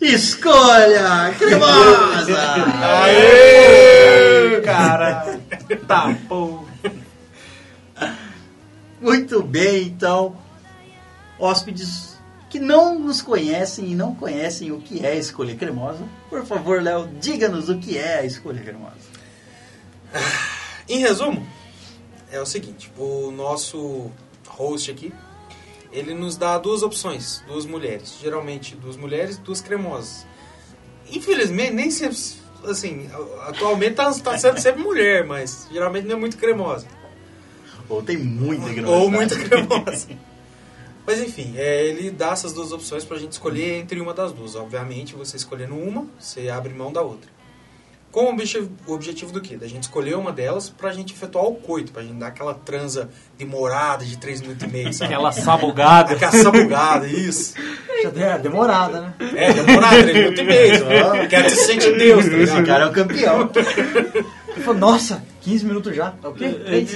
Escolha cremosa! Aê! Cara, tá, pô. Muito bem, então. Hóspedes que não nos conhecem e não conhecem o que é escolha cremosa, por favor, Léo, diga-nos o que é a escolha cremosa. Em resumo, é o seguinte: o nosso host aqui, ele nos dá duas opções, duas mulheres. Geralmente, duas mulheres, duas cremosas. Infelizmente, nem sempre. Assim, atualmente tá, tá sendo sempre mulher, mas geralmente não é muito cremosa. Ou tem muita cremosa. Ou muito cremosa. Mas enfim, é, ele dá essas duas opções pra gente escolher entre uma das duas. Obviamente, você escolhendo uma, você abre mão da outra. Com o objetivo, o objetivo do quê? Da gente escolher uma delas pra gente efetuar o coito, pra gente dar aquela transa demorada de 3 minutos e meio, sabe? Aquela sabugada. Aquela sabugada, isso. Já é demorada, né? É, demorada, 3 minutos e meio. só. Quero se sente Deus, tá Esse cara é o campeão. Ele falou, nossa, 15 minutos já. É o quê? Três?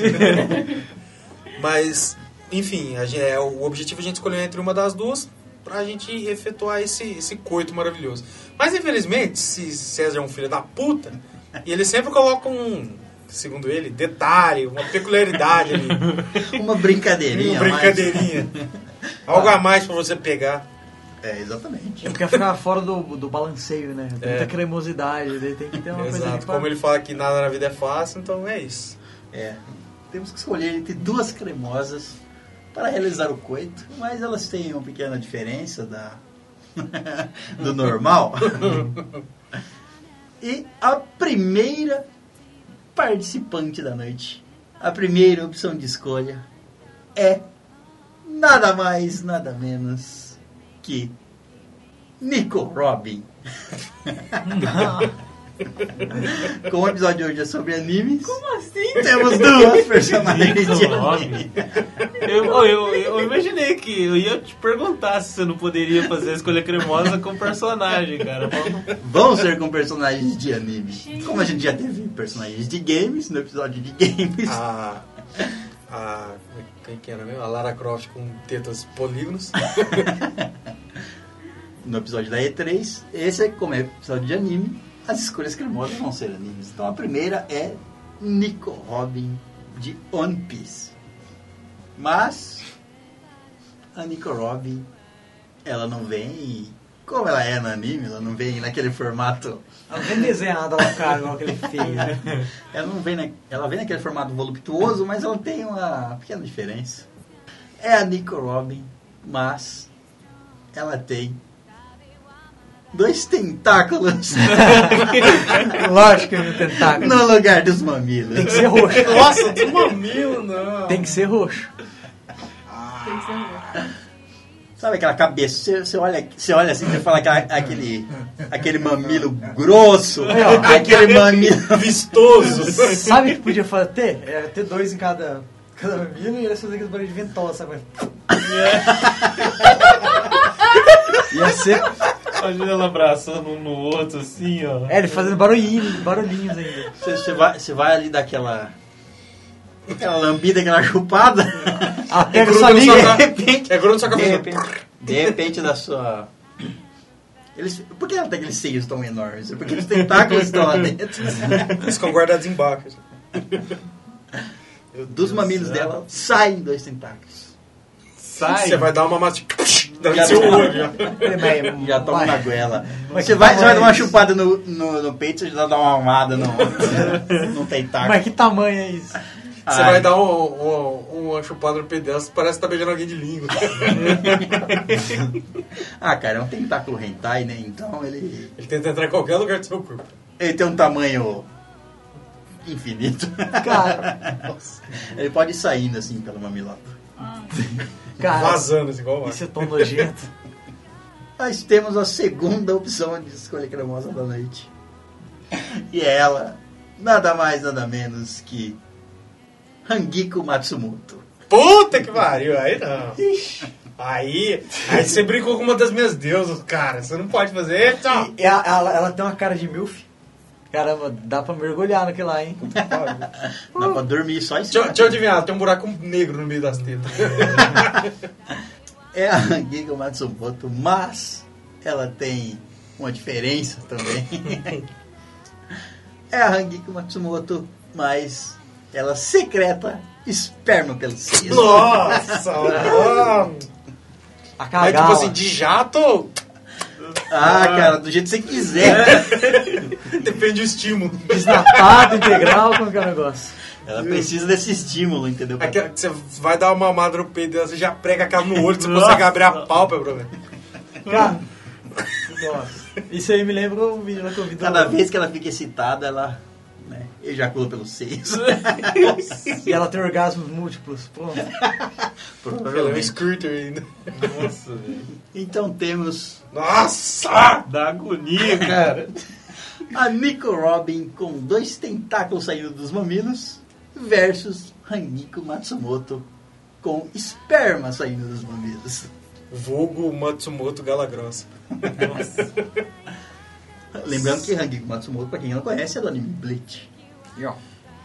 Mas, enfim, a gente- é, o objetivo é a gente escolher entre uma das duas pra gente efetuar esse, esse coito maravilhoso. Mas, infelizmente, se César é um filho da puta, e ele sempre coloca um, segundo ele, detalhe, uma peculiaridade ali, Uma brincadeirinha. uma brincadeirinha. Algo a mais pra você pegar. É, exatamente. Não quer ficar fora do, do balanceio, né? Tem É. muita cremosidade, daí tem que ter uma coisa Exato. ali pra... Como ele fala que nada na vida é fácil, então é isso. É. Temos que escolher entre duas cremosas para realizar o coito, mas elas têm uma pequena diferença da do normal. e a primeira participante da noite, a primeira opção de escolha é nada mais, nada menos que Nico Robin. Como o episódio de hoje é sobre animes, Como assim? temos duas personagens de anime. Eu, eu, eu imaginei que eu ia te perguntar se você não poderia fazer a escolha cremosa com personagem, cara. Vamos- Vão ser com personagens de anime. Como a gente já teve personagens de games no episódio de games. A. A. Quem que era mesmo? A Lara Croft com tetas polígonos. No episódio da E3, esse é como é episódio de anime, as escolhas cremosas vão ser animes. Então a primeira é Nico Robin de One Piece. Mas a Nico Robin, ela não vem como ela é no anime, ela não vem naquele formato Ela vem desenhada lá, cara, igual aquele feio, né? Ela não vem, na, ela vem naquele formato voluptuoso, mas ela tem uma pequena diferença. É a Nico Robin, mas ela tem dois tentáculos Lógico que é um tentáculo. no lugar dos mamilos. Tem que ser roxo. Nossa, do mamilo, não. Tem que ser roxo. Tem que ser roxo. Sabe aquela cabeça? Você, você olha, você olha assim, você fala aquela- aquele, aquele mamilo grosso, aquele mamilo. Vistoso. Sabe o que podia fazer? Ter? É, ter dois em cada, cada mamilo e eles fazer aqueles barulhos de ventosa, sabe? Ia ser. Imagina ela abraçando um no outro, assim, ó. É, ele fazendo barulhinhos, barulhinhos ainda. Você, você vai, você vai ali daquela. Aquela lambida, aquela chupada. Ah, pega gruda sua De repente. É grosso só De que repente, de repente da sua. Eles, por que ela tem aqueles seios tão enormes? Porque os tentáculos estão lá dentro. Eles ficam guardados embaixo. Dos mamilos dela saem dois tentáculos. Sai. Você vai dar uma massa. Seu tá. olho. já. Toma na goela. Mas Você vai, você vai dar uma chupada no, no, no peito, você já dá uma amada no, no tentáculo. Mas que tamanho é isso? Você Ai. vai dar um, um, uma chupada no pedaço, parece que tá beijando alguém de língua. Ah, cara, é um tentáculo hentai, né? Então ele, Ele tenta entrar em qualquer lugar do seu corpo. ele tem um tamanho infinito. Cara, Ele pode ir saindo assim pelo mamilota. Cara, Vazando, assim, igual isso é tão nojento. Nós temos a segunda opção de escolha cremosa da noite. E é ela, nada mais, nada menos que Hangiko Matsumoto. Puta que pariu, aí não. Aí, aí você brincou com uma das minhas deusas, cara. Você não pode fazer. Tchau. E ela, ela, ela tem uma cara de milf. Caramba, dá pra mergulhar naquele lá, hein? Dá pra dormir só em Deixa, cima. eu- deixa eu adivinhar, tem um buraco negro no meio das tetas. É a Hangiko Matsumoto, mas ela tem uma diferença também. é a Hangiko Matsumoto, mas ela secreta esperma pelos seios. Nossa. A Mas cagala. tipo assim, de jato, Ah, cara, do jeito que você quiser. depende do estímulo. Desnatado, integral, como que é o negócio? Ela precisa desse estímulo, entendeu? Aquela que você vai dar uma mamada no peito dela, você já prega aquela no olho, você consegue abrir a pálpebra, velho. Cara, nossa. Isso aí me lembra o vídeo lá que eu vi do... Cada vez que ela fica excitada, ela né, ejacula pelos seios. E ela tem orgasmos múltiplos. Pronto. Ela é um scooter ainda. Nossa, velho. Então temos Nossa! Dá agonia, cara. a Nico Robin com dois tentáculos saindo dos mamilos versus Haniko Matsumoto com esperma saindo dos mamilos. Vulgo Matsumoto Gala Grossa. Lembrando que Haniko Matsumoto, pra quem não conhece, é do anime Bleach.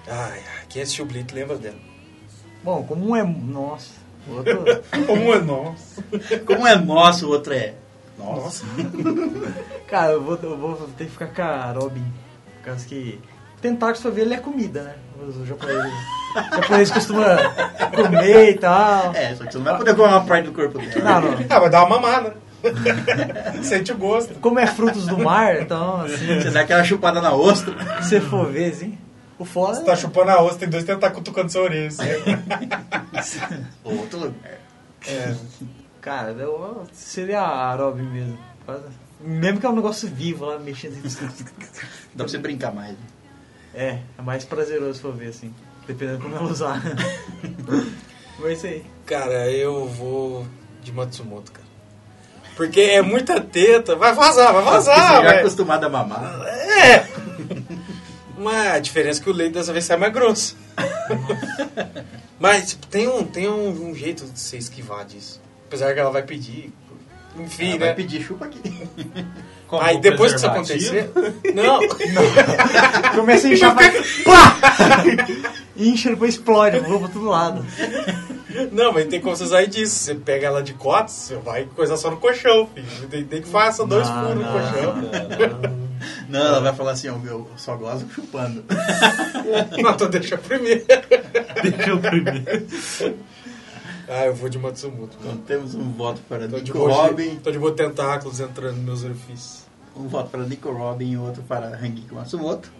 Ai, quem assistiu Blitz lembra dela. Bom, como um é... Nossa. o Outro... Como é nossa? Como é nosso, o outro é... Nossa. Cara, eu vou, eu vou ter que ficar com a Robin. Por causa que... Tentáculos, pra ver, ele é comida, né? Os japoneses... Os japoneses costumam comer e tal. É, só que você não vai poder comer uma parte do corpo dela. Não, não. Ah, vai dar uma mamada. Sente o gosto. Como é frutos do mar, então, assim, Você dá aquela chupada na ostra. se você for ver, assim, o foda Você tá chupando a ostra, tem dois tentáculos cutucando sua orelha. assim. Outro lugar. É. Cara, eu, seria a Robin mesmo. Mesmo que é um negócio vivo lá, mexendo. Dá pra você brincar mais. né? É, é mais prazeroso for ver, assim. Dependendo de como ela usar. Mas é isso aí. Cara, eu vou de Matsumoto, cara. Porque é muita teta. Vai vazar, vai vazar, você já é acostumado a mamar. É. Mas a diferença é que o leite dessa vez sai mais grosso. Mas tipo, tem, um, tem um, um jeito de você esquivar disso. Apesar que ela vai pedir. Enfim, Ela né? vai pedir chupa aqui. Como Aí depois que isso acontecer. Não, Começa a inchar. Pá! Incha, depois explode, voa pra todo lado. não, mas tem como você sair disso. Você pega ela de cotas, você vai coisar só no colchão, filho. Tem, tem que fazer dois Não, furos no não, colchão. Não, ela vai falar assim, ó, meu, eu só gosto chupando. Não, então deixa primeiro. Deixa eu primeiro. Ah, eu vou de Matsumoto. Então temos um voto para Tô Nico Robin, tô de boa tentáculos entrando nos meus orifícios. um voto para Nico Robin e outro para Hangiko Matsumoto.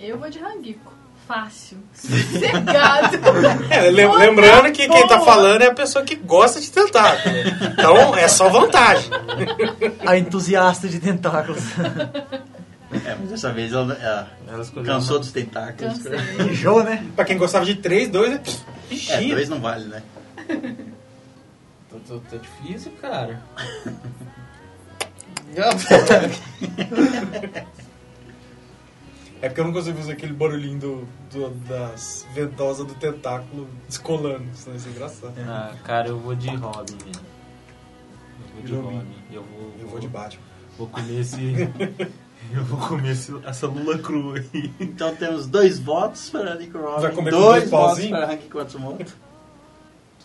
Eu vou de Rangico. Fácil. Sossegado. É, lem- lembrando que quem tá falando é a pessoa que gosta de tentáculo. Então é só vantagem. A entusiasta de tentáculos. É, mas dessa vez ela, ela Ela escolheu cansou uma- dos tentáculos. Enjou, né? Pra quem gostava de três, dois é. É, Ixi. dois não vale, né? Tá, tá- tá difícil, cara. É porque eu não consigo fazer aquele barulhinho do, do- das ventosas do tentáculo descolando, senão isso é engraçado. Ah, cara, eu vou de Robin, velho. Eu vou de Robin. Robin. Eu vou, Eu vou de Batman. Vou comer esse. eu vou comer esse- essa lula crua aí. Então temos dois votos para Nico Robin, Vai comer com dois dois votos para Ranking Matsumoto.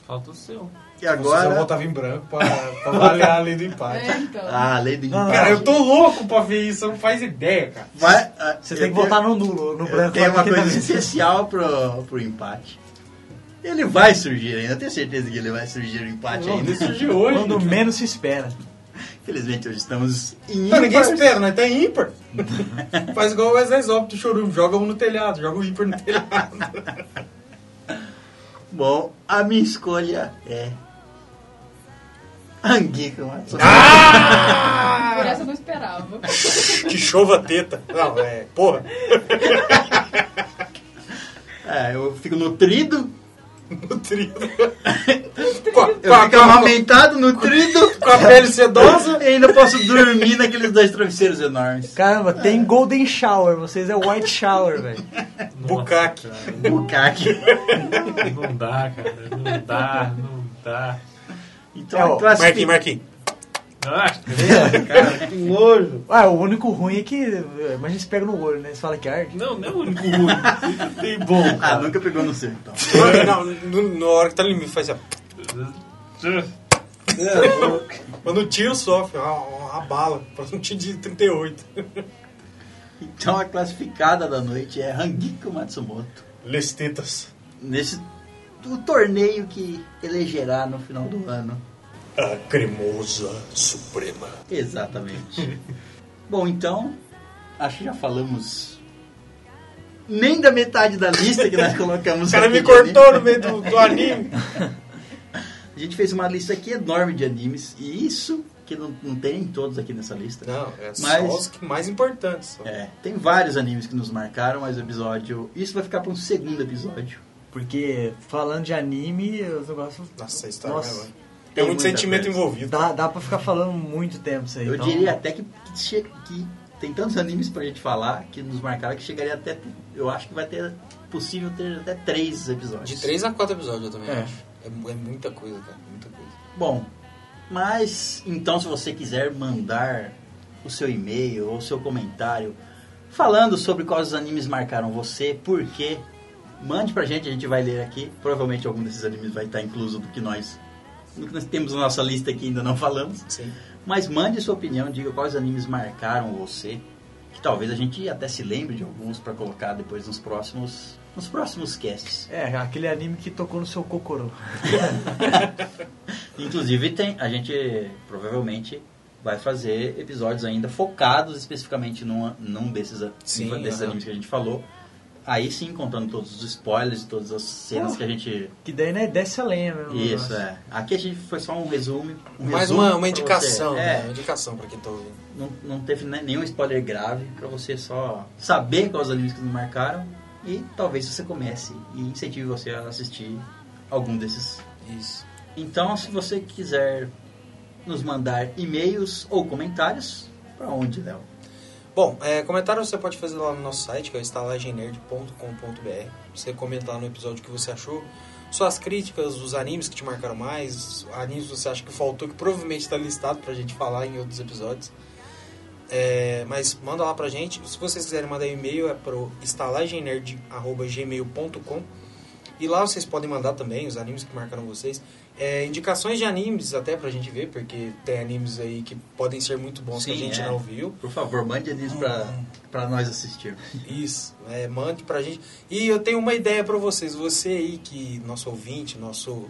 Falta o seu. E Agora... eu agora, voltava em branco pra, pra avaliar a lei do empate. É, então. ah, a lei do Não, empate. Cara, eu tô louco pra ver isso, você não faz ideia, cara. Vai, ah, Você eu tem que tenho- votar no nulo, no Eu branco. lá, uma coisa tá- especial pro, pro empate. Ele vai surgir ainda, eu tenho certeza que ele vai surgir o empate Não, ainda. decidir hoje. Quando menos se espera. Infelizmente hoje estamos em Não, ninguém ímpar. espera, nós tá em ímpar. Faz igual o Wesley Zop do Chorume, joga um no telhado, joga o ímpar no telhado. Bom, a minha escolha é... Anguica Matsumoto. Por essa eu não esperava. que chova teta. Não, é, porra. É, eu fico nutrido, Nutrido. com, a, eu com, a, fico com, a, amamentado, nutrido, com a pele sedosa. e ainda posso dormir naqueles dois travesseiros enormes. Caramba, tem Golden Shower, vocês é White Shower, velho. Bucaque. Bucaque. Não dá, cara. Não dá, não dá. Então, É, ó, a classific- Marquinhos, Marquinhos. Ah, Cara, que nojo. Ah, o único ruim é que. Imagina se pega no olho, né? Você fala que arde. não, não é o único ruim. Tem bom. Ah, nunca pegou no seu, então. Não, no- na hora que tá no limite, faz assim. ó. Quando o tiro sofre, uma, uma bala. Parece um tiro de 38. Então a classificada da noite é Hangiko Matsumoto. Les tetas. Nesse o torneio que elegerá no final do ano. A cremosa suprema. Exatamente. Bom, então, acho que já falamos nem da metade da lista que nós colocamos O cara aqui me cortou anime. no meio do, do anime. A gente fez uma lista aqui enorme de animes, e isso que não, não tem nem todos aqui nessa lista. Não, é Mas- só os que mais importantes. só. É, tem vários animes que nos marcaram, mas o episódio. Isso vai ficar para um segundo episódio. Porque falando de anime, os negócios. Nossa, a história Nossa, é agora. Tem muito sentimento coisa. envolvido. Dá, dá pra ficar falando muito tempo isso aí. Eu então- diria até que, que, que tem tantos animes pra gente falar que nos marcaram que chegaria até. Eu acho que vai ter possível ter até três episódios. De 3 a 4 episódios eu também É. acho. É, é muita coisa, cara. Muita coisa. Bom, mas então se você quiser mandar o seu e-mail ou o seu comentário falando sobre quais os animes marcaram você, por quê, mande pra gente, a gente vai ler aqui. Provavelmente algum desses animes vai estar incluso do que nós, nós temos na nossa lista aqui e ainda não falamos. Sim. Mas mande sua opinião, diga quais animes marcaram você, que talvez a gente até se lembre de alguns pra colocar depois nos próximos, nos próximos casts. É, aquele anime que tocou no seu cocorô. Inclusive tem, a gente provavelmente vai fazer episódios ainda focados especificamente num, num desses, a- Sim, desses animes que a gente falou. Aí sim, contando todos os spoilers e todas as cenas que a gente. Que daí, né, desce a lenha mesmo. o Isso, é. Aqui a gente foi só um resumo. Um Mais resumo uma, uma indicação, você. né? É, Uma indicação pra quem tá ouvindo. não, não teve ne- nenhum spoiler grave pra você só saber quais animes que nos marcaram e talvez você comece e incentive você a assistir algum desses. Isso. Então, se você quiser nos mandar e-mails ou comentários, pra onde, Léo? Bom, é, comentário você pode fazer lá no nosso site, que é o estalagenerd.com.br. Você comenta lá no episódio que você achou. Suas críticas, os animes que te marcaram mais, animes que você acha que faltou, que provavelmente está listado pra gente falar em outros episódios. É, mas manda lá pra gente. Se vocês quiserem mandar e-mail, é pro estalagenerd.gmail.com E lá vocês podem mandar também os animes que marcaram vocês. É, indicações de animes até pra gente ver, porque tem animes aí que podem ser muito bons que a Sim, gente é. não viu. Por favor, mande eles pra, pra nós assistir. Isso, é, mande pra gente. E eu tenho uma ideia pra vocês. Você aí que, nosso ouvinte, nosso,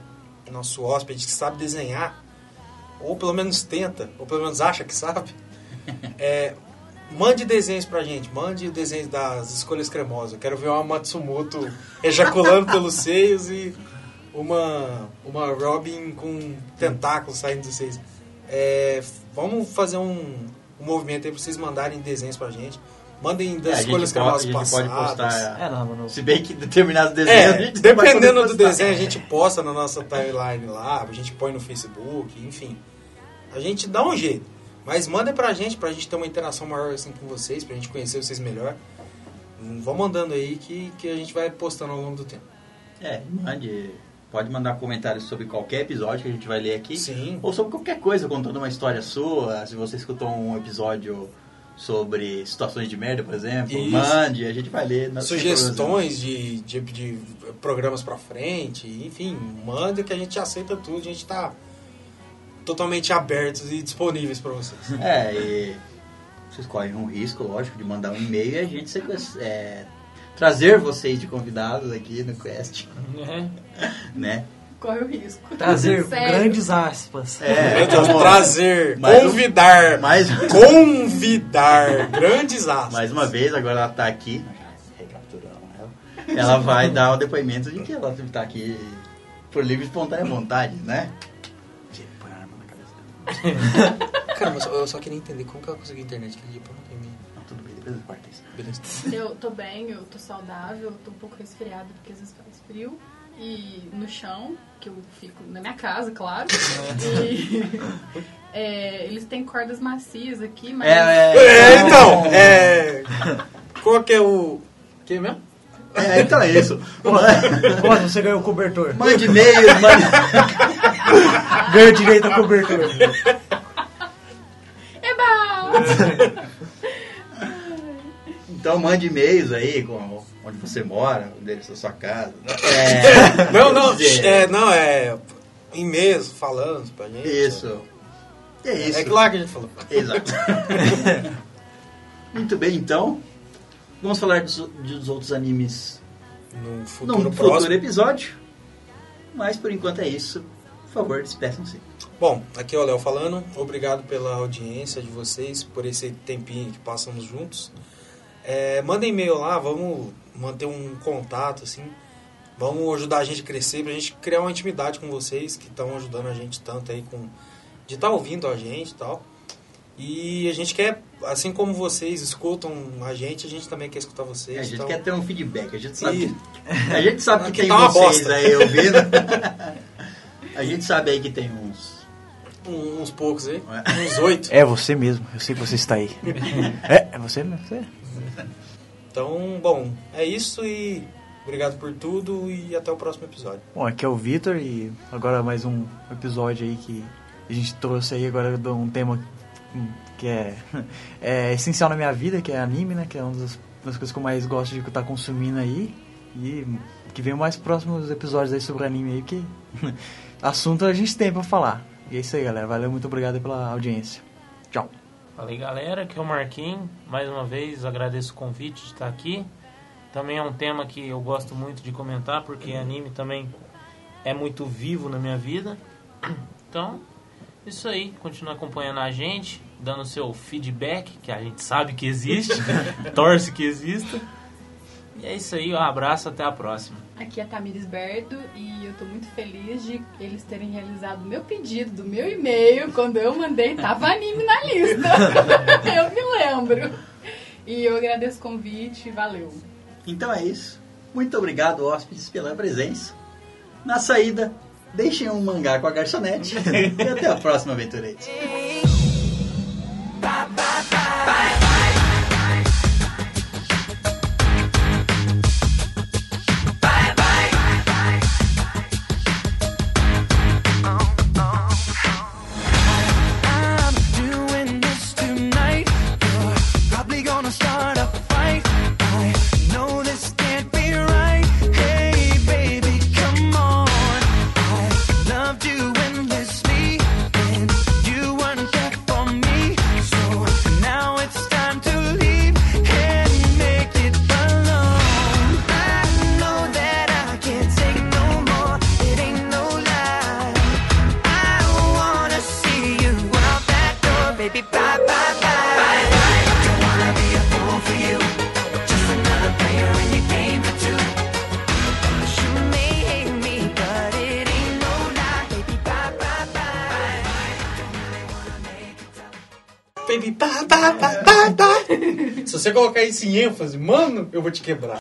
nosso hóspede que sabe desenhar, ou pelo menos tenta, ou pelo menos acha que sabe, é, mande desenhos pra gente. Mande desenhos das escolhas cremosas. Eu quero ver uma Matsumoto ejaculando pelos seios e uma, uma Robin com tentáculos saindo dos seios. É, vamos fazer um, um movimento aí pra vocês mandarem desenhos pra gente. Mandem É, das gente escolhas gente pode passadas. postar- É, não, mano. Se bem que determinados desenhos a É, não dependendo do desenho, a gente posta na nossa timeline lá, a gente põe no Facebook, enfim. A gente dá um jeito. Mas mandem pra gente, pra gente ter uma interação maior assim com vocês, pra gente conhecer vocês melhor. Vão mandando aí que, que a gente vai postando ao longo do tempo. É, mande. Pode mandar comentários sobre qualquer episódio que a gente vai ler aqui. Sim. Ou sobre qualquer coisa, contando uma história sua. Se você escutou um episódio sobre situações de merda, por exemplo, Isso. mande, a gente vai ler. Sugestões de, de, de programas pra frente, enfim, manda que a gente aceita tudo, a gente tá totalmente abertos e disponíveis pra vocês. É, e vocês correm um risco, lógico, de mandar um e-mail e a gente sequ- é, trazer vocês de convidados aqui no Quest, É. né? Corre o risco. Trazer Sério. grandes aspas. É, trazer, Mais um- convidar, mais, convidar, grandes asas. mais uma vez, agora ela tá aqui, recapturando ela, ela vai dar o depoimento de que ela tá aqui por livre e espontânea vontade, né? Põe a arma na cabeça dela. Cara, mas eu só queria entender como que ela conseguiu internet aquele dia pra Beleza. Eu tô bem, eu tô saudável, eu tô um pouco resfriada porque às vezes faz frio. E no chão, que eu fico na minha casa, claro. E, é, eles têm cordas macias aqui, mas. É, então, é. Qual que é o. Quem mesmo? É, então é isso. Quando você ganhou o cobertor? Mande e-mails, mande... Ganhou direito ao cobertor. Eba! Então mande e-mails aí com onde você mora, o endereço da sua casa. É, Não, não, é, não, é. E-mails falando pra gente. Isso. É isso. É claro que a gente falou. Exato. Muito bem, então. Vamos falar dos, dos outros animes No num futuro futuro episódio. Mas por enquanto é isso. Por favor, despeçam-se. Bom, aqui é o Léo falando. Obrigado pela audiência de vocês, por esse tempinho que passamos juntos. É, manda e-mail lá, vamos manter um contato, assim. Vamos ajudar a gente a crescer, pra gente criar uma intimidade com vocês que estão ajudando a gente tanto aí com. De estar ouvindo a gente e tal. E a gente quer, assim como vocês escutam a gente, a gente também quer escutar vocês. É, a gente então, quer ter um feedback. A gente sabe, E- que, a gente sabe que Aqui tem tá uma vocês bosta. aí ouvindo. a gente sabe aí que tem uns. um- uns poucos aí, É. uns oito. É você mesmo, eu sei que você está aí. É, é você mesmo? Você? Então, bom, é isso e obrigado por tudo e até o próximo episódio. Bom, aqui é o Vitor e agora mais um episódio aí que a gente trouxe aí agora de um tema que é, é essencial na minha vida, que é anime, né? Que é uma das, das coisas que eu mais gosto de estar consumindo aí. E que vem mais próximos episódios aí sobre anime aí, que assunto a gente tem pra falar. E é isso aí, galera. Valeu, muito obrigado pela audiência. Tchau. Fala aí galera, aqui é o Marquinhos. Mais uma vez agradeço o convite de estar aqui. Também é um tema que eu gosto muito de comentar, porque anime também é muito vivo na minha vida. Então, isso aí, continua acompanhando a gente, dando seu feedback, que a gente sabe que existe, torce que exista. E é isso aí, um abraço, até a próxima. Aqui é a Tamires Berto e eu tô muito feliz de eles terem realizado o meu pedido do meu e-mail. Quando eu mandei, tava anime na lista. eu me lembro. E eu agradeço o convite, valeu. Então é isso. Muito obrigado, hóspedes, pela presença. Na saída, deixem um mangá com a garçonete. e até a próxima, aventureiros. Você colocar isso em ênfase, mano, eu vou te quebrar.